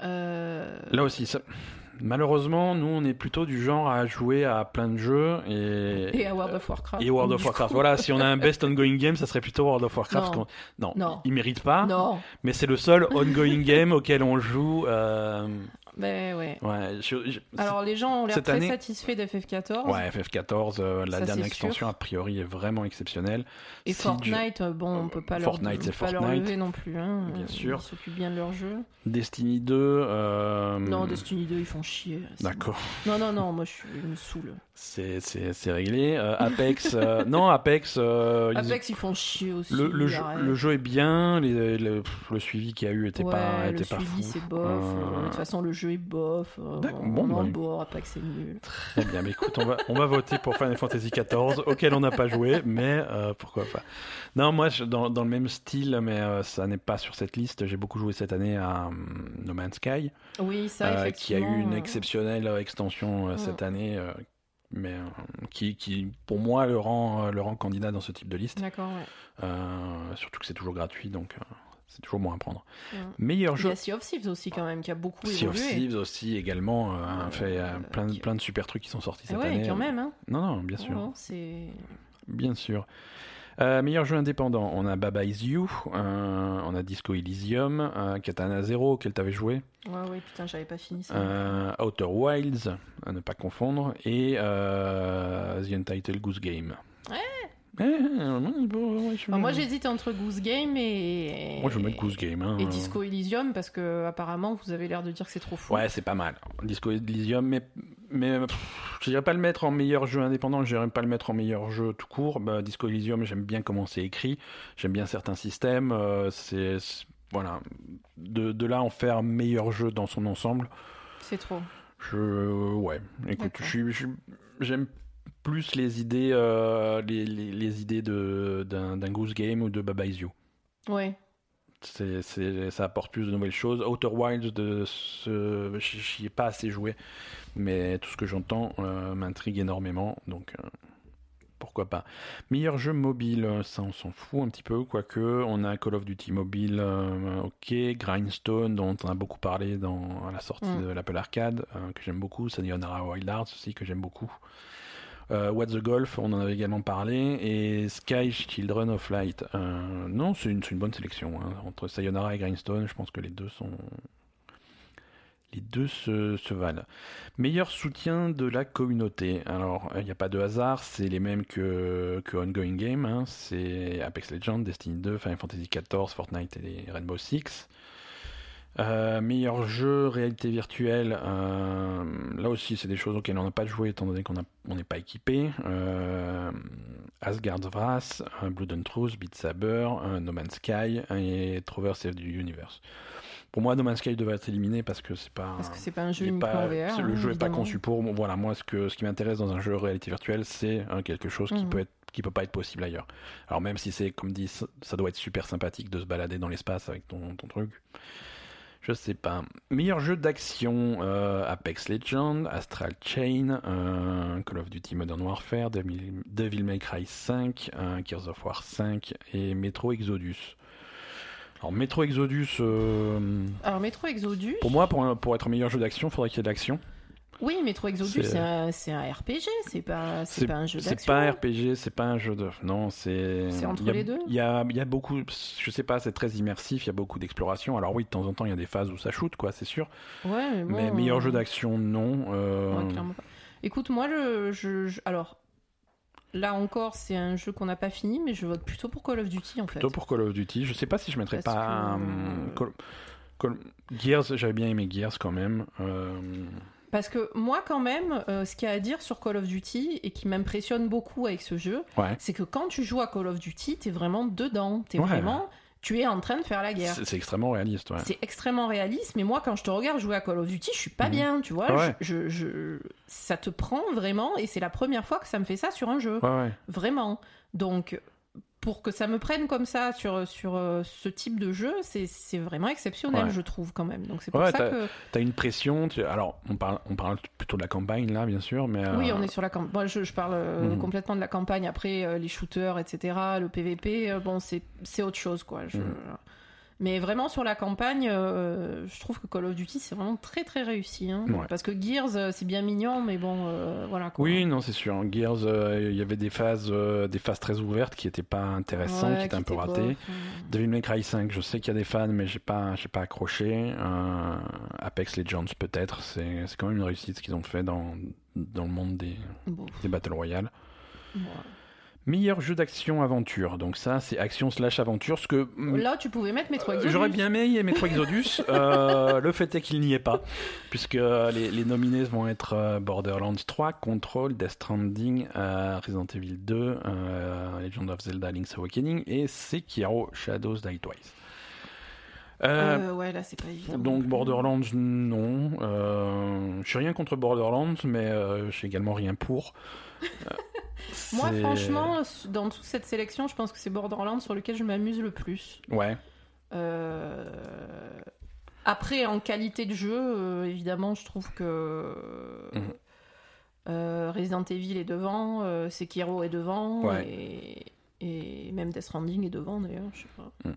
Euh, Là aussi, ça- malheureusement, nous on est plutôt du genre à jouer à plein de jeux et, Et à World of Warcraft. et World of Warcraft. Voilà, si on a un best ongoing game, ça serait plutôt World of Warcraft. Non. non, Non. il mérite pas, Non, mais c'est le seul ongoing game auquel on joue. euh, ben ouais. ouais, je- je- Alors les gens ont l'air très année- satisfaits d'FF14. ouais, FF14, euh, la Ça, dernière extension sûr. a priori est vraiment exceptionnelle. Et Fortnite, euh, bon, on peut pas leur, Fortnite, pas leur lever non plus. Hein. Bien sûr. Ils s'occupent bien de leur jeu. Destiny 2. euh, Non, Destiny 2, ils font chier. D'accord. Non, non, non, moi je suis me saoule. c'est c'est- c'est réglé. Euh, Apex, (laughs) non, Apex. ils- Apex, ils font chier aussi. Le, le, jeu, le est bien, les- le, le suivi qu'il y a eu était ouais, pas, le était pas suivi fou. c'est bof. De toute façon, le jeu est bof. euh, on bon, en bah, bord, Apex c'est nul. Très bien, mais écoute, on va, on va voter pour Final Fantasy XIV, auquel on n'a pas joué, mais euh, pourquoi pas. Non, moi, je- dans, dans le même style, mais euh, ça n'est pas sur cette liste, j'ai beaucoup joué cette année à hum, No Man's Sky, Oui, ça, euh, qui a eu une euh, exceptionnelle extension euh, cette année, euh, mais euh, qui, qui, pour moi, le rend, euh, le rend candidat dans ce type de liste. D'accord, ouais. Euh, surtout que c'est toujours gratuit, donc euh, c'est toujours moins à prendre. Mm. Meilleur Il y jeu a Sea of Thieves aussi, quand même, qui a beaucoup Sea of évolué. Thieves aussi également euh, a Euh, fait euh, plein, qui- plein de super trucs qui sont sortis cette ouais, année. quand même, hein. Non, non, bien sûr. Oh, c'est... Bien sûr. Euh, meilleur jeu indépendant, on a Baba Is You, euh, on a Disco Elysium, Katana Zero, auquel t'avais joué, Ouais, ouais, putain, j'avais pas fini ça. Outer Wilds, à ne pas confondre, et The Untitled Goose Game. Ouais. Eh, euh, moi, j'hésite entre Goose Game et... Moi, je vais mettre Goose Game. hein. Et Disco Elysium, parce que apparemment vous avez l'air de dire que c'est trop fou. Ouais, c'est pas mal. Disco Elysium, mais, mais pff, je dirais pas le mettre en meilleur jeu indépendant, je dirais pas le mettre en meilleur jeu tout court. Bah, Disco Elysium, j'aime bien comment c'est écrit, j'aime bien certains systèmes. euh, c'est voilà, de, de là en faire meilleur jeu dans son ensemble. C'est trop. Je ouais, écoute, je suis- j'aime plus les idées, euh, les, les, les idées de d'un Goose Game ou de Baba Is You. Ouais. Ça apporte plus de nouvelles choses. Outer Wilds, de ce, j'y ai pas assez joué, mais tout ce que j'entends euh, m'intrigue énormément, donc euh, pourquoi pas. Meilleur jeu mobile, ça on s'en fout un petit peu, quoique on a Call of Duty mobile, euh, ok, Grindstone dont on a beaucoup parlé dans à la sortie Mm. de l'Apple Arcade, que j'aime beaucoup, Sayonara Wild Hearts aussi que j'aime beaucoup. Euh, What the Golf, on en avait également parlé, et Sky Children of Light. Euh, non, c'est une, bonne sélection. hein. Entre Sayonara et Grindstone, je pense que les deux sont. Les deux se, se valent. Meilleur soutien de la communauté. Alors, il n'y a pas de hasard, c'est les mêmes que, que Ongoing Game. hein. C'est Apex Legends, Destiny 2, Final Fantasy XIV, Fortnite et Rainbow Six. Euh, meilleur jeu, réalité virtuelle. euh, là aussi, c'est des choses auxquelles on n'a pas joué étant donné qu'on n'est pas équipé. Euh, Asgard's Wrath, Blood and Truth, Beat Saber, No Man's Sky et Trover Save the Universe. Pour moi, No Man's Sky devrait être éliminé parce que c'est pas. Parce que c'est pas un jeu pas- VR. le hein, jeu n'est pas conçu pour. Bon, Voilà, moi, ce, que, ce qui m'intéresse dans un jeu réalité virtuelle, c'est euh, quelque chose qui Mhm. peut être qui peut pas être possible ailleurs. Alors même si c'est comme dit, ça, ça doit être super sympathique de se balader dans l'espace avec ton, ton truc. Je sais pas. Meilleur jeu d'action euh, Apex Legends, Astral Chain, euh, Call of Duty Modern Warfare, Devil, Devil May Cry 5, euh, Gears of War 5 et Metro Exodus. Alors Metro Exodus, euh, Alors Metro Exodus. pour moi, pour, un- pour être meilleur jeu d'action, il faudrait qu'il y ait de l'action. Oui, Metro Exodus, C'est- c'est un, c'est un RPG, c'est pas, c'est pas un jeu C'est d'action. pas un RPG, c'est pas un jeu de. Non, c'est. C'est entre a- les deux Il y a, y a beaucoup. Je sais pas, c'est très immersif, il y a beaucoup d'exploration. Alors oui, de temps en temps, il y a des phases où ça shoot, quoi, c'est sûr. Ouais, mais, bon, Mais meilleur euh, jeu d'action, non. euh, ouais, clairement pas. Écoute, moi, je, je- je- alors là encore, c'est un jeu qu'on n'a pas fini, mais je vote plutôt pour Call of Duty en fait. Plutôt pour Call of Duty. Je sais pas si je mettrais Parce pas. que- euh, Call- Call- Gears, j'avais bien aimé Gears quand même. Euh, Parce que moi, quand même, euh, ce qu'il y a à dire sur Call of Duty et qui m'impressionne beaucoup avec ce jeu, Ouais. c'est que quand tu joues à Call of Duty, t'es vraiment dedans. T'es Ouais. vraiment, tu es en train de faire la guerre. C'est extrêmement réaliste, ouais. C'est extrêmement réaliste, mais moi, quand je te regarde jouer à Call of Duty, je suis pas Mhm. bien, tu vois. Ouais. je, je- je- ça te prend vraiment, et c'est la première fois que ça me fait ça sur un jeu. Ouais. Vraiment. Donc, pour que ça me prenne comme ça sur, sur euh, ce type de jeu, c'est vraiment exceptionnel, Ouais. je trouve, quand même. Donc, c'est pour Ouais, ça t'as- que. T'as une pression. tu- Alors, on parle, on parle plutôt de la campagne là, bien sûr, mais. Oui, euh, on est sur la campagne. Moi, je, je parle euh, Mhm. complètement de la campagne. Après, les shooters, etc., le PVP, bon, c'est c'est autre chose, quoi. Je- Mhm. Mais vraiment, sur la campagne, euh, je trouve que Call of Duty, c'est vraiment très, très réussi. hein. Ouais. Parce que Gears, euh, c'est bien mignon, mais bon, euh, voilà, quoi. Oui, non, c'est sûr. Gears, euh, il y avait des phases, des phases très ouvertes qui étaient pas intéressantes, Ouais, qui étaient un peu ratées. Devil May Cry 5, je sais qu'il y a des fans, mais j'ai pas, j'ai pas accroché. Apex Legends, peut-être. C'est, c'est quand même une réussite ce qu'ils ont fait dans, dans le monde des, Bon, des Battle Royale. ouais. Meilleur jeu d'action aventure. Donc ça, c'est action slash aventure. Ce que Là, tu pouvais mettre Metro Euh, Exodus. J'aurais bien aimé Metro Exodus. (laughs) Euh, le fait est qu'il n'y est pas, puisque les, les nominés vont être euh, Borderlands 3, Control, Death Stranding, euh, Resident Evil 2, euh, Legend of Zelda Link's Awakening et Sekiro Shadows Die Twice. Euh, Euh, ouais, là, c'est pas évident. donc Borderlands, non. Euh, je suis rien contre Borderlands, mais euh, je suis également rien pour. (laughs) Moi, franchement, dans toute cette sélection, je pense que c'est Borderlands sur lequel je m'amuse le plus. Ouais. Euh, Après, en qualité de jeu, euh, évidemment, je trouve que Mhm. euh, Resident Evil est devant, Sekiro est devant, Ouais. et... et même Death Stranding est devant d'ailleurs. Je sais pas. Voilà.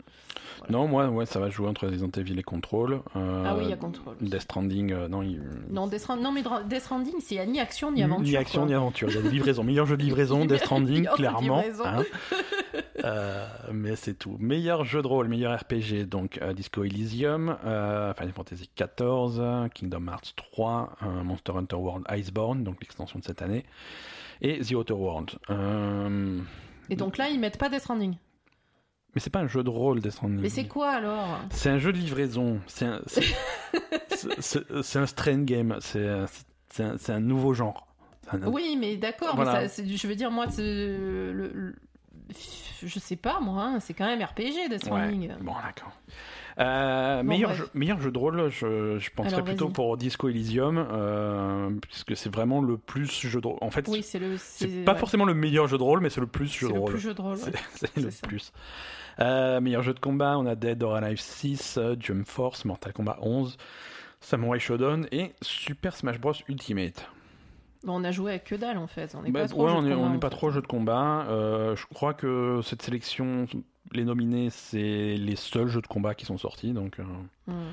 Non, moi, ouais, ça va jouer entre Resident Evil et Control. Euh, Ah oui, il y a Control. aussi. Death Stranding, euh, non, il... Non, Death Strand- non, mais Death Stranding, c'est ni action ni aventure. Ni action quoi. ni aventure. Il y a des livraisons. Meilleur jeu de livraison, (laughs) Death Stranding, clairement. hein. (laughs) Euh, mais c'est tout. Meilleur jeu de rôle, meilleur RPG, donc Disco Elysium, Final Fantasy XIV, Kingdom Hearts 3, euh, Monster Hunter World Iceborne, donc l'extension de cette année, et The Outer World. Euh, Et donc là, ils mettent pas Death Stranding. Mais c'est pas un jeu de rôle, Death Stranding. Mais c'est quoi alors? C'est un jeu de livraison. C'est un, c'est- (laughs) un strain game. C'est un, c'est un nouveau genre. Un- Oui, mais d'accord. Voilà. Je veux dire, moi, le, le- je sais pas, moi, hein, c'est quand même RPG Death Stranding. Ouais, bon, d'accord. Euh, Bon, meilleur, jeu, meilleur jeu de rôle, je, je penserais Alors, plutôt pour Disco Elysium, euh, puisque c'est vraiment le plus jeu de rôle. En fait, Oui, c'est le. c'est pas ouais, forcément le meilleur jeu de rôle, mais c'est le plus c'est jeu de le rôle. plus jeu de rôle. (laughs) C'est c'est le ça. plus. Euh, meilleur jeu de combat, on a Dead or Alive 6, euh, Jump Force, Mortal Kombat 11, Samurai Shodown et Super Smash Bros Ultimate. Bon, on a joué avec que dalle en fait. On est Bah, pas trop. ouais, jeu on de est, combat, on est en pas fait. trop jeu de combat. Euh, je crois que cette sélection, les nominés, c'est les seuls jeux de combat qui sont sortis. Donc euh, Hmm.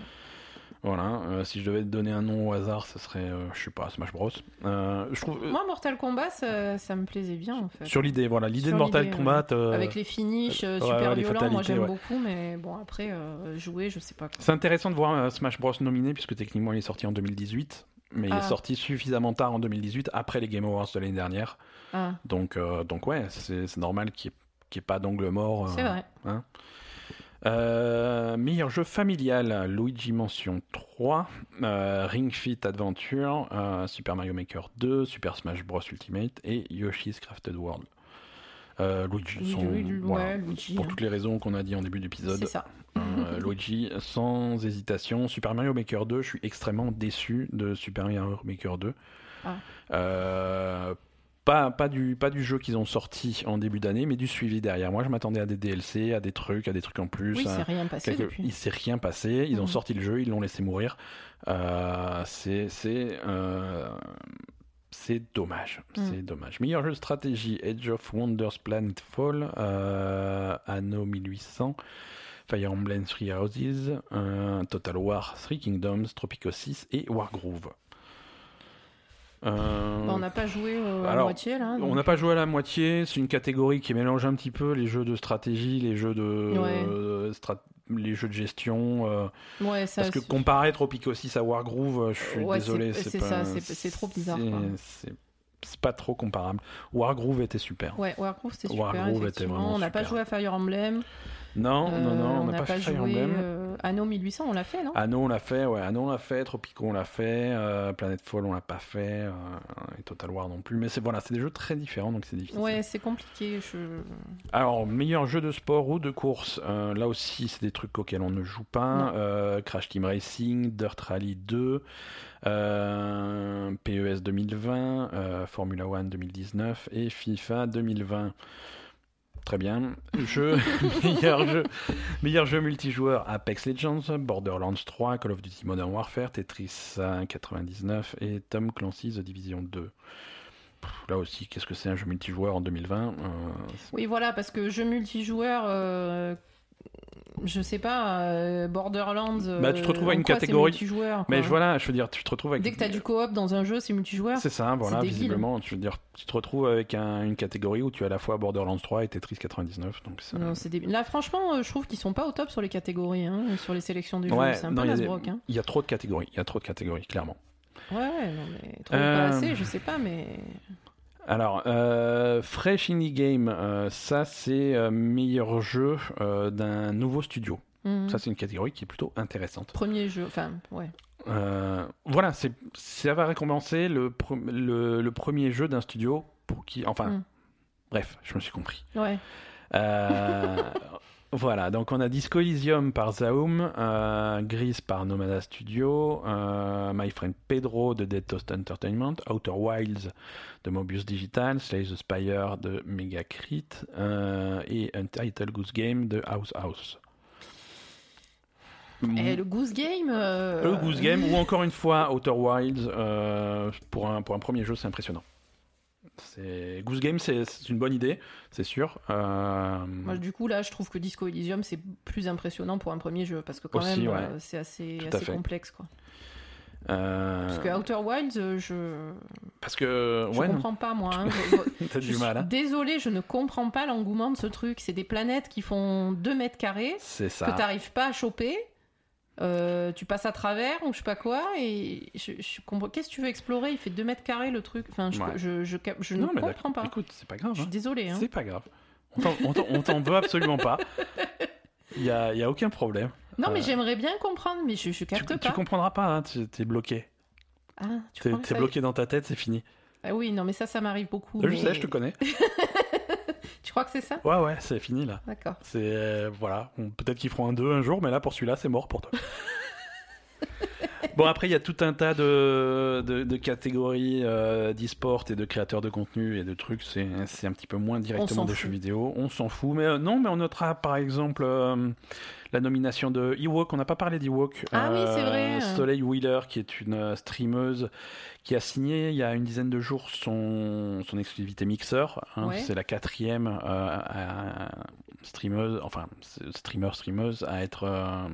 voilà. Euh, si je devais te donner un nom au hasard, ce serait, euh, je sais pas, Smash Bros. Euh, je trouve. Moi, Mortal Kombat, ça, ça me plaisait bien en fait. sur l'idée, voilà, l'idée de Mortal Kombat. Avec les finishes super ouais, violents, moi j'aime ouais. beaucoup, mais bon, après, jouer, je sais pas. C'est intéressant de voir Smash Bros nominé puisque techniquement il est sorti en 2018, mais il Ah. est sorti suffisamment tard en 2018 après les Game Awards de l'année dernière. Ah, Donc, euh, donc ouais, c'est c'est normal qu'il n'y ait, qu'il y ait pas d'angle mort. euh, c'est vrai. Euh, meilleur jeu familial, Luigi Mansion 3, euh, Ring Fit Adventure, euh, Super Mario Maker 2, Super Smash Bros Ultimate et Yoshi's Crafted World. Euh, Luigi, Oui, son- oui, oui, voilà, ouais, Luigi, pour hein. toutes les raisons qu'on a dit en début d'épisode. C'est ça. Euh, (laughs) Luigi, sans hésitation. Super Mario Maker 2, je suis extrêmement déçu de Super Mario Maker 2. Ah. Pas, pas, du, pas du jeu qu'ils ont sorti en début d'année, mais du suivi derrière. Moi, je m'attendais à des DLC, à des trucs, à des trucs en plus. Oui, à c'est rien passé quelque- depuis. Il s'est rien passé. Ils ont Mhm. sorti le jeu, ils l'ont laissé mourir. Euh, c'est c'est euh, c'est dommage. Mhm. C'est dommage. Meilleur jeu de stratégie Age of Wonders Planetfall, euh, Anno 1800. Fire Emblem Three Houses, euh, Total War Three Kingdoms, Tropico 6 et Wargroove. Euh, Bah, on n'a pas joué euh, à alors, moitié là. on n'a pas joué à la moitié, c'est une catégorie qui mélange un petit peu les jeux de stratégie, les jeux de, Ouais. euh, strat- les jeux de gestion. Ouais, ça. parce que comparer Tropico 6 à Wargroove, je suis Ouais, désolé, c'est- pas- c'est- trop bizarre, c'est- pas trop comparable. Wargroove était super. Ouais, Wargroove c'était super. Wargroove était vraiment on n'a pas joué à Fire Emblem. Non, non, Euh, non, on n'a pas, fait joué. Emblem. euh, Anno 1800, on l'a fait, non? Anno on l'a fait, ouais, Anno on l'a fait, Tropico on l'a fait, euh, Planetfall on l'a pas fait, et Total War non plus. Mais c'est voilà, c'est des jeux très différents donc c'est difficile. Ouais, c'est compliqué. Je... Alors meilleur jeu de sport ou de course, là aussi c'est des trucs auxquels on ne joue pas. Non. Crash Team Racing, Dirt Rally 2, euh, PES 2020, euh, Formula One 2019 et FIFA 2020. Très bien. (laughs) Jeu, meilleur jeu, multijoueur Apex Legends, Borderlands 3, Call of Duty Modern Warfare, Tetris euh, 99 et Tom Clancy's Division 2. Pff, Là aussi, qu'est-ce que c'est un jeu multijoueur en 2020 Euh, Oui, voilà, parce que jeu multijoueur, euh, je sais pas, euh, Borderlands. Bah, tu te euh, retrouves à une quoi catégorie- multijoueur, Mais je- voilà, je veux dire, tu te retrouves avec. Dès que t'as du coop dans un jeu, c'est multijoueur. C'est ça, voilà, visiblement. Je veux dire, tu te retrouves avec un- une catégorie où tu as à la fois Borderlands 3 et Tetris 99. Donc c'est- Non. Là, franchement, euh, je trouve qu'ils sont pas au top sur les catégories, hein, sur les sélections du Ouais, jeu. C'est un non, peu il. Hein. il y a trop de catégories. Il y a trop de catégories, clairement. Ouais, ouais, non, mais trop Euh, pas assez, je sais pas, mais. Alors, euh, Fresh Indie Game, euh, ça c'est euh, meilleur jeu d'un nouveau studio. Mhm. Ça c'est une catégorie qui est plutôt intéressante. Premier jeu, enfin, ouais. Voilà, c'est ça va récompenser le, pre- le, le premier jeu d'un studio pour qui, enfin, Mm. bref, je me suis compris. Ouais. (laughs) Voilà, donc on a Disco Elysium par Zaum, euh, Gris par Nomada Studio, euh, My Friend Pedro de Dead Toast Entertainment, Outer Wilds de Mobius Digital, Slay the Spire de Megacrit euh, et Untitled Goose Game de House House. Et le Goose Game. euh, Le Goose Game, ou encore une fois Outer Wilds, euh, pour, un, pour un premier jeu, c'est impressionnant. C'est... Goose Game, c'est, une bonne idée, c'est sûr. Euh, Moi, du coup, là, je trouve que Disco Elysium, c'est plus impressionnant pour un premier jeu, parce que quand Aussi, même, ouais. euh, c'est assez, complexe, quoi. euh, Parce que Outer Wilds, je, parce que je ouais, non, comprends pas, moi. hein. (laughs) Je- t'as du suis mal. hein. Désolée, je ne comprends pas l'engouement de ce truc. C'est des planètes qui font 2 mètres carrés, C'est que ça. t'arrives pas à choper. Euh, tu passes à travers ou je sais pas quoi et je, je comprends qu'est-ce que tu veux explorer? Il fait 2 mètres carrés le truc enfin je, Ouais. je, je, je ne Non, comprends pas Écoute, c'est pas grave. je suis hein. désolée hein. C'est pas grave. On t'en, veut absolument pas. Il y a, y a aucun problème. non mais Euh, j'aimerais bien comprendre mais je, je Tu, capte tu pas comprendras pas. Hein, tu es bloqué. ah, tu T'es, t'es bloqué dans ta tête, c'est fini. Ah oui non mais ça ça m'arrive beaucoup Je mais- sais, je te connais. (laughs) crois que c'est ça Ouais, ouais, c'est fini là. d'accord C'est euh, voilà, peut-être qu'ils feront un 2 un jour, mais là pour celui-là, c'est mort pour toi. (laughs) bon après il y a tout un tas de, de, de catégories euh, d'e-sport et de créateurs de contenu et de trucs. C'est c'est un petit peu moins directement des fout. jeux vidéo. On s'en fout, mais euh, non, mais on notera par exemple euh, la nomination de Ewok. On n'a pas parlé d'Ewok. Ah oui, c'est vrai. Soleil Wheeler, qui est une euh, streameuse qui a signé il y a une dizaine de jours son, son exclusivité Mixer. hein. Ouais. C'est la quatrième euh, à- streameuse, enfin streamer streameuse à être euh,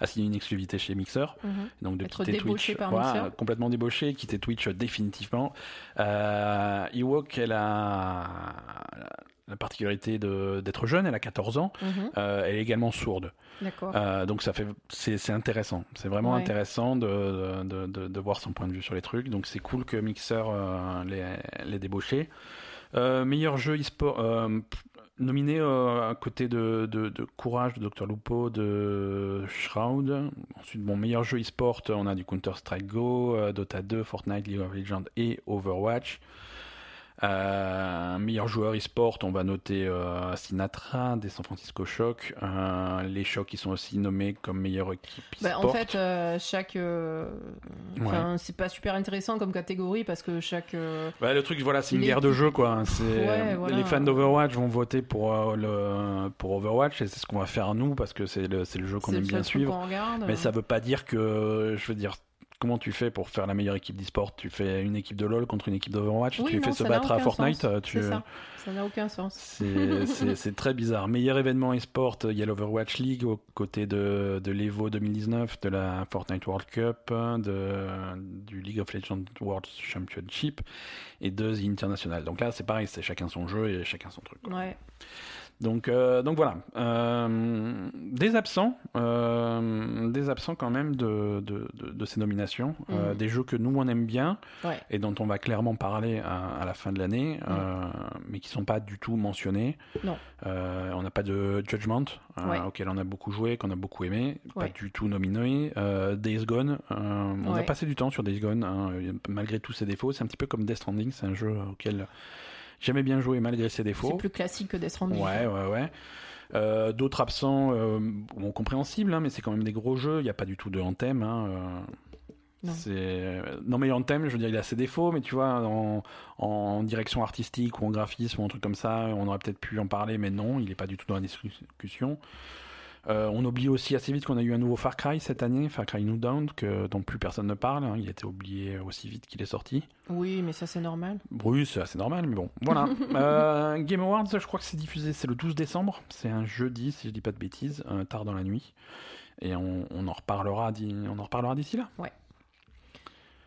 à signer une exclusivité chez Mixer. Mhm. Donc de Être quitter Twitch, par Voilà, complètement débauché, quitter Twitch euh, définitivement. Euh, Ewok, elle a la particularité de- d'être jeune, elle a 14 ans. Mhm. Euh, elle est également sourde. Euh, donc ça fait, c'est intéressant. C'est vraiment Ouais. intéressant de, de, de, de voir son point de vue sur les trucs. Donc c'est cool que Mixer euh, l'ait l'ait débauché. Meilleur jeu e-sport. nominé à côté de, Courage, de Dr. Lupo, de Shroud. Ensuite, bon, meilleur jeu e-sport, on a du Counter-Strike Go, euh, Dota 2, Fortnite, League of Legends et Overwatch. Euh, meilleur joueur e-sport, on va noter euh, Sinatra des San Francisco Shock. Euh, les Shock qui sont aussi nommés comme meilleure équipe Bah, en fait, euh, chaque. enfin, C'est pas super intéressant comme catégorie parce que chaque. Ouais, le truc, voilà, c'est une Les- guerre de jeu, quoi. Ouais, voilà. les fans d'Overwatch vont voter pour le pour Overwatch et c'est ce qu'on va faire nous parce que c'est le le jeu qu'on aime bien suivre. regarde. Mais ça veut pas dire que, je veux dire, comment tu fais pour faire la meilleure équipe d'e-sport? Tu fais une équipe de LoL contre une équipe d'Overwatch? Oui, Tu non, fais se battre à Fortnite? tu... Ça. N'a aucun sens. C'est très bizarre. Meilleur événement e-sport, il y a l'Overwatch League aux côtés de, de l'Evo 2019, de la Fortnite World Cup, de, du League of Legends World Championship et de The International. Donc là, c'est pareil, c'est chacun son jeu et chacun son truc. quoi. Ouais. Donc, euh, donc voilà. Euh, des absents, euh, des absents quand même de, de, de, de ces nominations. Mhm. des jeux que nous on aime bien Ouais. et dont on va clairement parler à, à la fin de l'année, euh, mais qui sont pas du tout mentionnés. Non. On n'a pas de Judgment, Ouais. auquel on a beaucoup joué, qu'on a beaucoup aimé, pas du tout nominé. Days Gone, on a passé du temps sur Days Gone, hein, malgré tous ses défauts. C'est un petit peu comme Death Stranding, c'est un jeu auquel j'aimais bien jouer malgré ses défauts. C'est plus classique que Death Stranding. Ouais, ouais, ouais. Euh, D'autres absents, euh, bon, compréhensibles, hein, mais c'est quand même des gros jeux. Il n'y a pas du tout de Anthem. Hein, euh, Non. non mais Anthem, je veux dire, il a ses défauts, mais tu vois, en, en direction artistique ou en graphisme ou un truc comme ça, on aurait peut-être pu en parler, mais non, il n'est pas du tout dans la discussion. Euh, on oublie aussi assez vite qu'on a eu un nouveau Far Cry cette année, Far Cry New Dawn, que, dont plus personne ne parle. hein. il a été oublié aussi vite qu'il est sorti. Oui, mais ça c'est normal. Oui, c'est assez normal, mais bon, voilà. (laughs) Euh, Game Awards, je crois que c'est diffusé, c'est le 12 décembre, c'est un jeudi, si je dis pas de bêtises, euh, tard dans la nuit. Et on, on en reparlera d'i- on en reparlera d'ici là.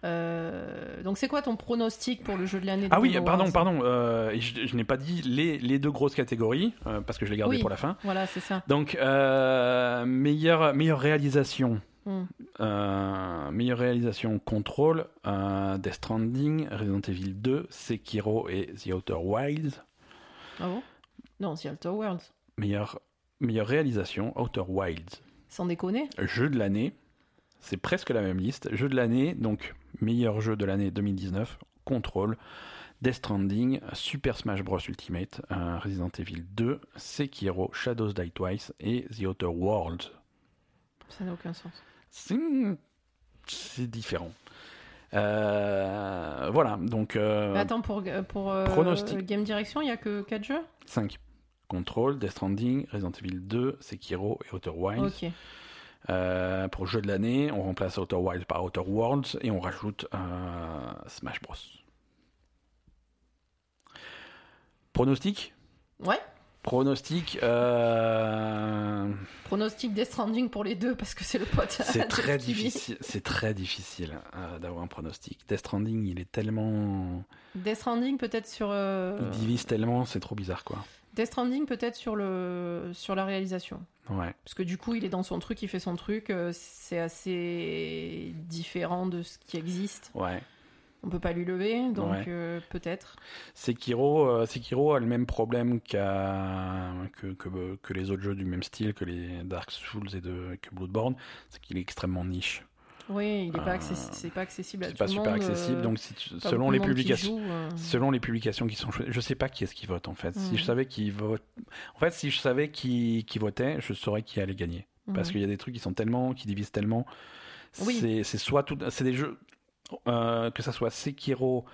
Euh, donc c'est quoi ton pronostic pour le jeu de l'année Ah oui, Game pardon, pardon, euh, je, je n'ai pas dit les, les deux grosses catégories, euh, parce que je l'ai gardé Oui. pour la fin. Voilà, c'est ça. Donc, euh, meilleure, meilleure réalisation. Euh, meilleure réalisation Control, euh, Death Stranding, Resident Evil 2, Sekiro et The Outer Wilds. Ah bon? Non, c'est Outer Worlds. Meilleure, meilleure réalisation Outer Wilds. Sans déconner. Jeu de l'année, c'est presque la même liste. Jeu de l'année, donc meilleur jeu de l'année 2019, Control, Death Stranding, Super Smash Bros Ultimate, euh, Resident Evil 2, Sekiro, Shadows Die Twice et The Outer Worlds. Ça n'a aucun sens. C'est différent. Euh, voilà, donc euh, attends, pour, pour. Game Direction, il y a que 4 jeux? 5. Control, Death Stranding, Resident Evil 2, Sekiro et Outer Wilds. Ok. Euh, pour jeu de l'année, on remplace Outer Wilds par Outer Worlds et on rajoute euh, Smash Bros. Pronostic? Ouais. Pronostic, euh, Pronostic Death Stranding pour les deux parce que c'est le pote. c'est très difficile. C'est très difficile euh, d'avoir un pronostic. Death Stranding, il est tellement, Death Stranding peut-être sur. euh, il divise tellement, c'est trop bizarre quoi. Death Stranding peut-être sur le sur la réalisation. Ouais. Parce que du coup, il est dans son truc, il fait son truc. euh, C'est assez différent de ce qui existe. Ouais. On peut pas lui lever, donc Ouais. euh, peut-être. Sekiro, euh, Sekiro a le même problème que, que, que les autres jeux du même style, que les Dark Souls et de, que Bloodborne, c'est qu'il est extrêmement niche. Oui, il est pas Euh, accessi- c'est pas accessible à C'est tout pas le super accessible, euh, donc si tu- pas selon les publications, joue, euh. selon les publications qui sont choisies, je sais pas qui est-ce qui vote en fait. Si je savais qui vote, en fait, si je savais qui, qui votait, je saurais qui allait gagner. Parce Mhm. qu'il y a des trucs qui sont tellement, qui divisent tellement. Oui. C'est, c'est soit tout, c'est des jeux, euh, que ça soit Sekiro,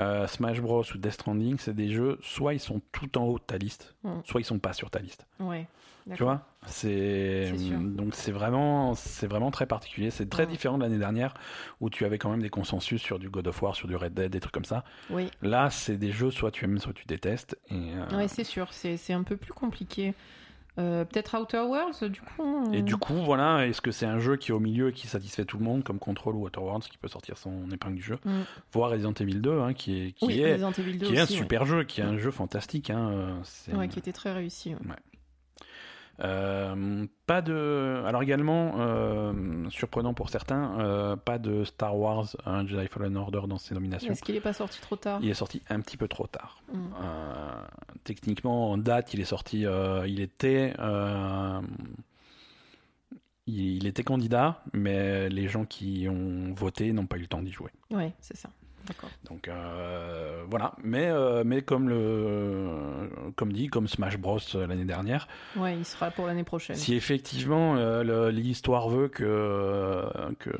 euh, Smash Bros ou Death Stranding, c'est des jeux, soit ils sont tout en haut de ta liste, Mhm. soit ils sont pas sur ta liste. Ouais. Tu vois, c'est sûr. donc c'est vraiment c'est vraiment très particulier. C'est très Ouais. différent de l'année dernière où tu avais quand même des consensus sur du God of War, sur du Red Dead, des trucs comme ça. Oui. Là, c'est des jeux soit tu aimes, soit tu détestes. Et, euh, Ouais, c'est sûr, c'est un peu plus compliqué. Euh, Peut-être Outer Worlds, du coup. et du coup, voilà, est-ce que c'est un jeu qui est au milieu et qui satisfait tout le monde, comme Control ou Outer Worlds, qui peut sortir son épingle du jeu, Mm. voire Resident Evil 2, hein, qui est qui oui, est Resident Evil 2 qui est un ouais. super jeu, qui est un jeu fantastique. Hein, euh, Ouais, qui était très réussi. ouais. Euh, pas de. Alors également, euh, surprenant pour certains, euh, pas de Star Wars un Jedi Fallen Order dans ses nominations. Est-ce qu'il n'est pas sorti trop tard? Il est sorti un petit peu trop tard. Mm. Techniquement, en date, il est sorti. il était. il, il était candidat, mais les gens qui ont voté n'ont pas eu le temps d'y jouer. Ouais, c'est ça. D'accord. Donc euh, voilà, mais, euh, mais comme, le, comme dit, comme Smash Bros euh, l'année dernière, Ouais, il sera pour l'année prochaine. si effectivement l'histoire veut que, que,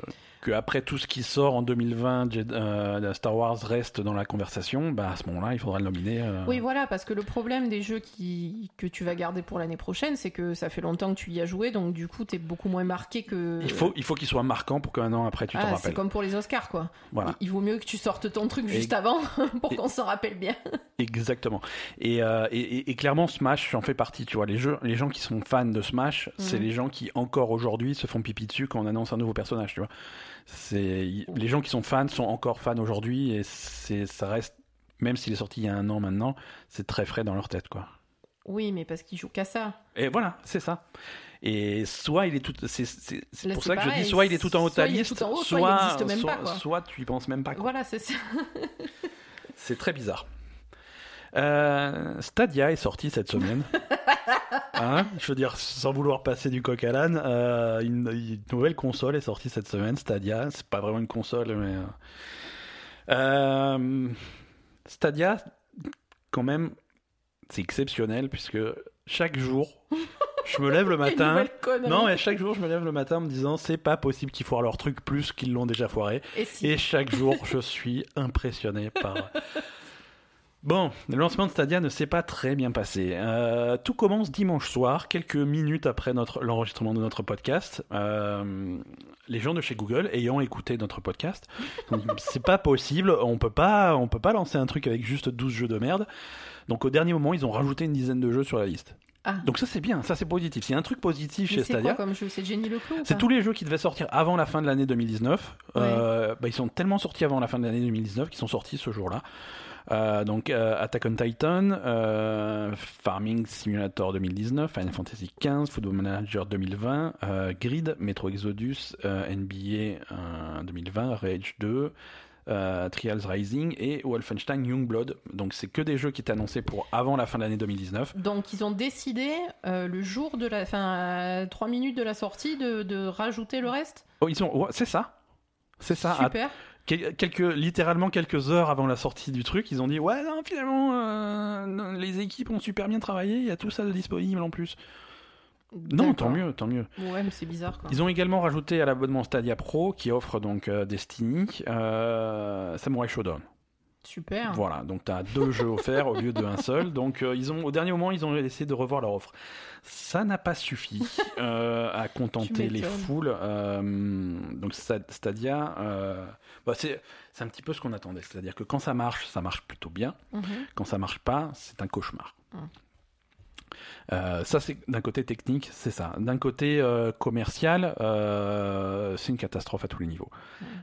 que après tout ce qui sort en 2020, Jedi- euh, Star Wars reste dans la conversation, bah à ce moment-là, il faudra le nominer. euh, Oui, voilà, parce que le problème des jeux qui... que tu vas garder pour l'année prochaine, c'est que ça fait longtemps que tu y as joué, donc du coup, t'es beaucoup moins marqué que. Il faut, il faut qu'il soit marquant pour qu'un an après tu t'en Ah, c'est rappelles. comme pour les Oscars, quoi. Voilà, Il il vaut mieux que tu sortes ton truc Et- juste avant (laughs) pour et- qu'on s'en rappelle bien. (laughs) exactement. Et, euh, et, clairement, Smash en fait partie. Tu vois, les jeux, les gens qui sont fans de Smash, c'est Mhm. les gens qui encore aujourd'hui se font pipi dessus quand on annonce un nouveau personnage. Tu vois, c'est les gens qui sont fans sont encore fans aujourd'hui et c'est, ça reste. Même s'il est sorti il y a un an maintenant, c'est très frais dans leur tête, quoi. Oui, mais parce qu'ils jouent qu'à ça. Et voilà, c'est ça. Et soit il est tout, c'est, pour ça que je dis soit il est tout en haut de ta liste, soit soit, soit tu y penses même pas. Quoi. Voilà, c'est ça. C'est très bizarre. Euh, Stadia est sorti cette semaine. (laughs) Hein je veux dire, sans vouloir passer du coq à l'âne, euh, une, une nouvelle console est sortie cette semaine. Stadia, c'est pas vraiment une console, mais. euh, Stadia, quand même, c'est exceptionnel puisque chaque jour, je me lève le (laughs) matin. Non, mais chaque jour, je me lève le matin en me disant c'est pas possible qu'ils foirent leur truc plus qu'ils l'ont déjà foiré. Et si. Et chaque jour, je suis impressionné par. (laughs) Bon, le lancement de Stadia ne s'est pas très bien passé. Euh, tout commence dimanche soir, quelques minutes après notre l'enregistrement de notre podcast. Euh, les gens de chez Google, ayant écouté notre podcast, ont (laughs) dit, c'est pas possible, on peut pas, on peut pas lancer un truc avec juste 12 jeux de merde. Donc au dernier moment, ils ont rajouté une dizaine de jeux sur la liste. Ah. Donc ça c'est bien, ça c'est positif. A un truc positif Mais chez c'est Stadia, quoi comme jeu? C'est Jenny Leclos c'est tous les jeux qui devaient sortir avant la fin de l'année 2019. Euh, bah, ils sont tellement sortis avant la fin de l'année 2019 qu'ils sont sortis ce jour-là. Euh, donc euh, Attack on Titan, euh, Farming Simulator 2019, Final Fantasy XV, Football Manager 2020, euh, Grid, Metro Exodus, NBA euh, 2020, Rage 2, euh, Trials Rising et Wolfenstein Youngblood. Donc c'est que des jeux qui étaient annoncés pour avant la fin de l'année 2019. Donc ils ont décidé le jour de la, à trois minutes de la sortie de, de rajouter le reste? Oh, ils c'est ça. C'est ça. Super. Quelques, littéralement quelques heures avant la sortie du truc, ils ont dit ouais non finalement euh, les équipes ont super bien travaillé, il y a tout ça de disponible en plus. Non, tant mieux, tant mieux. Ouais, mais c'est bizarre quoi. Ils ont également rajouté à l'abonnement Stadia Pro qui offre donc euh, Destiny, euh, Samurai Shodown. Super. Voilà, donc tu as deux jeux offerts au lieu d'un seul. Donc euh, ils ont au dernier moment ils ont essayé de revoir leur offre. Ça n'a pas suffi euh, à contenter les foules. Euh, donc Sta- Stadia, bah, c'est un petit peu ce qu'on attendait, c'est-à-dire que quand ça marche, ça marche plutôt bien. Mhm. Quand ça marche pas, c'est un cauchemar. Mm. Euh, ça, c'est d'un côté technique, c'est ça. D'un côté euh, commercial, euh, c'est une catastrophe à tous les niveaux.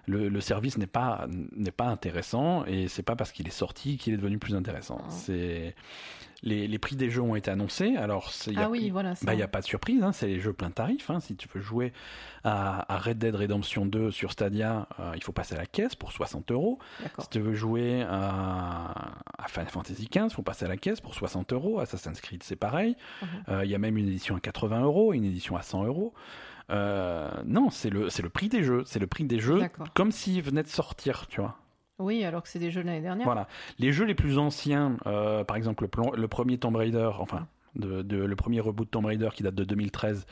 Le, le service n'est pas n'est pas intéressant et c'est pas parce qu'il est sorti qu'il est devenu plus intéressant. C'est les, les prix des jeux ont été annoncés. Alors, il y a Ah oui, voilà. bah, il n'y a pas de surprise, hein, c'est les jeux plein tarif. Hein. Si tu veux jouer à, à Red Dead Redemption 2 sur Stadia, euh, il faut passer à la caisse pour 60 euros. Si tu veux jouer à, à Final Fantasy XV, il faut passer à la caisse pour 60 euros. Assassin's Creed, c'est pareil. Mhm. Euh, Il y a même une édition à 80 euros, une édition à 100 euros. Euh, non, c'est le, le prix des jeux. C'est le prix des jeux comme s'ils venaient de sortir, tu vois. Oui, alors que c'est des jeux de l'année dernière. Voilà. Les jeux les plus anciens, euh, par exemple le, premier Tomb Raider, enfin, de, de- le premier reboot Tomb Raider qui date de 2013,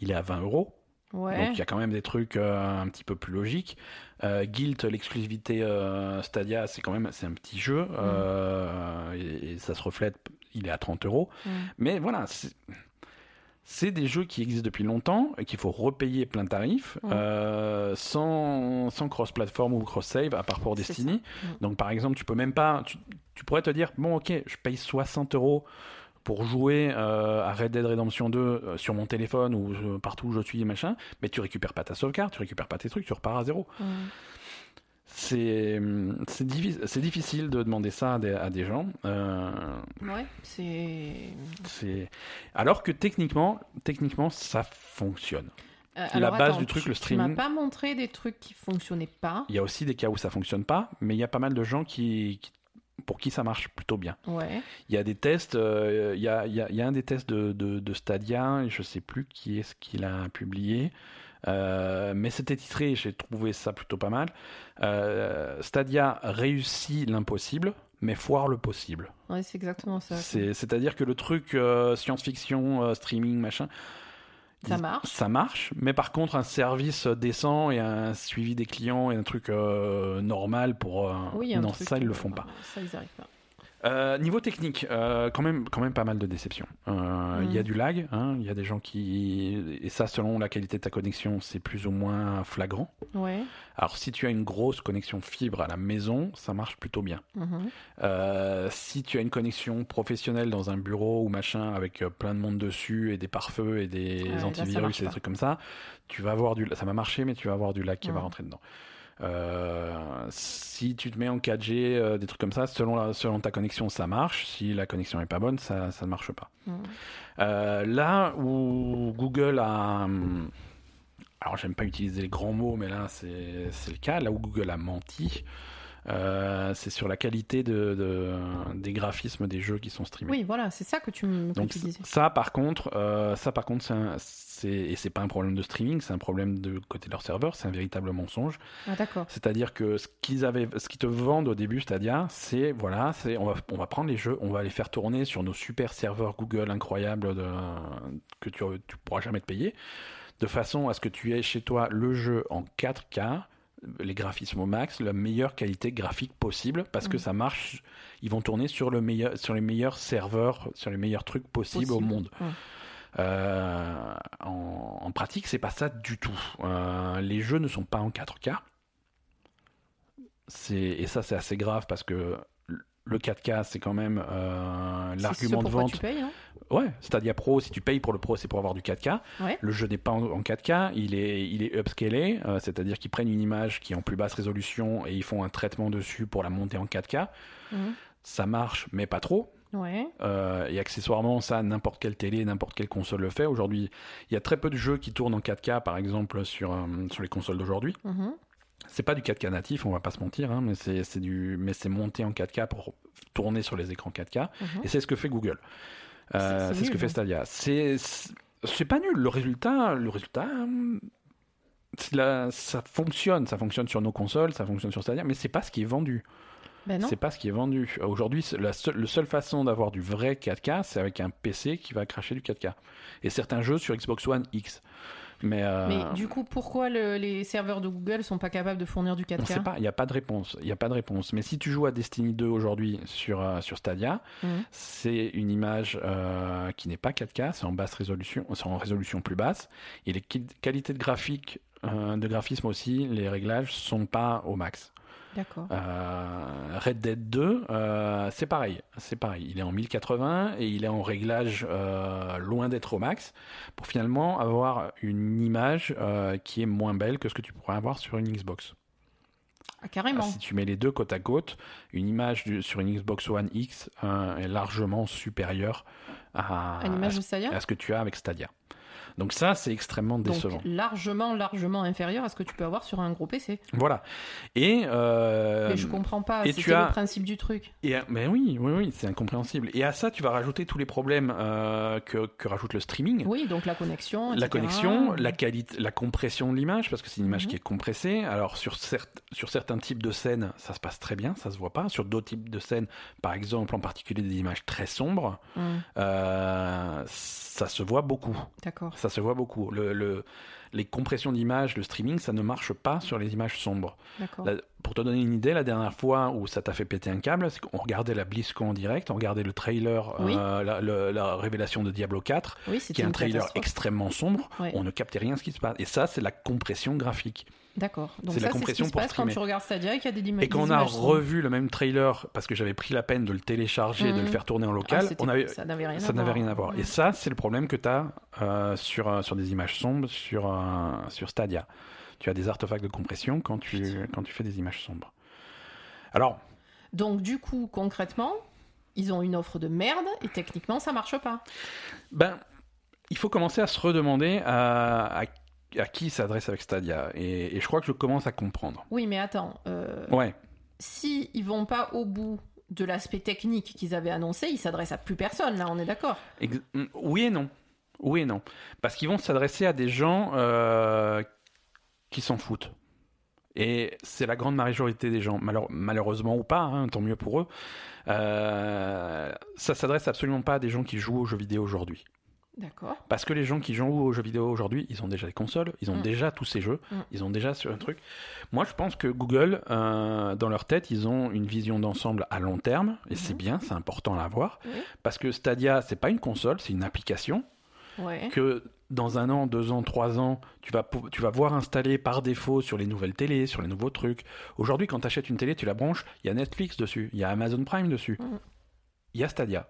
il est à 20 euros. Ouais. Donc il y a quand même des trucs euh, un petit peu plus logiques. Euh, Guild, l'exclusivité euh, Stadia, c'est quand même c'est un petit jeu et, et ça se reflète. Il est à 30 euros. Mm. Mais voilà, c'est des jeux qui existent depuis longtemps et qu'il faut repayer plein tarif Mm. euh, sans, sans cross-platform ou cross-save à part pour Destiny. Donc par exemple, tu peux même pas. Tu, tu pourrais te dire bon, ok, je paye 60 euros pour jouer euh, à Red Dead Redemption 2 euh, sur mon téléphone ou euh, partout où je suis machin, mais tu récupères pas ta sauvegarde, tu récupères pas tes trucs, tu repars à zéro. C'est c'est diffi- c'est difficile de demander ça à des, à des gens. Euh, Ouais, c'est. c'est alors que techniquement, techniquement, ça fonctionne. Euh, La base attends, du truc, tu- le Tu streaming. m'as pas montré des trucs qui fonctionnaient pas. Il y a aussi des cas où ça fonctionne pas, mais il y a pas mal de gens qui, qui- pour qui ça marche plutôt bien. Ouais. Il y a des tests, euh, il, y a, il, y a, il y a un des tests de, de, de Stadia, et je sais plus qui est-ce qui l'a publié, euh, mais c'était titré, et j'ai trouvé ça plutôt pas mal. Euh, Stadia réussit l'impossible, mais foire le possible. Ouais, c'est exactement ça. C'est- C'est-à-dire que le truc euh, science-fiction, euh, streaming, machin, Ça il- marche. Ça marche, mais par contre, un service décent et un suivi des clients et un truc euh, normal pour. euh, Oui, un non, truc, ça, ils euh, le font pas. Ça, ils arrivent pas. Euh, niveau technique, euh, quand même, quand même pas mal de déceptions. Euh, Il y a Mhm. du lag, hein, il y a des gens qui, et ça selon la qualité de ta connexion, c'est plus ou moins flagrant. Ouais. Alors si tu as une grosse connexion fibre à la maison, ça marche plutôt bien. Mhm. Euh, si tu as une connexion professionnelle dans un bureau ou machin avec plein de monde dessus et des pare-feux et des Ouais, antivirus et des trucs comme ça, tu vas avoir du, ça va marcher, mais tu vas avoir du lag qui va Mhm. rentrer dedans. Euh, si tu te mets en 4G, euh, des trucs comme ça, selon, la, selon ta connexion, ça marche. Si la connexion est pas bonne, ça, ne marche pas. Mhm. Euh, là où Google a. hum, Alors, j'aime pas utiliser les grands mots, mais là, c'est le cas. Là où Google a menti, euh, c'est sur la qualité de, de- des graphismes des jeux qui sont streamés. Oui, voilà, c'est ça que tu, me- que Donc tu disais. ça par contre, euh, ça par contre, c'est et c'est pas un problème de streaming, c'est un problème de côté de leur serveur, c'est un véritable mensonge. Ah, d'accord. C'est-à-dire que ce qu'ils avaient, ce qu'ils te vendent au début Stadia, c'est voilà, c'est on va on va prendre les jeux, on va les faire tourner sur nos super serveurs Google incroyables de, que tu tu pourras jamais te payer, de façon à ce que tu aies chez toi le jeu en 4K les graphismes au max, la meilleure qualité graphique possible, parce que Mhm. ça marche. Ils vont tourner sur le meilleur, sur les meilleurs serveurs, sur les meilleurs trucs possibles au monde. Euh, en, en pratique, c'est pas ça du tout. Euh, les jeux ne sont pas en 4K. C'est et ça c'est assez grave parce que le 4K c'est quand même euh, l'argument de vente. tu payes, hein Ouais, Stadia Pro, si tu payes pour le Pro, c'est pour avoir du 4K. Ouais. Le jeu n'est pas en, en 4K, il est, il est upscalé, euh, c'est-à-dire qu'ils prennent une image qui est en plus basse résolution et ils font un traitement dessus pour la monter en 4K. Mhm. Ça marche, mais pas trop. Ouais. Euh, et accessoirement, ça, n'importe quelle télé, n'importe quelle console le fait. Aujourd'hui, il y a très peu de jeux qui tournent en 4K, par exemple, sur, euh, sur les consoles d'aujourd'hui. Mhm. C'est pas du 4K natif, on va pas se mentir, hein, mais c'est c'est du, mais c'est monté en 4K pour tourner sur les écrans 4K. Mhm. Et c'est ce que fait Google. Euh, C'est- c'est ce que fait hein. Stadia. C'est c'est pas nul. Le résultat, le résultat, ça fonctionne. Ça fonctionne sur nos consoles, ça fonctionne sur Stadia, mais c'est pas ce qui est vendu. Ben. C'est pas ce qui est vendu. Aujourd'hui, la seule, le seule façon d'avoir du vrai 4K, c'est avec un PC qui va cracher du 4K. Et certains jeux sur Xbox One X. Mais, euh, Mais du coup, pourquoi le- les serveurs de Google sont pas capables de fournir du 4K on sait pas, il n'y a pas de réponse. Il a pas de réponse. Mais si tu joues à Destiny 2 aujourd'hui sur, euh, sur Stadia, Mhm. c'est une image euh, qui n'est pas 4K, c'est en basse résolution, c'est en résolution plus basse. Et les qualités de graphique, de graphisme aussi, les réglages sont pas au max. D'accord. Euh, Red Dead 2, euh, c'est pareil, c'est pareil. Il est en 1080 et il est en réglage euh, loin d'être au max pour finalement avoir une image qui est moins belle que ce que tu pourrais avoir sur une Xbox. Ah, carrément. Si tu mets les deux côte à côte, une image du- sur une Xbox One X est largement supérieure à, ce, à ce que tu as avec Stadia. Donc ça, c'est extrêmement décevant. Donc largement, largement inférieur à ce que tu peux avoir sur un gros PC. Voilà. Et euh, Mais je comprends pas. et tu as- le principe du truc. Et, à- mais oui, oui, oui, c'est incompréhensible. Et à ça, tu vas rajouter tous les problèmes euh, que, que rajoute le streaming. Oui, donc la connexion. La connexion, la qualité, la compression de l'image, parce que c'est une image Mhm. qui est compressée. Alors sur, certes- sur certains types de scènes, ça se passe très bien, ça se voit pas. Sur d'autres types de scènes, par exemple en particulier des images très sombres, Hum, euh, ça se voit beaucoup. D'accord. Ça se voit beaucoup. Le, le- les compressions d'images, le streaming, ça ne marche pas sur les images sombres. La- pour te donner une idée, la dernière fois où ça t'a fait péter un câble, c'est qu'on regardait la BlizzCon en direct, on regardait le trailer, Oui. euh, la, le- la révélation de Diablo 4, Oui, qui est un trailer extrêmement sombre. On ne captait rien ce qui se passe. Et ça, c'est la compression graphique. D'accord. Donc C'est la ce compression qui se pour passe quand streamer. tu regardes Stadia et qu'il y a des, Et quand on a revu le même trailer, parce que j'avais pris la peine de le télécharger, de Mhm. le faire tourner en Ah, local, on avait, ça n'avait rien, à voir. rien à voir. Et ça, c'est le problème que tu as sur, euh, sur des images sombres sur, euh, sur Stadia. Tu as des artefacts de compression quand tu, quand tu fais des images sombres. Alors, Donc du coup, concrètement, ils ont une offre de merde et techniquement ça marche pas. ben, il faut commencer à se redemander à, à, qui s'adresse avec Stadia. Et, et je crois que je commence à comprendre. Oui, mais attends, euh, Ouais. si ils vont pas au bout de l'aspect technique qu'ils avaient annoncé, ils s'adressent à plus personne. Là, on est d'accord. Ex- mm, Oui et non. Oui et non. Parce qu'ils vont s'adresser à des gens euh, qui s'en foutent. Et c'est la grande majorité des gens, malheur- malheureusement ou pas, hein, tant mieux pour eux. Euh, ça s'adresse absolument pas à des gens qui jouent aux jeux vidéo aujourd'hui. D'accord. Parce que les gens qui jouent aux jeux vidéo aujourd'hui, ils ont déjà les consoles, ils ont Mm. déjà tous ces jeux, Mm. ils ont déjà un truc. Moi, je pense que Google, euh, dans leur tête, ils ont une vision d'ensemble à long terme, et c'est Mhm. bien, c'est important à l'avoir. Parce que Stadia, c'est pas une console, c'est une application Ouais. que dans un an, deux ans, trois ans, tu vas, tu vas voir installer par défaut sur les nouvelles télés, sur les nouveaux trucs. Aujourd'hui, quand tu achètes une télé, tu la branches, il y a Netflix dessus, il y a Amazon Prime dessus, Mhm. il y a Stadia.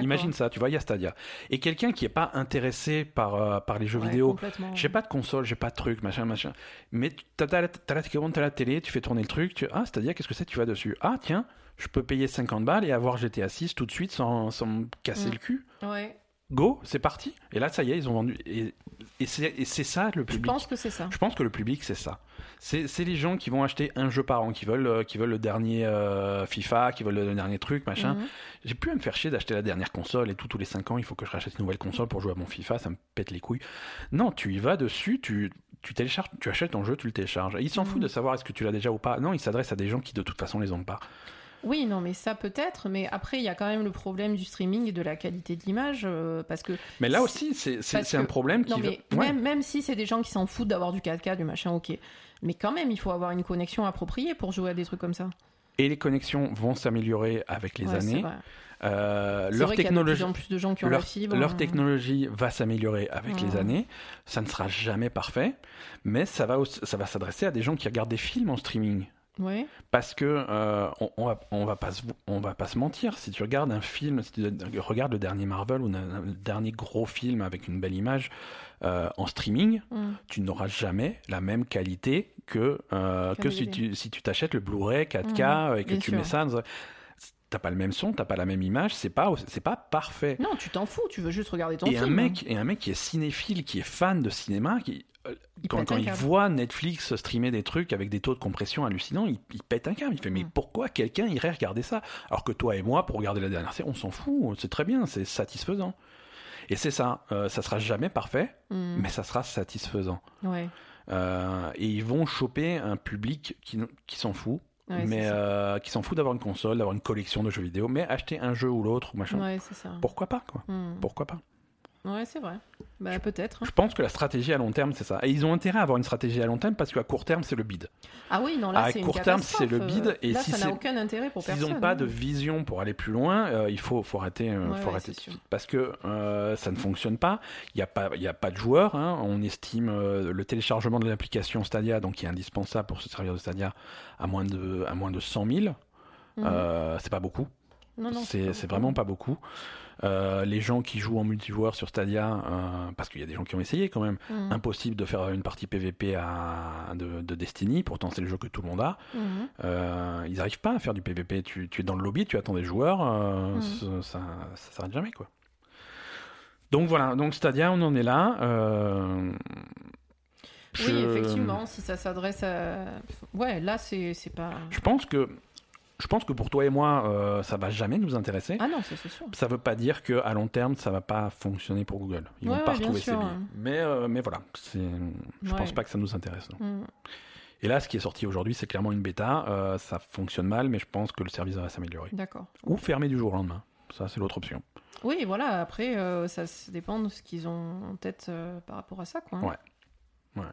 Imagine ça, tu vois, il y a Stadia. Et quelqu'un qui est pas intéressé par, euh, par les jeux Ouais, vidéo, j'ai pas de console, j'ai pas de truc, machin, machin. Mais tu as, t'as la télé, tu fais tourner le truc, tu ah, Stadia, qu'est-ce que c'est Tu vas dessus. Ah, tiens, je peux payer 50 balles et avoir GTA 6 tout de suite sans, sans me casser Mm. le cul. Ouais. Go, c'est parti. Et là, ça y est, ils ont vendu. Et, et c'est ça le Je public. pense que c'est ça. Je pense que le public, c'est ça. C'est les gens qui vont acheter un jeu par an, qui veulent, euh, qui veulent le dernier euh, FIFA, qui veulent le dernier truc, machin. Mhm. J'ai plus à me faire chier d'acheter la dernière console et tout, tous les 5 ans, il faut que je rachète une nouvelle console pour jouer à mon FIFA, ça me pète les couilles. Non, tu y vas dessus, tu, tu télécharges, tu achètes ton jeu, tu le télécharges. Et il s'en Mhm. fout de savoir est-ce que tu l'as déjà ou pas. Non, il s'adresse à des gens qui de toute façon les ont pas. Oui, non, mais ça peut-être, mais après, il y a quand même le problème du streaming et de la qualité de l'image, euh, parce que... Mais là aussi, c'est un problème qui Non, va- mais Ouais. même, même si c'est des gens qui s'en foutent d'avoir du 4K, du machin, ok. Mais quand même, il faut avoir une connexion appropriée pour jouer à des trucs comme ça. Et les connexions vont s'améliorer avec les Ouais, années. Euh, leur vrai qu'il y a de technologie. plus en plus de gens qui ont leur, la fibre. leur hein. technologie va s'améliorer avec les années. Ça ne sera jamais parfait, mais ça va, aussi- ça va s'adresser à des gens qui regardent des films en streaming. Ouais. Parce que euh, on, on va, on va pas se, on va pas se mentir. Si tu regardes un film, si tu regardes le dernier Marvel ou le dernier gros film avec une belle image euh, en streaming, Mm. tu n'auras jamais la même qualité que euh, que si tu si tu t'achètes le Blu-ray 4K Mhm, et que bien tu sûr. mets ça. dans- T'as pas le même son, t'as pas la même image, c'est pas c'est pas parfait. Non, tu t'en fous, tu veux juste regarder ton Et film. un mec et un mec qui est cinéphile, qui est fan de cinéma, qui quand, quand il voit Netflix streamer des trucs avec des taux de compression hallucinants, il, il pète un câble. Il fait mais Mm. pourquoi quelqu'un irait regarder ça? Alors que toi et moi, pour regarder la dernière série, on s'en fout. C'est très bien, c'est satisfaisant. Et c'est ça. euh, ça sera jamais parfait, Mm. mais ça sera satisfaisant. Ouais. Euh, et ils vont choper un public qui, qui s'en fout. Ouais, mais euh, qui s'en fout d'avoir une console, d'avoir une collection de jeux vidéo, mais acheter un jeu ou l'autre, ou machin. Ouais, c'est ça. Pourquoi pas, quoi Mm. Pourquoi pas Ouais, c'est vrai. Bah, peut-être. hein. Je pense que la stratégie à long terme, c'est ça. Et ils ont intérêt à avoir une stratégie à long terme parce qu'à court terme, c'est le bid. Ah oui, non, là, À une court terme, c'est le catastrophe. bide, et là, si ça n'a aucun intérêt pour S'ils n'ont pas hein. de vision pour aller plus loin, euh, il faut, faut arrêter, euh, Ouais, faut ouais, arrêter c'est tout de sûr. suite. Parce que euh, ça ne fonctionne pas. Il n'y a, pas- y a pas de joueurs. hein. On estime euh, le téléchargement de l'application Stadia, donc qui est indispensable pour se servir de Stadia, à moins de, à moins de 100 000. Mhm. Euh, c'est pas beaucoup. Non, non, C'est vraiment pas beaucoup. Euh, les gens qui jouent en multijoueur sur Stadia, euh, parce qu'il y a des gens qui ont essayé quand même, Mhm. impossible de faire une partie PVP à, de, de Destiny, pourtant c'est le jeu que tout le monde a. Mhm. Euh, ils n'arrivent pas à faire du PVP. Tu, tu es dans le lobby, tu attends des joueurs, Mhm. ça, ça s'arrête jamais quoi. Donc voilà, donc Stadia, on en est là. Oui, effectivement, si ça s'adresse à. Ouais, là, c'est c'est pas. Je pense que, je pense que pour toi et moi, euh, ça va jamais nous intéresser. Ah non, ça, c'est sûr. Ça veut pas dire que à long terme, ça va pas fonctionner pour Google. Ils Ouais, vont pas ouais, retrouver ces hein. Mais, euh, mais voilà, je Ouais. pense pas que ça nous intéresse. Mhm. Et là, ce qui est sorti aujourd'hui, c'est clairement une bêta. Euh, ça fonctionne mal, mais je pense que le service va s'améliorer. D'accord. Ou fermer du jour au lendemain. Ça, c'est l'autre option. Oui, voilà, après, euh, ça, dépend de ce qu'ils ont en tête par rapport à ça, quoi. hein. Ouais.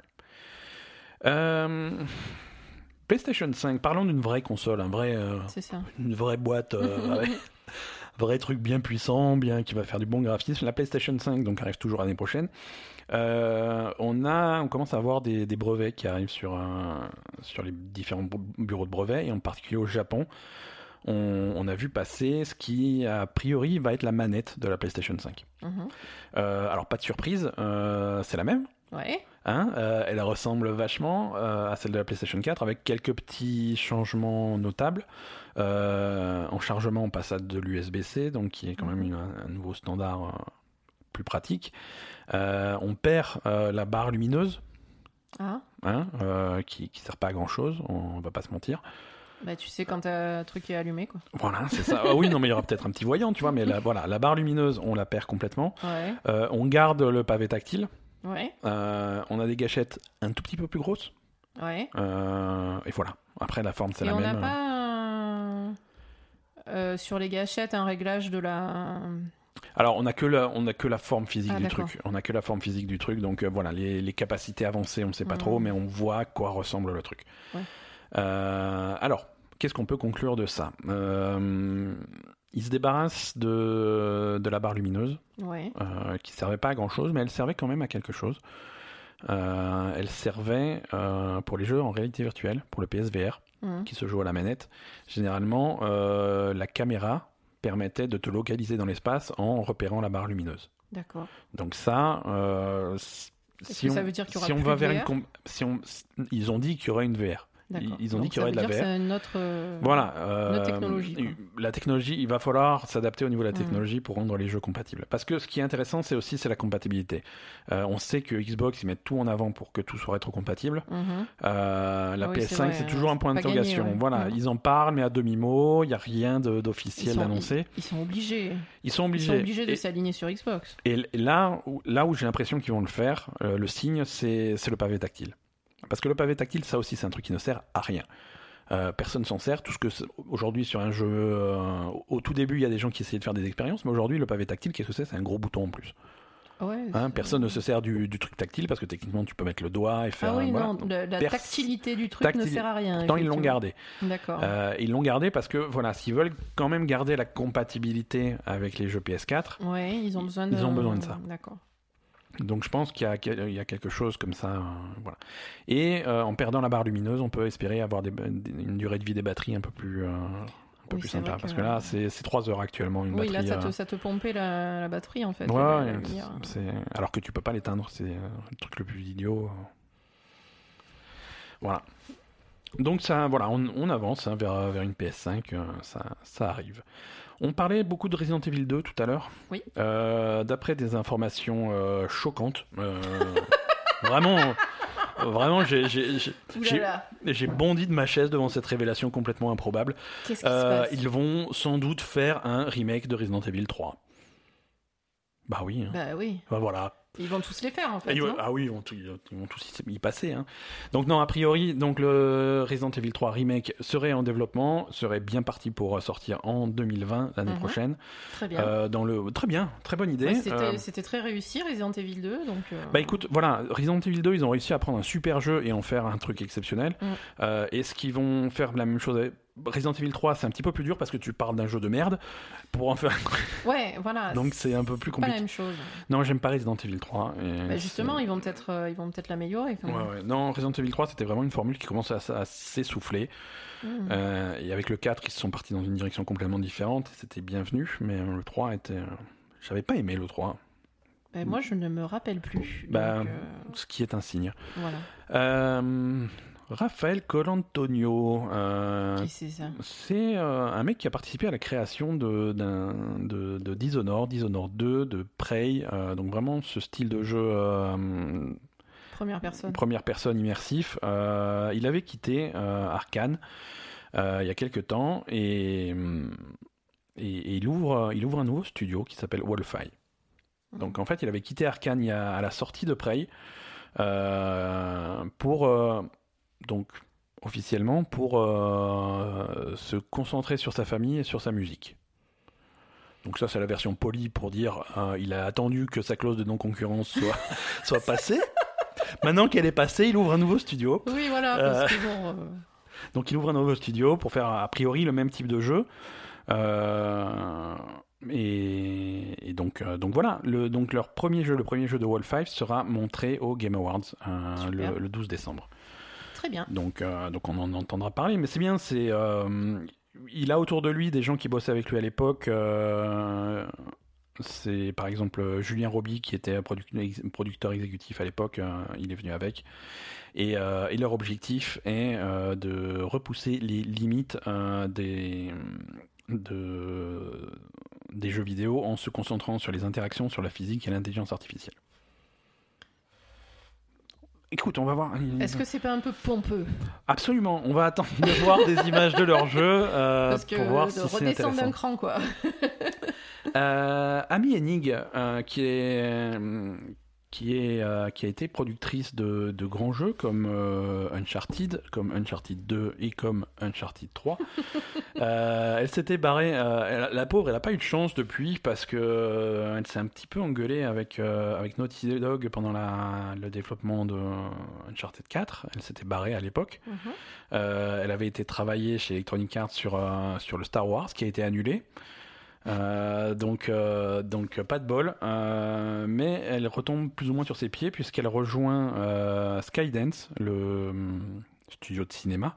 Euh, PlayStation 5, parlons d'une vraie console, un vrai, euh, ça. une vraie boîte, euh, (laughs) avec vrai truc bien puissant, bien qui va faire du bon graphisme. La PlayStation 5 donc arrive toujours l'année prochaine. Euh, on a, on commence à avoir des, des brevets qui arrivent sur un- sur les différents bu- bureaux de brevets et en particulier au Japon. On, on a vu passer ce qui a priori va être la manette de la PlayStation 5. Mhm. Euh, alors pas de surprise, euh, c'est la même. Ouais. Hein, euh, elle ressemble vachement euh, à celle de la PlayStation 4 avec quelques petits changements notables. Euh, en chargement, on passe à de l'USB-C, donc qui est quand même une- un nouveau standard plus pratique. On perd la barre lumineuse, Ah, hein, qui, qui sert pas à grand chose, on va pas se mentir. bah tu sais quand un truc est allumé, quoi. Voilà, c'est ça. Ah oui, non, mais il y aura peut-être un petit voyant, tu vois, mais la, voilà, la barre lumineuse, on la perd complètement. Ouais, Euh, on garde le pavé tactile. Ouais, Euh, on a des gâchettes un tout petit peu plus grosses. ouais. Euh, et voilà. Après, la forme, c'est la on n'a même. pas un- euh, sur les gâchettes un réglage de la. Alors, on n'a que, la- on a que la forme physique Ah, du d'accord. truc. On a que la forme physique du truc. Donc, euh, voilà, les, les capacités avancées, on ne sait pas Mhm. trop, mais on voit à quoi ressemble le truc. Ouais. Euh, alors, qu'est-ce qu'on peut conclure de ça? Euh, Il se débarrasse de, de la barre lumineuse, Ouais. euh, qui servait pas à grand-chose, mais elle servait quand même à quelque chose. Euh, elle servait euh, pour les jeux en réalité virtuelle, pour le PSVR. Mhm. qui se joue à la manette, généralement, euh, la caméra permettait de te localiser dans l'espace en repérant la barre lumineuse. D'accord. Donc ça, si on, ça veut dire qu'il y aura si on plus va vers une si on, ils ont dit qu'il y aurait une VR. Ils ont dit qu'il y aurait de la VR. que C'est une autre. euh, Voilà. euh, technologie, quoi. La technologie, il va falloir s'adapter au niveau de la technologie pour rendre les jeux compatibles. Parce que ce qui est intéressant, c'est aussi c'est la compatibilité. Euh, on sait que Xbox ils mettent tout en avant pour que tout soit rétrocompatible. mhm. Euh, la Ah oui, c'est PS5, vrai, c'est euh, toujours un c'est point d'interrogation. ouais. Voilà, ils en parlent, mais à demi-mot, il n'y a rien d'officiel annoncé. Ils sont obligés. Ils sont Ils sont obligés. obligés de s'aligner sur Xbox. et là, où, là où j'ai l'impression qu'ils vont le faire, euh, le signe, c'est le pavé tactile. Parce que le pavé tactile, ça aussi, c'est un truc qui ne sert à rien. Euh, personne s'en sert. Tout ce que aujourd'hui sur un jeu, euh, au tout début, il y a des gens qui essayaient de faire des expériences, mais aujourd'hui, le pavé tactile, qu'est-ce que c'est? C'est un gros bouton en plus. Ouais. Hein, personne ne se sert du, du truc tactile parce que techniquement, tu peux mettre le doigt et faire. Ah oui, voilà. non, Donc, la pers- tactilité du truc ne sert à rien. Pourtant, ils l'ont gardé. D'accord. Euh, ils l'ont gardé parce que voilà, s'ils veulent quand même garder la compatibilité avec les jeux PS4, Ouais, ils ont besoin de. ils ont besoin de ça. D'accord. Donc je pense qu'il y a, qu'il y a quelque chose comme ça. euh, voilà. Et euh, en perdant la barre lumineuse, on peut espérer avoir des- une durée de vie des batteries un peu plus, euh, un peu Oui, plus sympa. Parce que- là, c'est c'est 3 heures actuellement une Oui, là, batterie. ça te, euh, ça te pompait la, la batterie, en fait. ouais, la- alors que tu peux pas l'éteindre, c'est le truc le plus idiot. Voilà. Donc ça, voilà, on, on avance hein, vers, vers une PS5, euh, ça, ça arrive. On parlait beaucoup de Resident Evil 2 tout à l'heure. Oui. Euh, D'après des informations euh, choquantes, euh, (laughs) vraiment, vraiment, j'ai- bondi de ma chaise devant cette révélation complètement improbable. qu'est-ce qui Euh, se passe? ils vont sans doute faire un remake de Resident Evil 3. Bah oui. hein. Bah oui, Bah voilà. Ils vont tous les faire, en fait. Et ils- non ah oui, ils vont, tout- ils vont tous y- passer. hein. Donc non, a priori, donc le Resident Evil 3 remake serait en développement, serait bien parti pour sortir en 2020 l'année Mhm. prochaine. Très bien. Euh, dans le très bien, très bonne idée. Ouais, C'était Euh, c'était très réussi, Resident Evil 2, donc... euh, bah écoute, voilà, Resident Evil 2, ils ont réussi à prendre un super jeu et en faire un truc exceptionnel. Mm. Est-ce qu'ils vont faire la même chose avec- Resident Evil 3, c'est un petit peu plus dur parce que tu parles d'un jeu de merde pour en faire. (laughs) Ouais, voilà. Donc c'est un peu plus pas la compliqué. même chose. Non, j'aime pas Resident Evil 3. et Bah, justement, ils vont peut-être euh, ils vont peut-être l'améliorer Ouais, ouais. Non, Resident Evil 3, c'était vraiment une formule qui commençait à, à s'essouffler. Mhm. Euh, et avec le 4, ils se sont partis dans une direction complètement différente. C'était bienvenu, mais euh, le 3 était. J'avais pas aimé le 3, Bah, moi, je ne me rappelle plus. Bah, donc, euh, ce qui est un signe. voilà. Raphaël Colantonio. euh, Qui c'est ça? c'est euh, un mec qui a participé à la création de, de, de Dishonored, Dishonored 2, de Prey, euh, donc vraiment ce style de jeu Première personne. première personne immersif. Il avait quitté Arkane il y a quelques temps et, et, et il, ouvre, il ouvre un nouveau studio qui s'appelle Wolfeye. Donc en fait, il avait quitté Arkane à la sortie de Prey euh, pour euh, donc officiellement pour euh, se concentrer sur sa famille et sur sa musique. Donc ça c'est la version polie pour dire euh, il a attendu que sa clause de non concurrence soit (laughs) soit passée. Maintenant qu'elle est passée, il ouvre un nouveau studio. Oui, voilà, parce que bon... euh, Donc il ouvre un nouveau studio pour faire a priori le même type de jeu. Euh, et, et donc, euh, donc voilà, le, donc leur premier jeu, le premier jeu de Wolf5 sera montré au Game Awards euh, le, le 12 décembre. Très bien. Donc, euh, donc on en entendra parler, mais c'est bien, c'est euh, il a autour de lui des gens qui bossaient avec lui à l'époque. euh, c'est par exemple Julien Roby qui était produc- producteur exécutif à l'époque, il est venu avec. Et, et leur objectif est de repousser les limites des, de, des jeux vidéo en se concentrant sur les interactions, sur la physique et l'intelligence artificielle. Écoute, on va voir. Est-ce que c'est pas un peu pompeux? Absolument, on va attendre de voir des images de leur jeu euh, Parce que pour voir de si c'est redescendre d'un cran, quoi. Euh, Amy Hennig, euh, qui est qui est euh, qui a été productrice de, de grands jeux comme euh, Uncharted, comme Uncharted 2 et comme Uncharted 3. (laughs) Euh, elle s'était barrée. elle- la pauvre, elle a pas eu de chance depuis parce que elle s'est un petit peu engueulée avec avec Naughty Dog pendant la, le développement de Uncharted 4. Elle s'était barrée à l'époque. Mhm. Elle avait été travailler chez Electronic Arts sur, sur le Star Wars qui a été annulé. Euh, donc, euh, donc pas de bol, Euh, mais elle retombe plus ou moins sur ses pieds puisqu'elle rejoint Skydance, le studio de cinéma.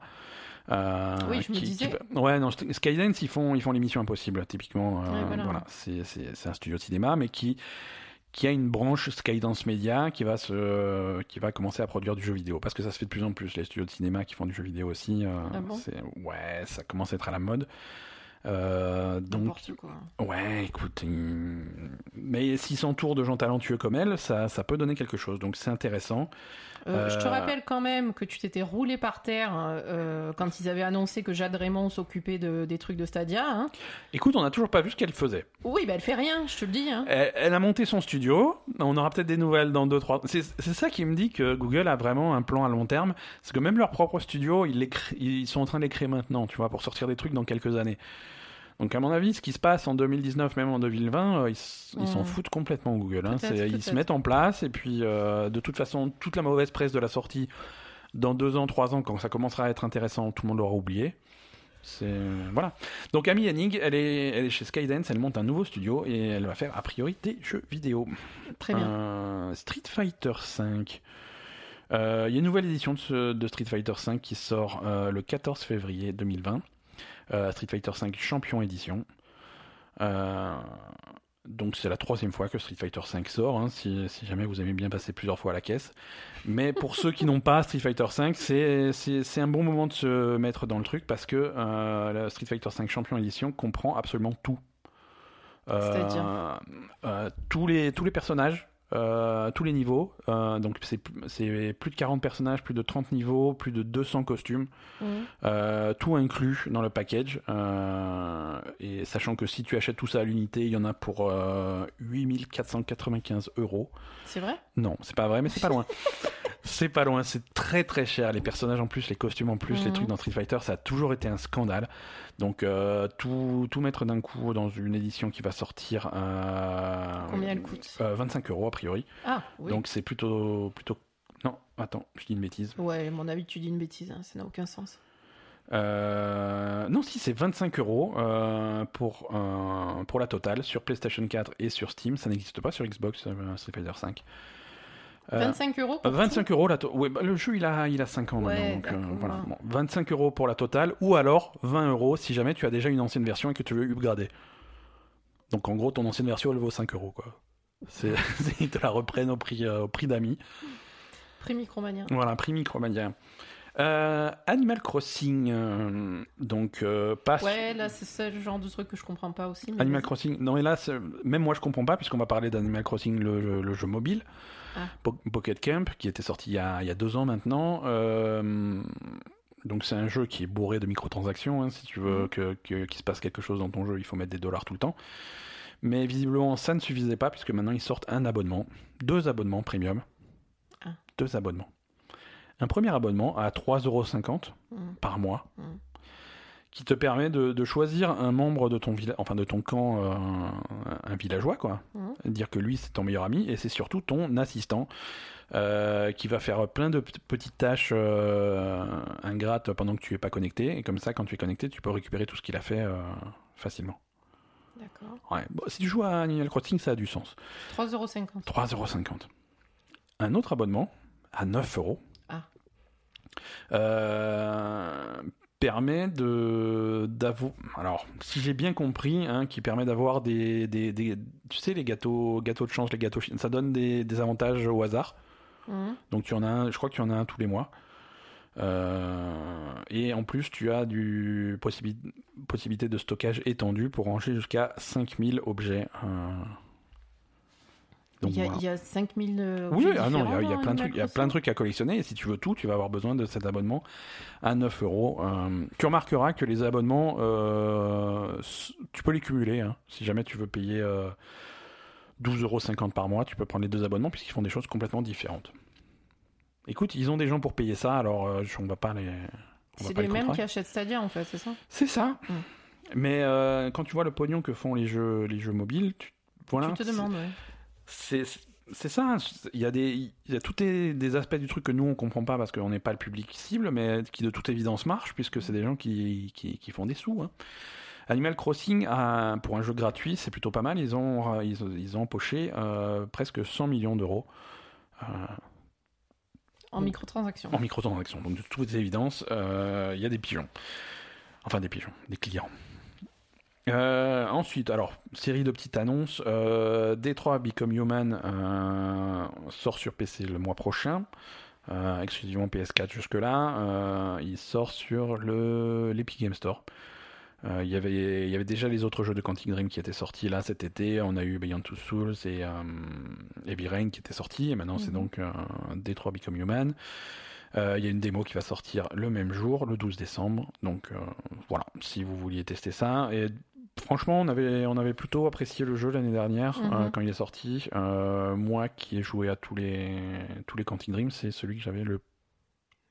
Oui, je me disais. ouais, non, Skydance, ils font, ils font l'émission Impossible, typiquement. Ouais, voilà. voilà, c'est, un studio de cinéma, mais qui, qui a une branche Skydance Media qui va, se, qui va commencer à produire du jeu vidéo. Parce que ça se fait de plus en plus, les studios de cinéma qui font du jeu vidéo aussi. Ah bon? ouais, ça commence à être à la mode. Euh, donc, quoi. ouais, écoute, mais s'ils s'entourent de gens talentueux comme elle, ça, ça peut donner quelque chose. Donc c'est intéressant. Euh, Je te Euh, rappelle quand même que tu t'étais roulé par terre euh, quand ils avaient annoncé que Jade Raymond s'occupait de, des trucs de Stadia. hein. Écoute, on n'a toujours pas vu ce qu'elle faisait. Oui, bah elle fait rien, je te le dis. Hein. Elle, elle a monté son studio. On aura peut-être des nouvelles dans 2-3. C'est c'est ça qui me dit que Google a vraiment un plan à long terme. C'est que même leur propre studio, ils, les ils sont en train de les créer maintenant, tu vois, pour sortir des trucs dans quelques années. Donc à mon avis, ce qui se passe en 2019, même en 2020, euh, ils s'en foutent complètement Google. hein. Ils se mettent en place et puis euh, de toute façon, toute la mauvaise presse de la sortie, dans deux ans, trois ans, quand ça commencera à être intéressant, tout le monde l'aura oublié. C'est voilà. Donc Amy Hennig, elle est, elle est chez Skydance, elle monte un nouveau studio et elle va faire a priori des jeux vidéo. Très bien. Euh, Street Fighter 5. Il y a une nouvelle édition de, ce- de Street Fighter 5 qui sort le 14 février 2020. Euh, Street Fighter 5 Champion Édition. Euh, donc c'est la troisième fois que Street Fighter 5 sort, hein, si, si jamais vous aimez bien passer plusieurs fois à la caisse. Mais pour ceux qui n'ont pas Street Fighter 5, c'est un bon moment de se mettre dans le truc parce que euh, la Street Fighter 5 Champion Édition comprend absolument tout. Euh, C'est-à-dire euh, tous, les, tous les personnages, euh, tous les niveaux. euh, donc c'est plus de 40 personnages, plus de 30 niveaux, plus de 200 costumes. Mhm. Euh, tout inclus dans le package. et sachant que si tu achètes tout ça à l'unité, il y en a pour euh, 8495 euros. C'est vrai? Non, c'est pas vrai, mais c'est pas loin. (laughs) c'est pas loin, c'est très très cher. Les personnages en plus, les costumes en plus, les Mhm. trucs dans Street Fighter, ça a toujours été un scandale. Donc euh, tout, tout mettre d'un coup dans une édition qui va sortir. euh, Combien elle coûte euh, 25 euros a priori. Ah, oui. Donc c'est plutôt plutôt. Non, attends, je dis une bêtise. Ouais, à mon avis, tu dis une bêtise, hein, ça n'a aucun sens. Euh, non, si c'est 25 euros euh, pour, euh, pour la totale sur PlayStation 4 et sur Steam. Ça n'existe pas sur Xbox euh, Street Fighter 5. Euh, 25 euros pour 25 euros la to- ouais, bah, le jeu il a il a 5 ans Ouais, maintenant donc euh, voilà Bon, 25 euros pour la totale ou alors 20 euros si jamais tu as déjà une ancienne version et que tu veux upgrader donc en gros ton ancienne version elle vaut 5 euros quoi (laughs) c'est ils te la reprennent au prix euh, au prix d'amis Prix Micromania. voilà prix Micromania euh, Animal Crossing euh, donc euh, pas Ouais, là, c'est ça le genre de truc que je comprends pas aussi. Animal. Crossing, non mais là, même moi je comprends pas puisqu'on va parler d'Animal Crossing, le jeu mobile, Ah. Po- Pocket Camp, qui était sorti il y a, il y a deux ans maintenant. Euh, donc c'est un jeu qui est bourré de microtransactions. hein, si tu veux Mhm. que, que- qu'il se passe quelque chose dans ton jeu, il faut mettre des dollars tout le temps. Mais visiblement ça ne suffisait pas puisque maintenant ils sortent un abonnement, deux abonnements premium, Ah. deux abonnements. Un premier abonnement à 3,50€ Mhm. par mois, Mhm. Qui te permet de, de choisir un membre de ton village, enfin de ton camp, euh, un villageois, quoi. Mhm. Dire que lui c'est ton meilleur ami et c'est surtout ton assistant euh, qui va faire plein de petites tâches euh, ingrates pendant que tu es pas connecté. Et comme ça, quand tu es connecté, tu peux récupérer tout ce qu'il a fait facilement. D'accord. Ouais. Bon, si tu joues à Animal Crossing, ça a du sens. 3,50€. 3,50€. Un autre abonnement à 9 euros. Ah. Euh, permet de d'avoir alors si j'ai bien compris hein, qui permet d'avoir des, des, des- tu sais les gâteaux gâteaux de chance les gâteaux ça donne des, des avantages au hasard Mhm. donc tu en as un je crois que tu en as un tous les mois Euh, et en plus tu as du possibi- possibilité de stockage étendu pour ranger jusqu'à 5000 objets euh. Il y, a, voilà. il y a 5000 euh, Oui, ah non, il y a- y, dans plein de trucs, il y a plein de trucs à collectionner. Et si tu veux tout, tu vas avoir besoin de cet abonnement à 9 euros. Euh, Tu remarqueras que les abonnements, euh, tu peux les cumuler. hein. Si jamais tu veux payer euh, 12,50 euros par mois, tu peux prendre les deux abonnements puisqu'ils font des choses complètement différentes. Écoute, ils ont des gens pour payer ça, alors euh, on va pas les. C'est les mêmes qui achètent Stadia en fait, c'est ça? C'est ça. Mm. Mais quand tu vois le pognon que font les jeux, les jeux mobiles, tu, voilà, Tu te demandes, ouais. C'est c'est ça. hein. Il y a des il y a tous des, des aspects du truc que nous on comprend pas parce qu'on n'est pas le public cible, mais qui de toute évidence marchent puisque c'est des gens qui, qui, qui font des sous. hein. Animal Crossing, a- pour un jeu gratuit, c'est plutôt pas mal. Ils ont ils, ont- ils ont empoché euh, presque 100 millions d'euros. euh, En microtransactions. en microtransactions. Donc de toute évidence, euh, il y a des pigeons. Enfin des pigeons, des clients. Euh, ensuite, alors, série de petites annonces. Euh, D3 Become Human euh, sort sur PC le mois prochain. euh, exclusivement PS4 jusque-là. Il sort sur le l'Epic Game Store. Il, y avait, il y avait déjà les autres jeux de Quantic Dream qui étaient sortis là cet été. On a eu Beyond Two Souls et Heavy Rain qui étaient sortis. Et maintenant, c'est Mhm. donc D3 Become Human. Euh, Il y a une démo qui va sortir le même jour, le 12 décembre. Donc euh, voilà, si vous vouliez tester ça. Et franchement, on avait, on avait plutôt apprécié le jeu l'année dernière Mhm. euh, quand il est sorti. Euh, moi qui ai joué à tous les, tous les Quantic Dream, c'est celui que j'avais le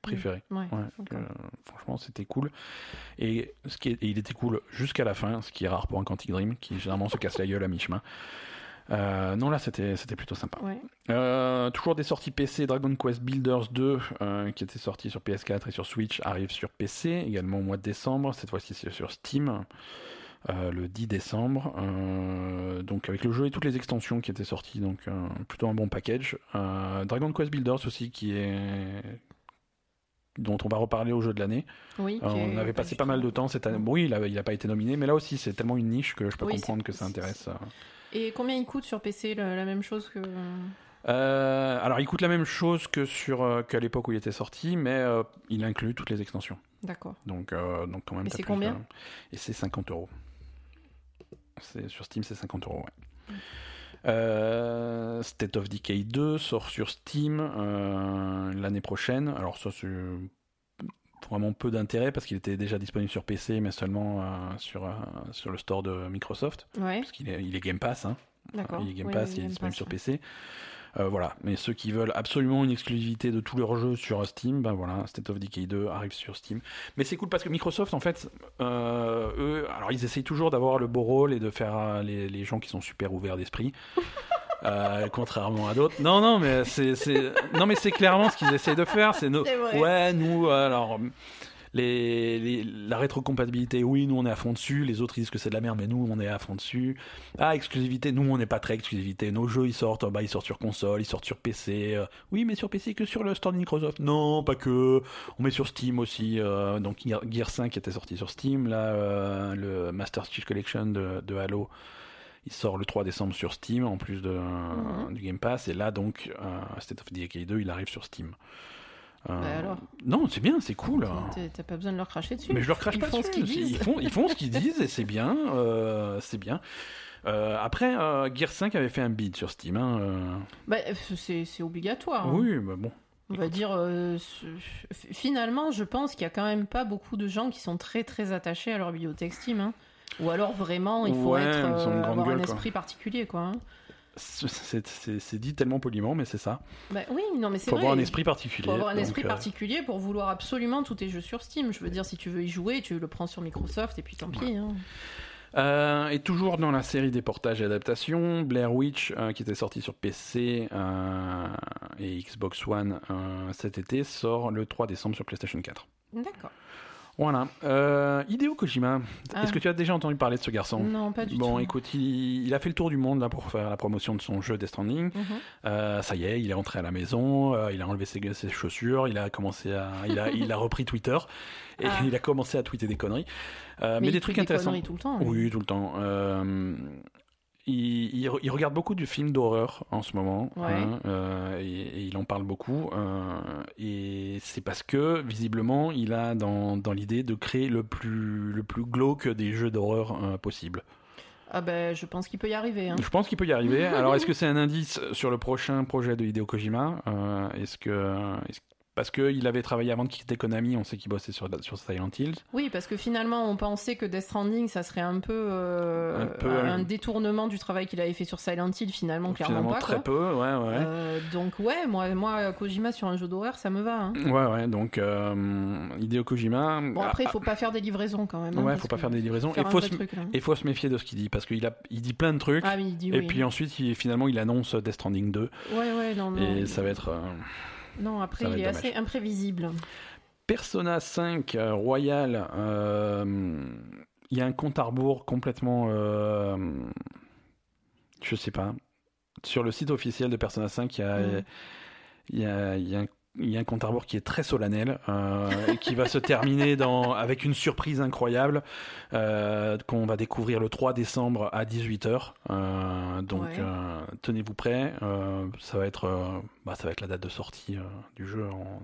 préféré. Ouais, Ouais, d'accord. euh, franchement, c'était cool. Et, ce qui est- et il était cool jusqu'à la fin, ce qui est rare pour un Quantic Dream, qui généralement se casse la gueule à mi-chemin. Euh, non, là, c'était c'était plutôt sympa. Ouais. Euh, toujours des sorties PC, Dragon Quest Builders 2, euh, qui était sorti sur PS4 et sur Switch, arrive sur PC, également au mois de décembre. Cette fois-ci, c'est sur Steam, le 10 décembre. Euh, donc, avec le jeu et toutes les extensions qui étaient sorties, donc euh, plutôt un bon package. Euh, Dragon Quest Builders aussi, qui est dont on va reparler au jeu de l'année. Oui, Euh, on avait pas passé pas mal de temps cette année. Bon, oui, il a, il a pas été nominé, mais là aussi, c'est tellement une niche que je peux Oui, comprendre que ça intéresse. euh, Et combien il coûte sur PC la même chose que. Euh, alors, il coûte la même chose que sur euh, qu'à l'époque où il était sorti, mais euh, il inclut toutes les extensions. D'accord. Donc, euh, donc quand même. C'est combien? De- Et c'est 50 euros. C'est sur Steam, c'est 50 euros. Ouais. Euh, State of Decay 2 sort sur Steam euh, l'année prochaine. Alors ça c'est vraiment peu d'intérêt parce qu'il était déjà disponible sur PC, mais seulement euh, sur sur le store de Microsoft, Ouais, parce qu'il est, il est Game Pass. Hein. Il est Game Oui, Pass, il est Game disponible Pass, sur ouais. Euh, voilà, mais ceux qui veulent absolument une exclusivité de tous leurs jeux sur Steam, ben voilà, State of Decay 2 arrive sur Steam. Mais c'est cool parce que Microsoft, en fait, euh, eux, alors ils essayent toujours d'avoir le beau rôle et de faire euh, les, les gens qui sont super ouverts d'esprit. (laughs) Euh, contrairement à d'autres. Non, non, mais c'est, c'est- non, mais c'est clairement ce qu'ils essayent de faire. C'est ouais, nous, alors, les, les- la rétrocompatibilité, oui, nous on est à fond dessus. Les autres ils disent que c'est de la merde, mais nous on est à fond dessus. Ah, exclusivité, nous on n'est pas très exclusivité. Nos jeux ils sortent, bah ils sortent sur console, ils sortent sur PC. Euh, oui, mais sur PC que sur le store de Microsoft. Non, pas que. On met sur Steam aussi. euh, donc Gear Gear 5 était sorti sur Steam. Là, euh, le Master Chief Collection de, de Halo. Il sort le 3 décembre sur Steam en plus de, Mhm. du Game Pass. Et là, donc, euh, State of Decay 2, il arrive sur Steam. Euh, Bah alors Non, c'est bien, c'est cool. T'as- pas besoin de leur cracher dessus. Mais je leur crache Ils pas font dessus. ce Ils font, ils font ce qu'ils (laughs) disent et c'est bien. euh, c'est bien. Euh, après, Gear 5 avait fait un bid sur Steam. hein. Bah, c'est obligatoire. hein. Oui, bah bon. On va dire, euh, finalement, je pense qu'il y a quand même pas beaucoup de gens qui sont très très attachés à leur bibliothèque Steam. hein. Ou alors vraiment, il faut Ouais, être, euh, avoir un quoi. esprit particulier, quoi. hein. C'est- dit tellement poliment, mais c'est ça. Bah, oui, non, mais c'est Faut vrai. avoir un esprit particulier. faut avoir un donc, esprit euh, particulier pour vouloir absolument tous tes jeux sur Steam. Je veux dire, si tu veux y jouer, tu le prends sur Microsoft et puis tant pis. hein. Euh, et toujours dans la série des portages et adaptations, Blair Witch, euh, qui était sorti sur PC euh, et Xbox One cet été, sort le 3 décembre sur PlayStation 4. D'accord. Voilà. Euh, Hideo Kojima, Ah. est-ce que tu as déjà entendu parler de ce garçon? Non, pas du Bon, tout. écoute, il, il a fait le tour du monde là pour faire la promotion de son jeu Death Stranding. Mhm. Euh, ça y est, il est rentré à la maison, euh, il a enlevé ses, ses chaussures, il a commencé à, il a, il a repris Twitter (laughs) et Ah. il a commencé à tweeter des conneries. Euh, mais, il des trucs des intéressants. conneries tout le temps. Oui, tout le temps. Il, il re- il regarde beaucoup de films d'horreur en ce moment. Ouais. hein, euh, et, et il en parle beaucoup. euh, et c'est parce que, visiblement, il a dans, dans l'idée de créer le plus, le plus glauque des jeux d'horreur euh, possible. Ah ben, je pense qu'il peut y arriver. hein. Je pense qu'il peut y arriver. Alors, est-ce (laughs) que c'est un indice sur le prochain projet de Hideo Kojima Euh, Est-ce que. Parce qu'il avait travaillé avant de quitter Konami, on sait qu'il bossait sur, sur Silent Hills. Oui, parce que finalement, on pensait que Death Stranding, ça serait un peu, euh, Un peu, un, euh, détournement du travail qu'il avait fait sur Silent Hill. Finalement, clairement Finalement, pas. très quoi. peu, ouais, ouais. Euh, donc ouais, moi, moi, Kojima sur un jeu d'horreur, ça me va. hein. Ouais, ouais, donc euh, Hideo Kojima. Bon après, il faut pas faire des livraisons quand même. hein, Ouais, faut pas faire des livraisons. faire Et faut, se... truc, et faut se méfier de ce qu'il dit parce qu'il a... il dit plein de trucs. Ah oui, il dit et oui. puis ensuite, il... finalement, il annonce Death Stranding 2. Ouais, ouais, non, non. Et ça va être. Non, après, il est assez imprévisible. Persona 5 euh, Royal. euh, Il y a un compte à rebours complètement. euh, Je sais pas. Sur le site officiel de Persona 5, il y a, y a un il y a un compte à rebours qui est très solennel, euh, et qui va se terminer dans, avec une surprise incroyable euh, qu'on va découvrir le 3 décembre à 18h. Euh, donc Ouais. tenez-vous prêts, ça va être bah, ça va être la date de sortie du jeu en,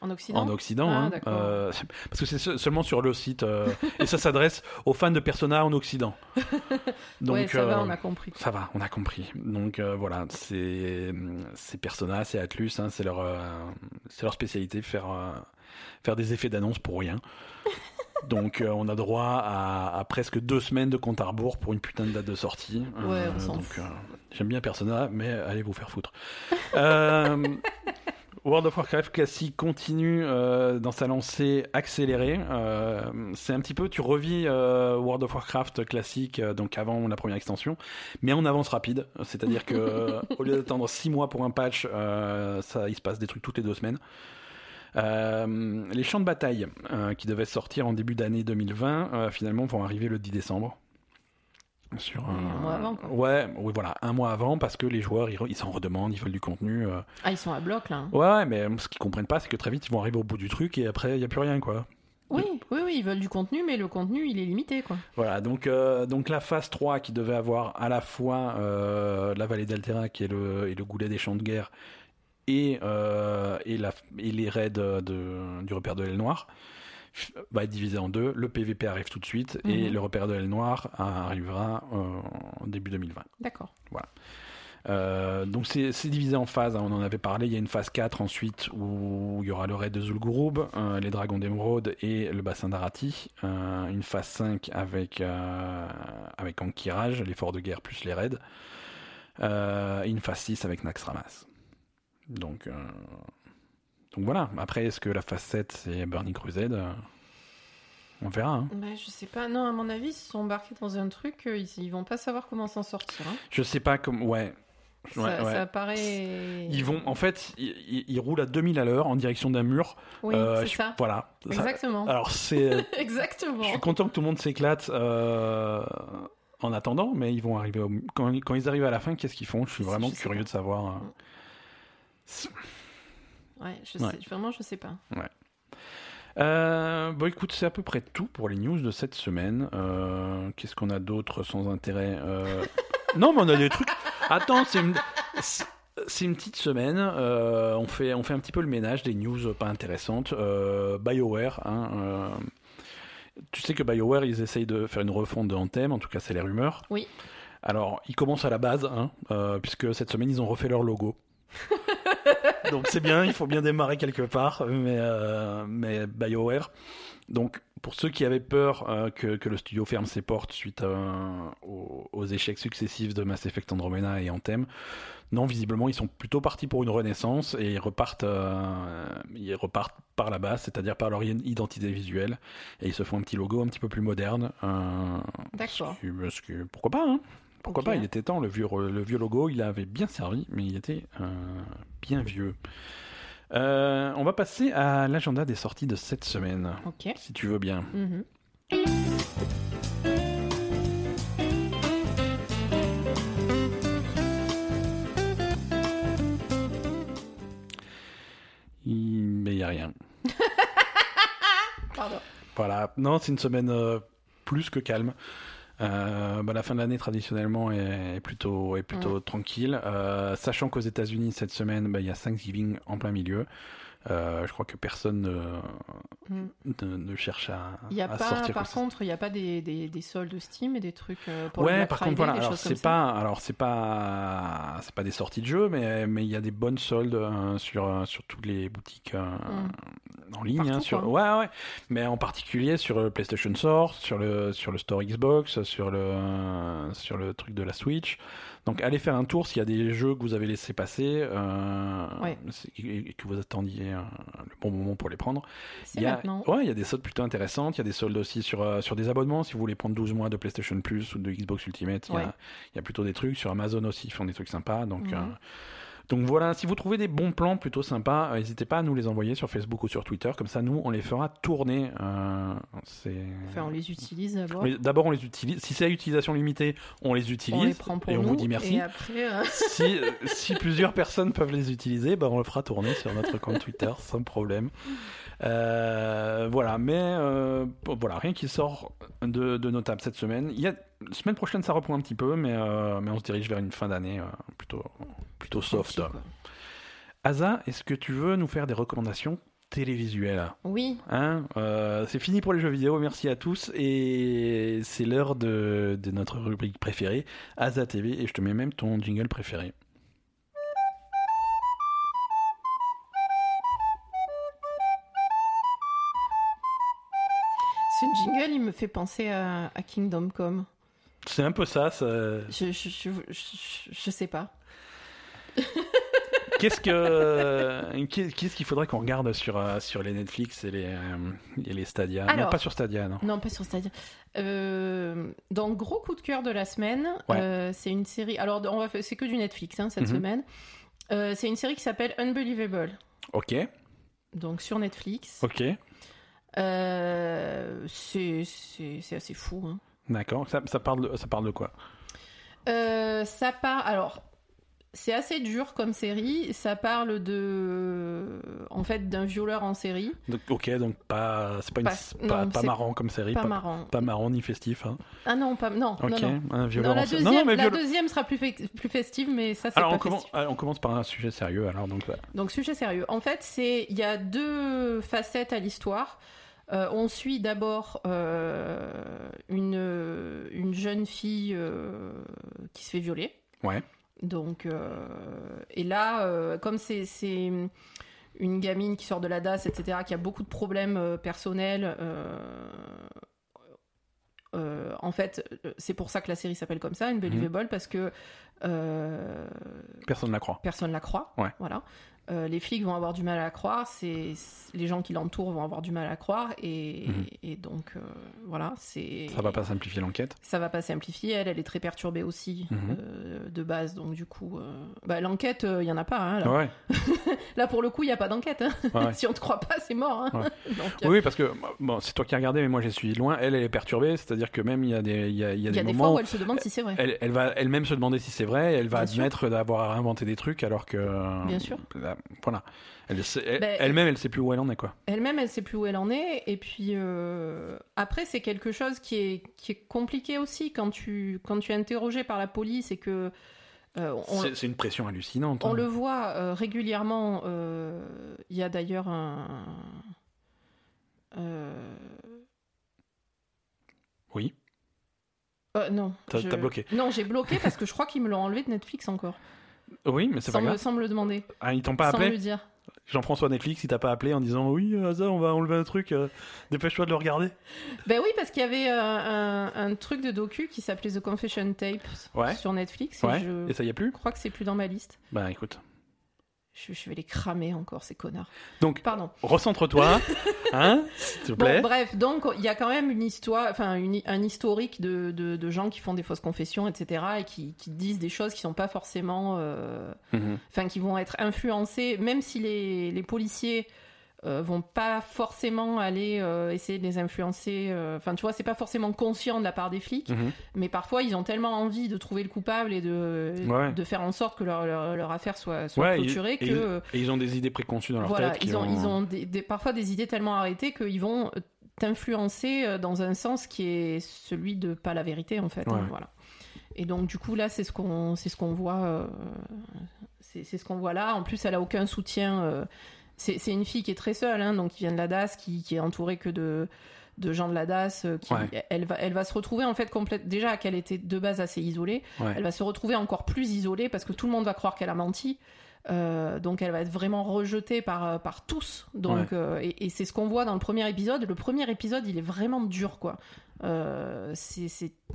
En Occident en Occident. Ah, hein. Euh, (laughs) parce que c'est se- seulement sur le site euh, et ça s'adresse aux fans de Persona en Occident. (laughs) Donc Ouais, ça va, euh, on a compris. ça va, on a compris. Donc voilà, c'est Persona, c'est Atlus, hein, c'est leur spécialité faire faire des effets d'annonce pour rien. (laughs) Donc euh, on a droit à, à presque deux semaines de compte à rebours pour une putain de date de sortie. Ouais, euh, j'aime bien Persona, mais allez vous faire foutre. Euh, World of Warcraft classique continue euh, dans sa lancée accélérée. Euh, c'est un petit peu, tu revis euh, World of Warcraft classique, donc avant la première extension, mais en avance rapide. C'est-à-dire que (laughs) au lieu d'attendre six mois pour un patch, ça, il se passe des trucs toutes les deux semaines. Les champs de bataille qui devaient sortir en début d'année 2020, euh, finalement vont arriver le 10 décembre. Sur un mois avant, quoi. Ouais, oui, voilà, un mois avant parce que les joueurs ils s'en redemandent, ils veulent du contenu. euh. Ah, ils sont à bloc là. hein. Ouais, mais euh, ce qu'ils comprennent pas, c'est que très vite ils vont arriver au bout du truc et après il y a plus rien quoi. Oui, oui, oui, ils veulent du contenu, mais le contenu, il est limité, quoi. Voilà, donc, euh, donc la phase 3 qui devait avoir à la fois euh, la vallée d'Altera qui est le, et le goulet des champs de guerre et, euh, et, la, et les raids de, du repère de l'aile noire va être divisé en deux. Le PVP arrive tout de suite et Mhm. le repère de l'aile noire arrivera euh, en début 2020. D'accord. Euh, donc c'est divisé en phases, hein, on en avait parlé. Il y a une phase 4 ensuite où il y aura le raid de Zul'Gurub, euh, les dragons d'émeraude et le bassin d'Arati. Euh, une phase 5 avec, avec Ankiraj, l'effort de guerre plus les raids. Et une phase 6 avec Naxxramas. Donc, donc voilà. Après, est-ce que la phase 7 c'est Burning Crusade Euh, On verra. hein. Bah, je sais pas, non, à mon avis, ils se sont embarqués dans un truc, euh, ils, ils vont pas savoir comment s'en sortir. hein. Je sais pas comme. Ouais. Ça, Ouais, ouais. ça paraît. Ils vont, en fait, ils, roulent à 2000 à l'heure en direction d'un mur. Oui, Euh, c'est ça. Voilà. Ça- Exactement. alors c'est, (laughs) Exactement. je suis content que tout le monde s'éclate euh, en attendant, mais ils vont arriver au- quand, quand ils arrivent à la fin, qu'est-ce qu'ils font? Je suis vraiment curieux de savoir. euh. Ouais, je Ouais. sais, vraiment, je sais pas. Euh, bon, écoute, c'est à peu près tout pour les news de cette semaine. Euh, qu'est-ce qu'on a d'autre sans intérêt Euh, (laughs) Non, mais on a des trucs. Attends, c'est une, c'est- une petite semaine. On fait, on fait un petit peu le ménage des news pas intéressantes. BioWare. Hein, tu sais que BioWare, ils essayent de faire une refonte de Anthem. En tout cas, c'est les rumeurs. Oui. Alors, ils commencent à la base, hein, puisque cette semaine, ils ont refait leur logo. (laughs) Donc c'est bien, il faut bien démarrer quelque part, mais, euh, mais BioWare. Donc pour ceux qui avaient peur euh, que, que le studio ferme ses portes suite à- aux, aux échecs successifs de Mass Effect Andromeda et Anthem, non, visiblement ils sont plutôt partis pour une renaissance et ils repartent, euh, ils repartent par la base, c'est-à-dire par leur identité visuelle, et ils se font un petit logo un petit peu plus moderne. euh, D'accord. pourquoi pas hein pourquoi pas Il était temps. Le vieux, le vieux logo, il avait bien servi, mais il était euh, bien vieux. Euh, on va passer à l'agenda des sorties de cette semaine, Ok. si tu veux bien. Mhm. Il... Mais il n'y a rien. (laughs) Pardon. Voilà, non, c'est une semaine euh, plus que calme. Euh, bah, la fin de l'année traditionnellement est, est plutôt, est plutôt tranquille, Euh, sachant qu'aux États-Unis cette semaine, bah, il y a Thanksgiving en plein milieu. Euh, je crois que personne ne, Mm. ne, ne cherche à, Il y a à pas, sortir. par contre, il n'y a pas des, des, des soldes Steam et des trucs euh, pour ouais, par Friday, contre, voilà. c'est pas, alors c'est pas, c'est pas des sorties de jeux, mais mais il y a des bonnes soldes euh, sur sur toutes les boutiques euh, en ligne, Partout, hein, sur, quoi. ouais, ouais. Mais en particulier sur le PlayStation Store, sur le sur le store Xbox, sur le sur le truc de la Switch. Donc, allez faire un tour s'il y a des jeux que vous avez laissé passer euh, Ouais. et que vous attendiez euh, le bon moment pour les prendre. Il y a, ouais, il y a des soldes plutôt intéressantes. Il y a des soldes aussi sur, euh, sur des abonnements. Si vous voulez prendre 12 mois de PlayStation Plus ou de Xbox Ultimate, il y, Ouais. a, il y a plutôt des trucs. Sur Amazon aussi, ils font des trucs sympas. Donc, Mhm. euh, donc voilà, si vous trouvez des bons plans plutôt sympas, euh, n'hésitez pas à nous les envoyer sur Facebook ou sur Twitter. Comme ça, nous, on les fera tourner. Euh. Enfin, on les utilise d'abord. Mais D'abord, on les utilise. Si c'est à utilisation limitée, on les utilise. On les prend pour et on nous. vous dit merci. Et après, euh, (laughs) si, si plusieurs personnes peuvent les utiliser, ben on le fera tourner sur notre compte Twitter sans problème. Euh, voilà, mais euh, voilà, rien qui sort de, de notable cette semaine. Il y a, semaine prochaine, ça reprend un petit peu, mais, euh, mais on se dirige vers une fin d'année euh, plutôt, plutôt soft. Asa, est-ce que tu veux nous faire des recommandations télévisuelles? Oui, Hein Euh, c'est fini pour les jeux vidéo, merci à tous. Et c'est l'heure de, de notre rubrique préférée, Asa TV, et je te mets même ton jingle préféré. Me fait penser à, à Kingdom Come. C'est un peu ça. ça... Je, je, je, je- je sais pas. (laughs) Qu'est-ce que qu'est- qu'est-ce qu'il faudrait qu'on regarde sur euh, sur les Netflix et les euh, et les Stadia? Non, pas sur Stadia, non. Non, pas sur Stadia. Euh, donc, gros coup de cœur de la semaine, Ouais. euh, c'est une série. Alors, on va faire- c'est que du Netflix hein, cette Mhm. semaine. Euh, c'est une série qui s'appelle Unbelievable, Ok, donc sur Netflix. ok, Euh, c'est c'est- assez fou. hein. d'accord. Ça, ça parle de, ça parle de quoi? Euh, ça part. Alors, c'est assez dur comme série. Ça parle de, en fait, d'un violeur en série. Donc, Ok, donc pas c'est pas une, Pas- non, marrant comme série, Pas, marrant. pas marrant ni festif. Hein. Ah non, pas non. Ok, non, non. un violeur Non, la en deuxième, non, mais la viol- deuxième sera plus, fe- plus festive, mais ça c'est pas on commence, festif. euh, on commence par un sujet sérieux. Alors donc ouais. Donc sujet sérieux. En fait, c'est il y a deux facettes à l'histoire. Euh, on suit d'abord euh, une, une jeune fille euh, qui se fait violer. Ouais. Donc, et là, comme c'est c'est une gamine qui sort de la DAS, etc., qui a beaucoup de problèmes personnels, en fait, c'est pour ça que la série s'appelle comme ça, Unbelievable, parce que personne ne la croit. personne la croit. Ouais. Voilà. Euh, les flics vont avoir du mal à croire, c'est les gens qui l'entourent vont avoir du mal à croire, et, Mhm. et donc euh, voilà, c'est Ça va pas simplifier l'enquête. ça va pas simplifier. Elle, elle est très perturbée aussi Mhm. euh, de base, donc du coup, bah, l'enquête, il y en a pas. hein, là. Ouais. (laughs) Là, pour le coup, il y a pas d'enquête. hein. ouais, (laughs) si on te croit pas, c'est mort. hein. Ouais. (laughs) Donc, Oui, parce que bon, c'est toi qui as regardé, mais moi j'ai suivi loin. Elle, elle est perturbée, c'est-à-dire que même il y a des, il y a, il y a il y des a des moments fois où elle se demande si c'est vrai. elle, elle va elle-même se demander si c'est vrai. Elle va Bien admettre d'avoir inventé des trucs, alors que Bien sûr. là, voilà. Elle, elle- Ben, elle-même, elle sait plus où elle en est, quoi. Elle-même, elle sait plus où elle en est. Et puis euh, après, c'est quelque chose qui est, qui est compliqué aussi quand tu, quand tu es interrogé par la police et que euh, on, C'est c'est une pression hallucinante. on hein. le voit euh, régulièrement. Il y a d'ailleurs un. Oui. non. T'as- je- t'as bloqué. Non, j'ai bloqué parce que je crois qu'ils me l'ont enlevé de Netflix encore. Oui, mais c'est pas grave. sans me le demander. Ah, ils t'ont pas sans me appelé le dire. Jean-François Netflix, il t'a pas appelé en disant oui, Asa, on va enlever un truc. euh, Dépêche-toi de le regarder. Ben oui, parce qu'il y avait euh, un, un truc de docu qui s'appelait The Confession Tape Ouais. sur Netflix. Et Ouais. je Et ça y est plus? crois que c'est plus dans ma liste. Bah écoute. Je, je vais les cramer encore, ces connards. Donc, Pardon. recentre-toi, (laughs) hein, s'il te Bon, plaît. bref, donc il y a quand même une histoire, enfin un historique de, de, de gens qui font des fausses confessions, etc., et qui, qui disent des choses qui sont pas forcément, euh, Mhm. enfin qui vont être influencées, même si les, les policiers euh, vont pas forcément aller euh, essayer de les influencer. euh, Enfin, tu vois, c'est pas forcément conscient de la part des flics, Mhm. mais parfois ils ont tellement envie de trouver le coupable et de, Ouais. de faire en sorte que leur, leur, leur affaire soit, soit Ouais, clôturée et, que. ils, et ils ont des idées préconçues dans leur Voilà, tête. ils ont, ils ont des, des- parfois des idées tellement arrêtées qu'ils vont euh, t'influencer dans un sens qui est celui de pas la vérité en fait. hein, voilà. Et donc du coup là c'est ce qu'on c'est ce qu'on voit euh, c'est c'est ce qu'on voit là. En plus elle a aucun soutien. euh, c'est une fille qui est très seule, hein, donc qui vient de la DAS, qui, qui est entourée que de de gens de la DAS, euh, qui, Ouais. elle, va, elle va se retrouver en fait complète. Déjà qu'elle était de base assez isolée, Ouais. elle va se retrouver encore plus isolée parce que tout le monde va croire qu'elle a menti. Euh, donc elle va être vraiment rejetée par, euh, par tous. Donc, euh, et, et c'est ce qu'on voit dans le premier épisode. Le premier épisode, il est vraiment dur, quoi. Euh, c'est,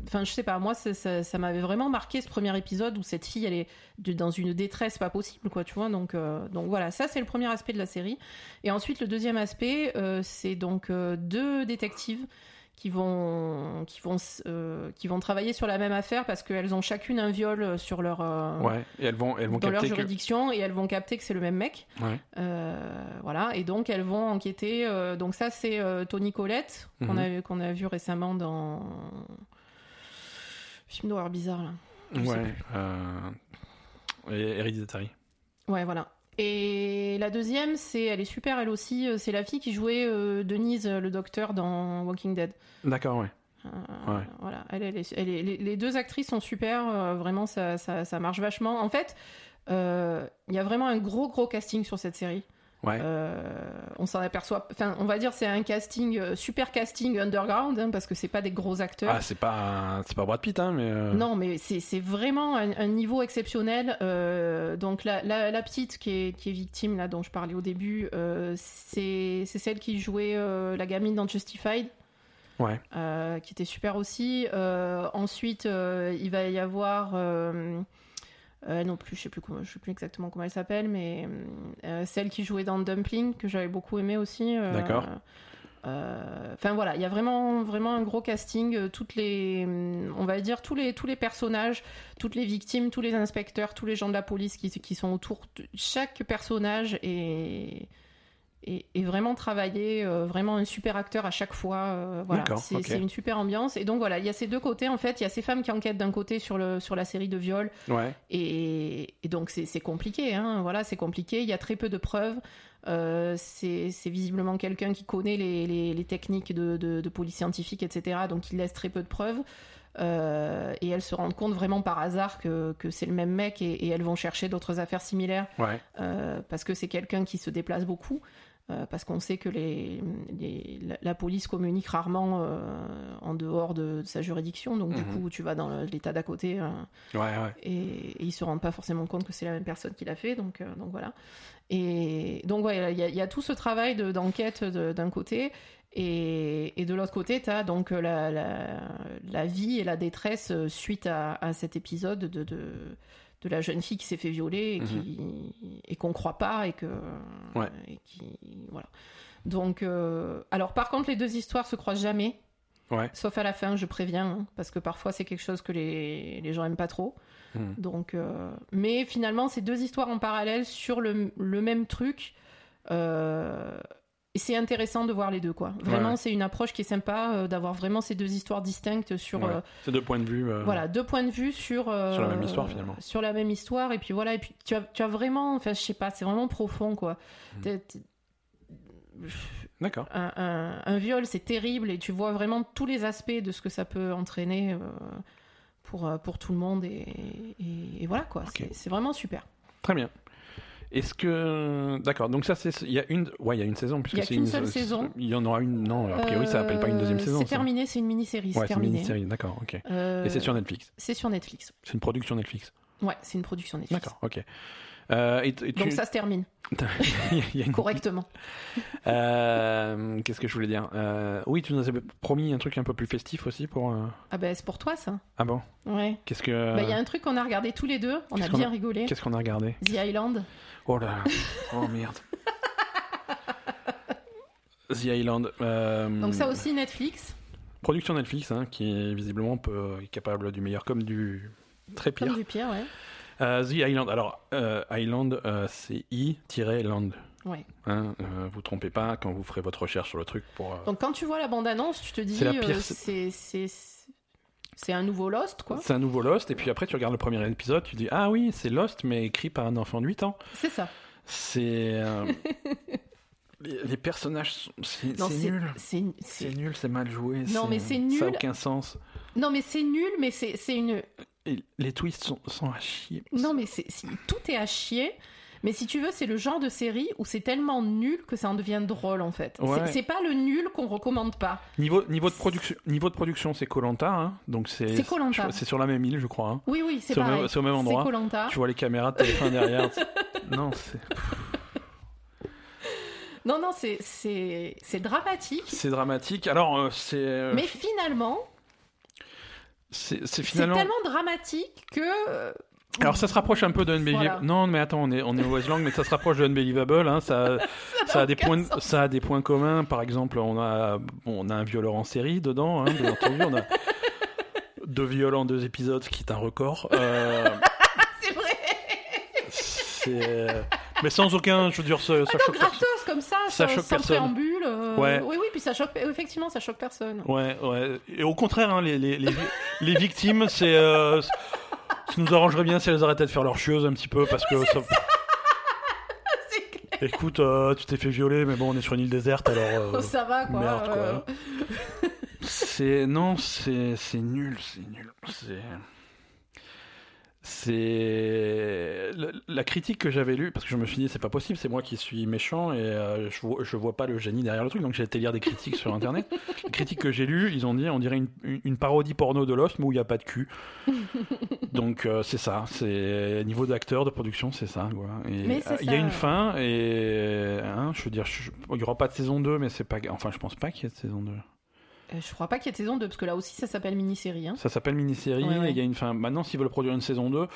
enfin, je sais pas, moi, ça, ça m'avait vraiment marqué ce premier épisode où cette fille, elle est de- dans une détresse pas possible, quoi, tu vois. Donc, euh, donc voilà, ça c'est le premier aspect de la série. Et ensuite, le deuxième aspect, euh, c'est donc deux détectives qui vont, qui vont, euh, qui vont travailler sur la même affaire parce qu'elles ont chacune un viol sur leur, euh, Ouais, et elles vont, elles vont dans leur que. juridiction et elles vont capter que c'est le même mec. Ouais. Euh, voilà, et donc elles vont enquêter. euh, donc ça, c'est euh, Tony Collette qu'on Mhm. a, qu'on a vu récemment dans film d'horreur bizarre là. Je sais Ouais. plus. Euh... et Hereditary. Ouais, voilà. Et la deuxième, c'est, elle est super elle aussi. euh, C'est la fille qui jouait euh, Denise, le docteur dans Walking Dead. D'accord, ouais. Euh, Ouais. Voilà, elle, elle est- elle est- les, deux actrices sont super, euh, vraiment ça, ça, ça marche vachement. En fait, il y a vraiment un gros gros casting sur cette série. Ouais. Euh, on s'en aperçoit, enfin on va dire c'est un casting, euh, super casting underground, hein, parce que c'est pas des gros acteurs. Ah, c'est pas, c'est pas Brad Pitt, hein, mais. euh, Non, mais c'est vraiment un, un niveau exceptionnel. Donc la, la, la petite qui est, qui est victime, là, dont je parlais au début, c'est celle qui jouait la gamine dans Justified. Ouais. qui était super aussi. Ensuite, il va y avoir... euh, euh, non plus, je sais plus comment, je sais plus exactement comment elle s'appelle, mais euh, celle qui jouait dans Dumpling que j'avais beaucoup aimé aussi. euh, D'accord. euh, Enfin voilà, il y a vraiment vraiment un gros casting. euh, Toutes les, on va dire tous les tous les personnages, toutes les victimes, tous les inspecteurs, tous les gens de la police qui, qui sont autour. de- Chaque personnage est est vraiment travaillé, euh, vraiment un super acteur à chaque fois. euh, voilà, c'est une super ambiance. Et donc voilà, il y a ces deux côtés en fait. Il y a ces femmes qui enquêtent d'un côté sur le sur la série de viols Ouais. et, et donc c'est compliqué, hein. voilà, c'est compliqué. Il y a très peu de preuves. Euh, c'est c'est visiblement quelqu'un qui connaît les, les, les techniques de, de, de police scientifique, etc. Donc il laisse très peu de preuves. Euh, et elles se rendent compte vraiment par hasard que, que c'est le même mec et, et elles vont chercher d'autres affaires similaires Ouais. euh, parce que c'est quelqu'un qui se déplace beaucoup. Euh, parce qu'on sait que les, les- la, police communique rarement euh, en dehors de, de sa juridiction, donc du Mhm. coup tu vas dans l'état d'à côté, euh, Ouais, ouais. et, et ils se rendent pas forcément compte que c'est la même personne qui l'a fait donc donc voilà et donc ouais il y, a- il y a tout ce travail de- d'enquête de- d'un côté et, et de l'autre côté tu as donc la, la, la vie et la détresse suite à, à cet épisode de, de de la jeune fille qui s'est fait violer et qui et qu'on croit pas et que Ouais. et qui voilà donc euh, alors par contre les deux histoires se croisent jamais Ouais. Sauf à la fin, je préviens, hein, parce que parfois c'est quelque chose que les, les gens aiment pas trop. Hmm. Donc, euh, mais finalement, c'est deux histoires en parallèle sur le, le même truc. Euh, c'est intéressant de voir les deux, quoi. Vraiment, Ouais. c'est une approche qui est sympa euh, d'avoir vraiment ces deux histoires distinctes sur, Ouais. euh, C'est deux points de vue. euh, voilà, deux points de vue sur euh, Sur la même histoire, finalement. Sur la même histoire, et puis voilà, et puis tu as, tu as vraiment, enfin, je sais pas, c'est vraiment profond, quoi. Hmm. T'es- t'es- D'accord. un, un- un viol, c'est terrible et tu vois vraiment tous les aspects de ce que ça peut entraîner euh, pour, pour tout le monde et, et- et voilà quoi. Ok. C'est- C'est vraiment super. Très bien. Est-ce que d'accord donc ça c'est il y a une ouais il y a une saison puisque Il y a c'est qu'une une seule saison. il y en aura une non a priori ça appelle pas une deuxième Euh, saison C'est terminé, c'est une mini-série. ouais c'est une terminé. mini-série d'accord ok Euh, et c'est sur Netflix c'est sur Netflix. c'est une production Netflix Ouais, c'est une production Netflix. d'accord ok Euh, et, et tu- Donc ça se termine (laughs) il y a une- correctement. Euh, Qu'est-ce que je voulais dire? Euh, Oui, tu nous avais promis un truc un peu plus festif aussi pour. Ah ben c'est pour toi ça. Ah bon? Ouais. Qu'est-ce que. Bah, Il y a un truc qu'on a regardé tous les deux, on a bien rigolé. Qu'est-ce qu'on a regardé? The Island. Oh là Oh merde (laughs) The Island. Donc ça aussi Netflix, Production Netflix, hein, qui est visiblement peu, est capable du meilleur comme du très pire. comme du pire, ouais. Euh, The Island. Alors, euh, Island, euh, c'est I-land. Ouais. Hein, euh, vous trompez pas quand vous ferez votre recherche sur le truc pour. euh, Donc quand tu vois la bande-annonce, tu te dis C'est euh, c'est- un nouveau Lost quoi. C'est un nouveau Lost, et puis après tu regardes le premier épisode, tu dis Ah oui, c'est Lost, mais écrit par un enfant de 8 ans. C'est ça. C'est. (laughs) les, les personnages, c'est nul. c'est nul, c'est mal joué. Non, mais c'est Ça nul. n'a aucun sens. Non mais c'est nul, mais c'est une les twists sont, sont à chier. non mais c'est tout est à chier. Mais si tu veux, c'est le genre de série où c'est tellement nul que ça en devient drôle en fait. Ouais. C'est- pas le nul qu'on recommande pas. Niveau, niveau, de production, niveau de production, c'est Colanta, hein, donc c'est. C'est sur la même île, je crois. hein. Oui oui, c'est C'est au même- pareil. c'est au même endroit. Tu vois les caméras de téléphone derrière. (laughs) non, c'est. Non non, c'est c'est c'est dramatique. C'est dramatique. Alors, euh, c'est. euh, Mais finalement, C'est c'est c'est finalement. tellement dramatique que euh, Alors, ça se rapproche un peu de Unbelievable. Voilà. Non, mais attends, on est, on est au Westland, mais ça se rapproche de Unbelievable. Hein, ça, (laughs) ça, a des points, sens. ça a des points communs. Par exemple, on a, bon, on a un violeur en série dedans, hein, bien entendu. On a deux viols en deux épisodes, ce qui est un record. Euh, (laughs) c'est vrai. c'est- mais sans aucun, je veux dire, ça, ça Non, personne. gratos comme ça, Ça sans, choque sans préambule. euh, Ouais. Oui, oui, puis ça choque, effectivement, ça choque personne. Ouais, ouais. Et au contraire, hein, les, les, les, (laughs) les victimes, c'est. Euh, ça nous arrangerait bien si elles arrêtaient de faire leur chieuse un petit peu, parce que (laughs) ça. (laughs) Écoute, euh, tu t'es fait violer, mais bon, on est sur une île déserte, alors. euh, ça va, quoi. merde, quoi. euh, C'est non, c'est c'est nul, c'est nul. C'est c'est la, critique que j'avais lue parce que je me suis dit c'est pas possible, c'est moi qui suis méchant et euh, je, vois, je vois pas le génie derrière le truc donc j'ai été lire des critiques sur internet. (laughs) Les critiques que j'ai lues, ils ont dit on dirait une, parodie porno de Lost mais où il y a pas de cul. (laughs) donc euh, c'est ça, c'est niveau d'acteur, de production, c'est ça euh, il y a une fin et hein, je veux dire je- il y aura pas de saison 2 mais c'est pas enfin je pense pas qu'il y ait de saison 2. Euh, Je crois pas qu'il y ait de saison 2, parce que là aussi, ça s'appelle mini-série. Hein. Ça s'appelle mini-série, Ouais, ouais. et il y a une fin. Maintenant, s'ils veulent produire une saison 2,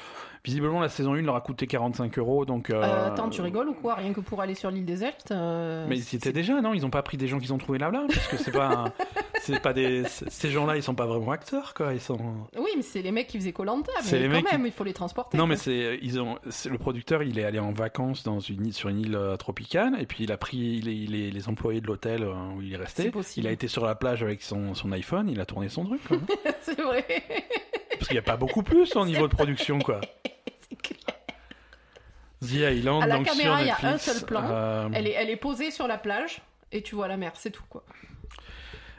visiblement la saison 1 leur a coûté 45 euros, donc... euh, Euh, attends, tu rigoles ou quoi? Rien que pour aller sur l'île déserte. euh, Mais c'est- c'était déjà, non? Ils ont pas pris des gens qu'ils ont trouvés là-bas, parce que c'est pas... un- (laughs) c'est pas des... Ces gens-là, ils sont pas vraiment acteurs, quoi, ils sont... Oui, mais c'est les mecs qui faisaient Colanta, C'est mais les quand mecs qui- même, il faut les transporter. Non, mais c'est... Ils ont... c'est- Le producteur, il est allé en vacances dans une île, sur une île tropicale, et puis il a pris les, les, les employés de l'hôtel où il est resté. C'est possible. Il a été sur la plage avec son, son iPhone, il a tourné son truc, quoi. (laughs) c'est vrai. Parce qu'il n'y a pas beaucoup plus au niveau de production, quoi. (laughs) C'est clair. The Island, À la donc caméra, sur il y a un Netflix, seul plan. euh, elle, est, elle est posée sur la plage, et tu vois la mer, c'est tout, quoi.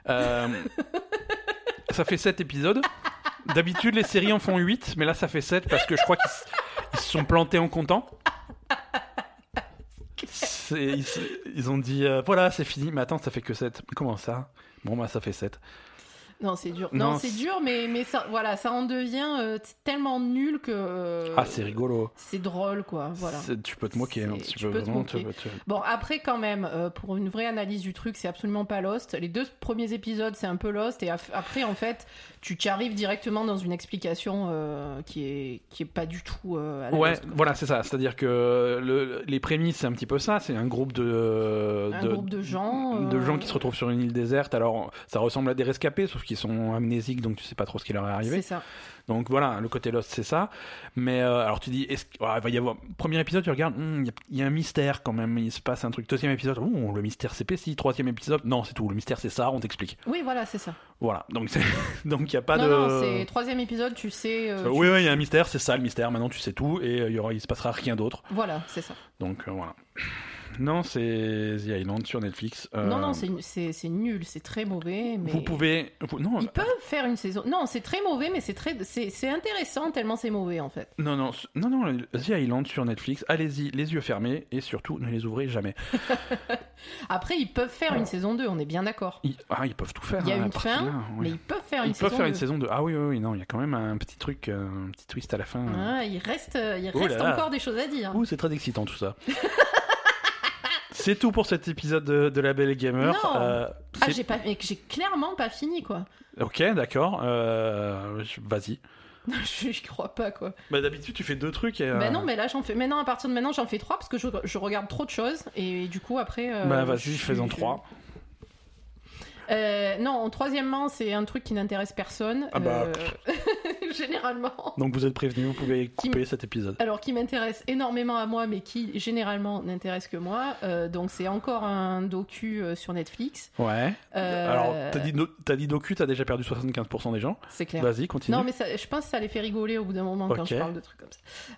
euh, ça fait 7 épisodes. D'habitude, les séries en font 8, mais là, ça fait 7 parce que je crois qu'ils s- ils se sont plantés en comptant. (laughs) C'est- Ils, s- ils ont dit, euh, voilà, c'est fini. Mais attends, ça fait que 7. Comment ça? Bon, bah, ça fait 7. Non, c'est dur. Non, Non, c'est dur, mais, mais ça, voilà, ça en devient euh, tellement nul que. euh, Ah, c'est rigolo. C'est drôle, quoi. Voilà. Tu peux te moquer. moquer. te- te- Bon, après, quand même, euh, pour une vraie analyse du truc, c'est absolument pas Lost. Les deux premiers épisodes, c'est un peu Lost, et après, en fait, tu tu arrives directement dans une explication euh, qui est qui est pas du tout euh, à la Ouais, voilà, c'est ça. C'est-à-dire que le- les prémices, c'est un petit peu ça. C'est un groupe de, Un de, groupe de gens. de euh, gens qui se retrouvent sur une île déserte. Alors, ça ressemble à des rescapés, sauf qu'ils sont amnésiques, donc tu sais pas trop ce qui leur est arrivé. C'est ça. Donc voilà, le côté Lost, c'est ça. Mais euh, alors tu dis, est-ce il va y avoir. Premier épisode, tu regardes, hmm, il y a- il y, a un mystère quand même, il se passe un truc. Deuxième épisode, oh, le mystère s'épaissit. Troisième épisode, non, c'est tout. Le mystère, c'est ça, on t'explique. Oui, voilà, c'est ça. Voilà, donc c'est- (laughs) donc il y a pas non, de. non, c'est troisième épisode, tu sais. euh, Euh, tu- Oui, oui, il y a un mystère, c'est ça le mystère. Maintenant, tu sais tout et il y aura, il se passera rien d'autre. Voilà, c'est ça. Donc euh, voilà. Non, c'est The Island sur Netflix. Euh, Non, non, c'est c'est- nul, c'est très mauvais. Mais... Vous pouvez. vous- non, Ils peuvent faire une saison. Non, c'est très mauvais, mais c'est très, c'est intéressant tellement c'est mauvais en fait. non, non, non, non, The Island sur Netflix. Allez-y, les yeux fermés et surtout ne les ouvrez jamais. (laughs) Après, ils peuvent faire une saison 2, on est bien d'accord. Ils, ah, ils peuvent tout faire. Il y a hein, une fin, là. Mais ils peuvent faire Ils une peuvent saison faire 2. une saison 2. Ah oui, oui, oui, non, il y a quand même un petit truc, euh, un petit twist à la fin. Ah, il reste, il Oh là reste là. encore des choses à dire. Ouh, c'est très excitant tout ça. (laughs) c'est tout pour cet épisode de, de La Belle Gamer. Non. Euh, Ah, j'ai pas, j'ai clairement pas fini quoi. ok, d'accord. Euh, Vas-y. (laughs) Je crois pas quoi. Bah, D'habitude, tu fais deux trucs. Et, euh, Bah non, mais là j'en fais. Maintenant, à partir de maintenant, j'en fais trois parce que je, je regarde trop de choses et du coup après. euh, Bah, je vas-y, fais-en trois. Euh, non, troisièmement, c'est un truc qui n'intéresse personne. Ah bah, euh, (laughs) généralement. Donc vous êtes prévenus, vous pouvez couper cet épisode. Alors, qui m'intéresse énormément à moi, mais qui généralement n'intéresse que moi. Euh, donc, c'est encore un docu sur Netflix. Ouais. Alors, t'as dit, no- t'as dit docu, t'as déjà perdu 75% des gens. C'est clair. Vas-y, continue. Non, mais ça, je pense que ça les fait rigoler au bout d'un moment quand je parle de trucs comme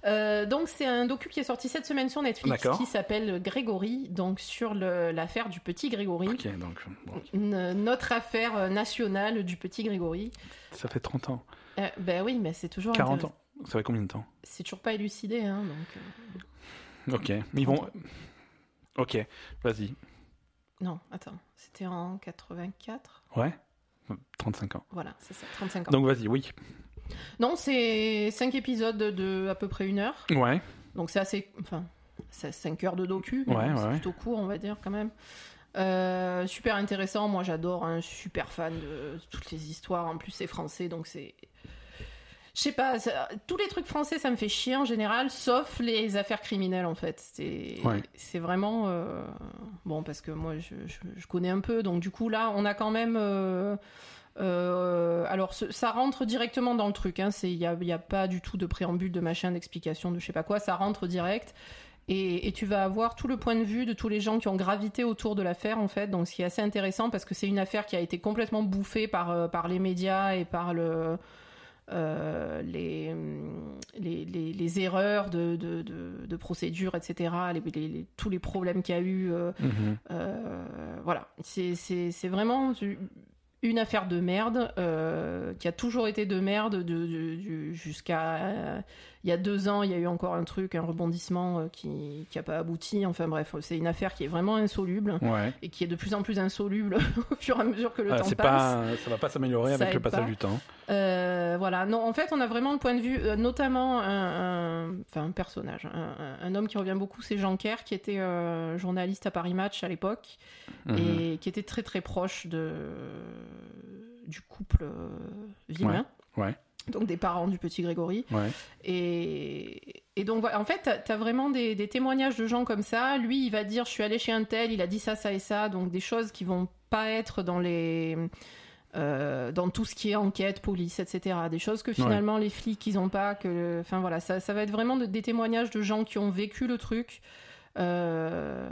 ça. Donc, c'est un docu qui est sorti cette semaine sur Netflix qui s'appelle Grégory, donc sur l'affaire du petit Grégory. Ok, donc bon, Notre affaire euh, nationale du petit Grégory. ça fait 30 ans. Euh, ben oui, mais c'est toujours 40 intéressant. ans. Ça fait combien de temps C'est toujours pas élucidé, hein, donc. euh, Ok, mais ils vont. Ok, vas-y. Non, attends, c'était en 84 Ouais 35 ans. Voilà, c'est ça, 35 ans. Donc vas-y, oui. Non, c'est 5 épisodes de à peu près une heure. Ouais, Donc c'est assez. Enfin, c'est 5 heures de docu, Ouais, bon, c'est ouais. plutôt court, on va dire, quand même. Euh, super intéressant, moi j'adore, un super fan de toutes les histoires. En plus, c'est français, donc c'est. Je sais pas, ça- tous les trucs français, ça me fait chier en général, sauf les affaires criminelles en fait. C'est Ouais. vraiment. euh, Bon, parce que moi je, je- je connais un peu, donc du coup là, on a quand même. euh, euh, alors, ce- ça rentre directement dans le truc. hein, Il n'y a, il y a pas du tout de préambule, de machin, d'explication, de je sais pas quoi. Ça rentre direct. Et, et tu vas avoir tout le point de vue de tous les gens qui ont gravité autour de l'affaire, en fait. Donc, ce qui est assez intéressant parce que c'est une affaire qui a été complètement bouffée par, euh, par les médias et par le. euh, les, les, les, les erreurs de, de, de, de procédure, etc., les, tous les problèmes qu'il y a eu, euh, Mhm. euh, voilà, c'est vraiment une affaire de merde euh, qui a toujours été de merde de, de- du- jusqu'à il y a deux ans. Il y a eu encore un truc, un rebondissement euh, qui qui a pas abouti. Enfin bref, c'est une affaire qui est vraiment insoluble ouais. et qui est de plus en plus insoluble (laughs) au fur et à mesure que le Ah, temps passe. pas, ça va pas s'améliorer avec le passage pas. du temps. Euh, voilà, non, en fait, on a vraiment le point de vue, euh, notamment un, un- enfin, un personnage, un, homme qui revient beaucoup, c'est Jean Kerr, qui était euh, journaliste à Paris Match à l'époque Mhm. et qui était très très proche de du couple Villain. Ouais, ouais. Donc des parents du petit Grégory. Ouais. Et, et donc, voilà, en fait, tu as vraiment des, des témoignages de gens comme ça. Lui, il va dire Je suis allé chez un tel, il a dit ça, ça et ça. Donc, des choses qui vont pas être dans les. euh, dans tout ce qui est enquête, police, etc. Des choses que finalement les flics ils ont pas. Que, enfin voilà, ça, ça va être vraiment de- des témoignages de gens qui ont vécu le truc. Euh,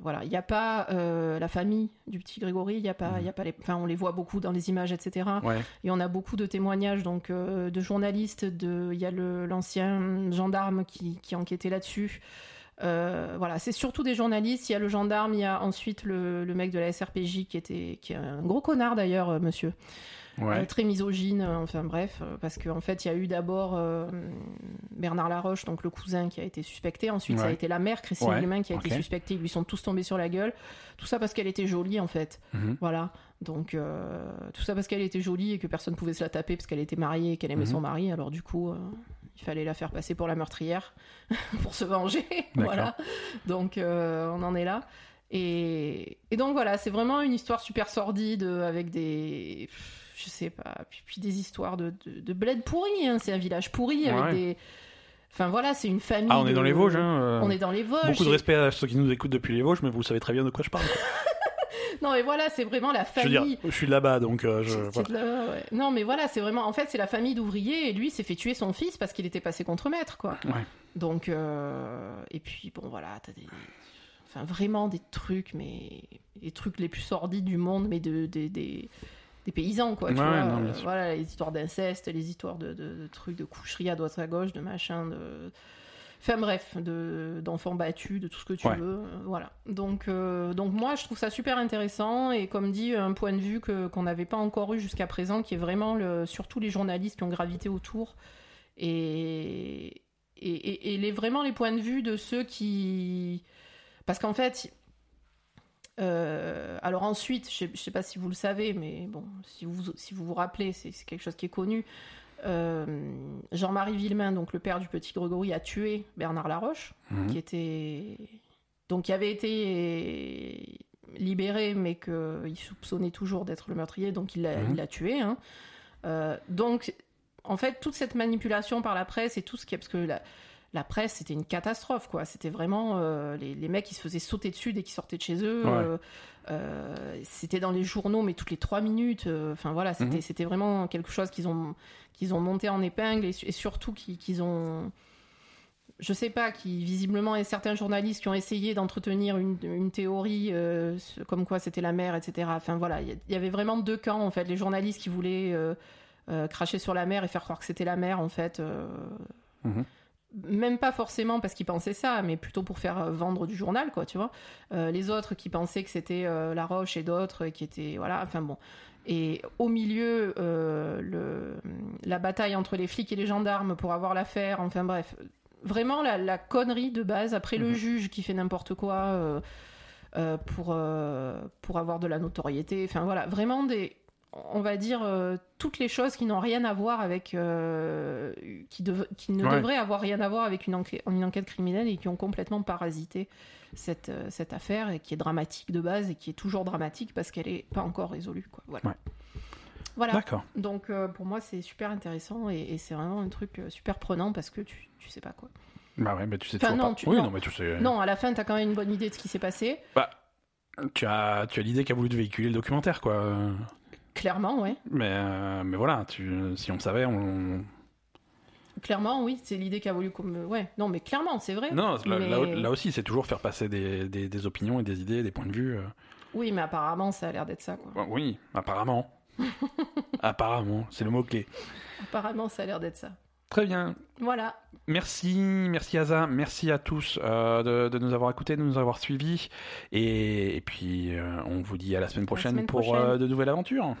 voilà, il n'y a pas euh, la famille du petit Grégory, il y a pas, il a pas les, enfin on les voit beaucoup dans les images, etc. Ouais. Et on a beaucoup de témoignages donc euh, de journalistes, de il y a le- l'ancien gendarme qui, qui enquêtait là-dessus. Euh, voilà, c'est surtout des journalistes. Il y a le gendarme, il y a ensuite le, le mec de la SRPJ qui était qui est un gros connard d'ailleurs, euh, monsieur, Ouais. Euh, très misogyne. euh, Enfin bref, euh, parce qu'en fait il y a eu d'abord Bernard Laroche, donc le cousin qui a été suspecté. Ensuite ça a été la mère Christine Ouais, qui a été suspectée. Ils lui sont tous tombés sur la gueule. Tout ça parce qu'elle était jolie en fait. Mhm. Voilà. Donc, euh, tout ça parce qu'elle était jolie et que personne pouvait se la taper parce qu'elle était mariée et qu'elle aimait Mhm. son mari. Alors, du coup, euh, il fallait la faire passer pour la meurtrière (laughs) pour se venger. (laughs) voilà. Donc, euh, on en est là. Et, et donc, voilà, c'est vraiment une histoire super sordide avec des. Je sais pas. Puis, puis des histoires de, de, de bled pourri. hein. C'est un village pourri avec des. Enfin, voilà, c'est une famille. Ah, on est de- dans les Vosges. Hein, euh, On est dans les Vosges. Beaucoup de respect à ceux qui nous écoutent depuis les Vosges, mais vous savez très bien de quoi je parle. (laughs) Non, mais voilà, c'est vraiment la Je veux famille. dire, je suis là-bas, donc euh, je. C'est voilà. de la- ouais. Non, mais voilà, c'est vraiment. En fait, c'est la famille d'ouvriers et lui s'est fait tuer son fils parce qu'il était passé contre maître, quoi. Ouais. Donc, euh, et puis, bon, voilà, t'as des. Enfin, vraiment des trucs, mais. Les trucs les plus sordides du monde, mais de, des- des des paysans, quoi. Tu Ouais, vois, non, bien Euh, voilà, les histoires d'inceste, les histoires de, de- de trucs de coucherie à droite à gauche, de machin, de. Enfin bref, de- d'enfants battus, de tout ce que tu Ouais. veux, euh, voilà. Donc, euh, donc moi, je trouve ça super intéressant et comme dit, un point de vue que qu'on n'avait pas encore eu jusqu'à présent, qui est vraiment le, surtout les journalistes qui ont gravité autour et et, et- et les vraiment les points de vue de ceux qui, parce qu'en fait. Euh, alors ensuite, je sais, je sais pas si vous le savez, mais bon, si vous si vous, vous rappelez, c'est quelque chose qui est connu. Euh, Jean-Marie Villemain, donc le père du petit Grégory, a tué Bernard Laroche, Mhm. qui était donc qui avait été libéré, mais qu'il soupçonnait toujours d'être le meurtrier, donc il l'a Mhm. tué. hein. Euh, donc, en fait, toute cette manipulation par la presse et tout ce qui est parce que la, la presse c'était une catastrophe, quoi. C'était vraiment euh, les, les mecs qui se faisaient sauter dessus dès qu'ils sortaient de chez eux. Ouais. euh, euh, c'était dans les journaux, mais toutes les trois minutes. Enfin voilà, c'était Mhm. c'était vraiment quelque chose qu'ils ont qu'ils ont monté en épingle et, su- et surtout qu'ils ont je sais pas, qui visiblement, a certains journalistes qui ont essayé d'entretenir une, une théorie comme quoi c'était la mer, etc. Enfin voilà, il y, avait vraiment deux camps en fait. Les journalistes qui voulaient cracher sur la mer et faire croire que c'était la mer en fait. Mhm. Même pas forcément parce qu'ils pensaient ça, mais plutôt pour faire euh, vendre du journal, quoi, tu vois. Euh, les autres qui pensaient que c'était euh, La Roche et d'autres qui étaient. Voilà, enfin bon. Et au milieu, euh, le, la bataille entre les flics et les gendarmes pour avoir l'affaire, enfin bref. Vraiment la, la connerie de base. Après le Mhm. juge qui fait n'importe quoi euh, euh, pour, euh, pour avoir de la notoriété. Enfin voilà, vraiment des. On va dire euh, toutes les choses qui n'ont rien à voir avec. euh, qui, dev- qui ne Ouais. devraient avoir rien à voir avec une, enquête- une enquête criminelle et qui ont complètement parasité cette, euh, cette affaire et qui est dramatique de base et qui est toujours dramatique parce qu'elle n'est pas encore résolue. Quoi. Voilà. Ouais. Voilà. D'accord. Donc euh, pour moi c'est super intéressant et, et c'est vraiment un truc super prenant parce que tu, tu sais pas quoi. Bah ouais, bah tu sais Enfin, toujours non, pas. tu- oui, non. non, mais tu sais. Non, à la fin t'as quand même une bonne idée de ce qui s'est passé. Bah, tu as, tu as l'idée qu'a voulu te véhiculer le documentaire, quoi. Clairement, ouais. Mais, euh, mais voilà, tu, si on le savait, on. Clairement, oui, c'est l'idée qu'a voulu comme. Ouais, non, mais clairement, c'est vrai. Non, là, Mais- là- là aussi, c'est toujours faire passer des, des, des opinions et des idées, des points de vue. euh. Oui, mais apparemment, ça a l'air d'être ça, quoi. Bah, oui, apparemment. (laughs) apparemment, c'est le mot-clé. Apparemment, ça a l'air d'être ça. Très bien. Voilà. Merci, merci Asa, merci à tous euh, de, de nous avoir écoutés, de nous avoir suivis. Et, et puis, euh, on vous dit à la semaine prochaine semaine pour prochaine. euh, de nouvelles aventures.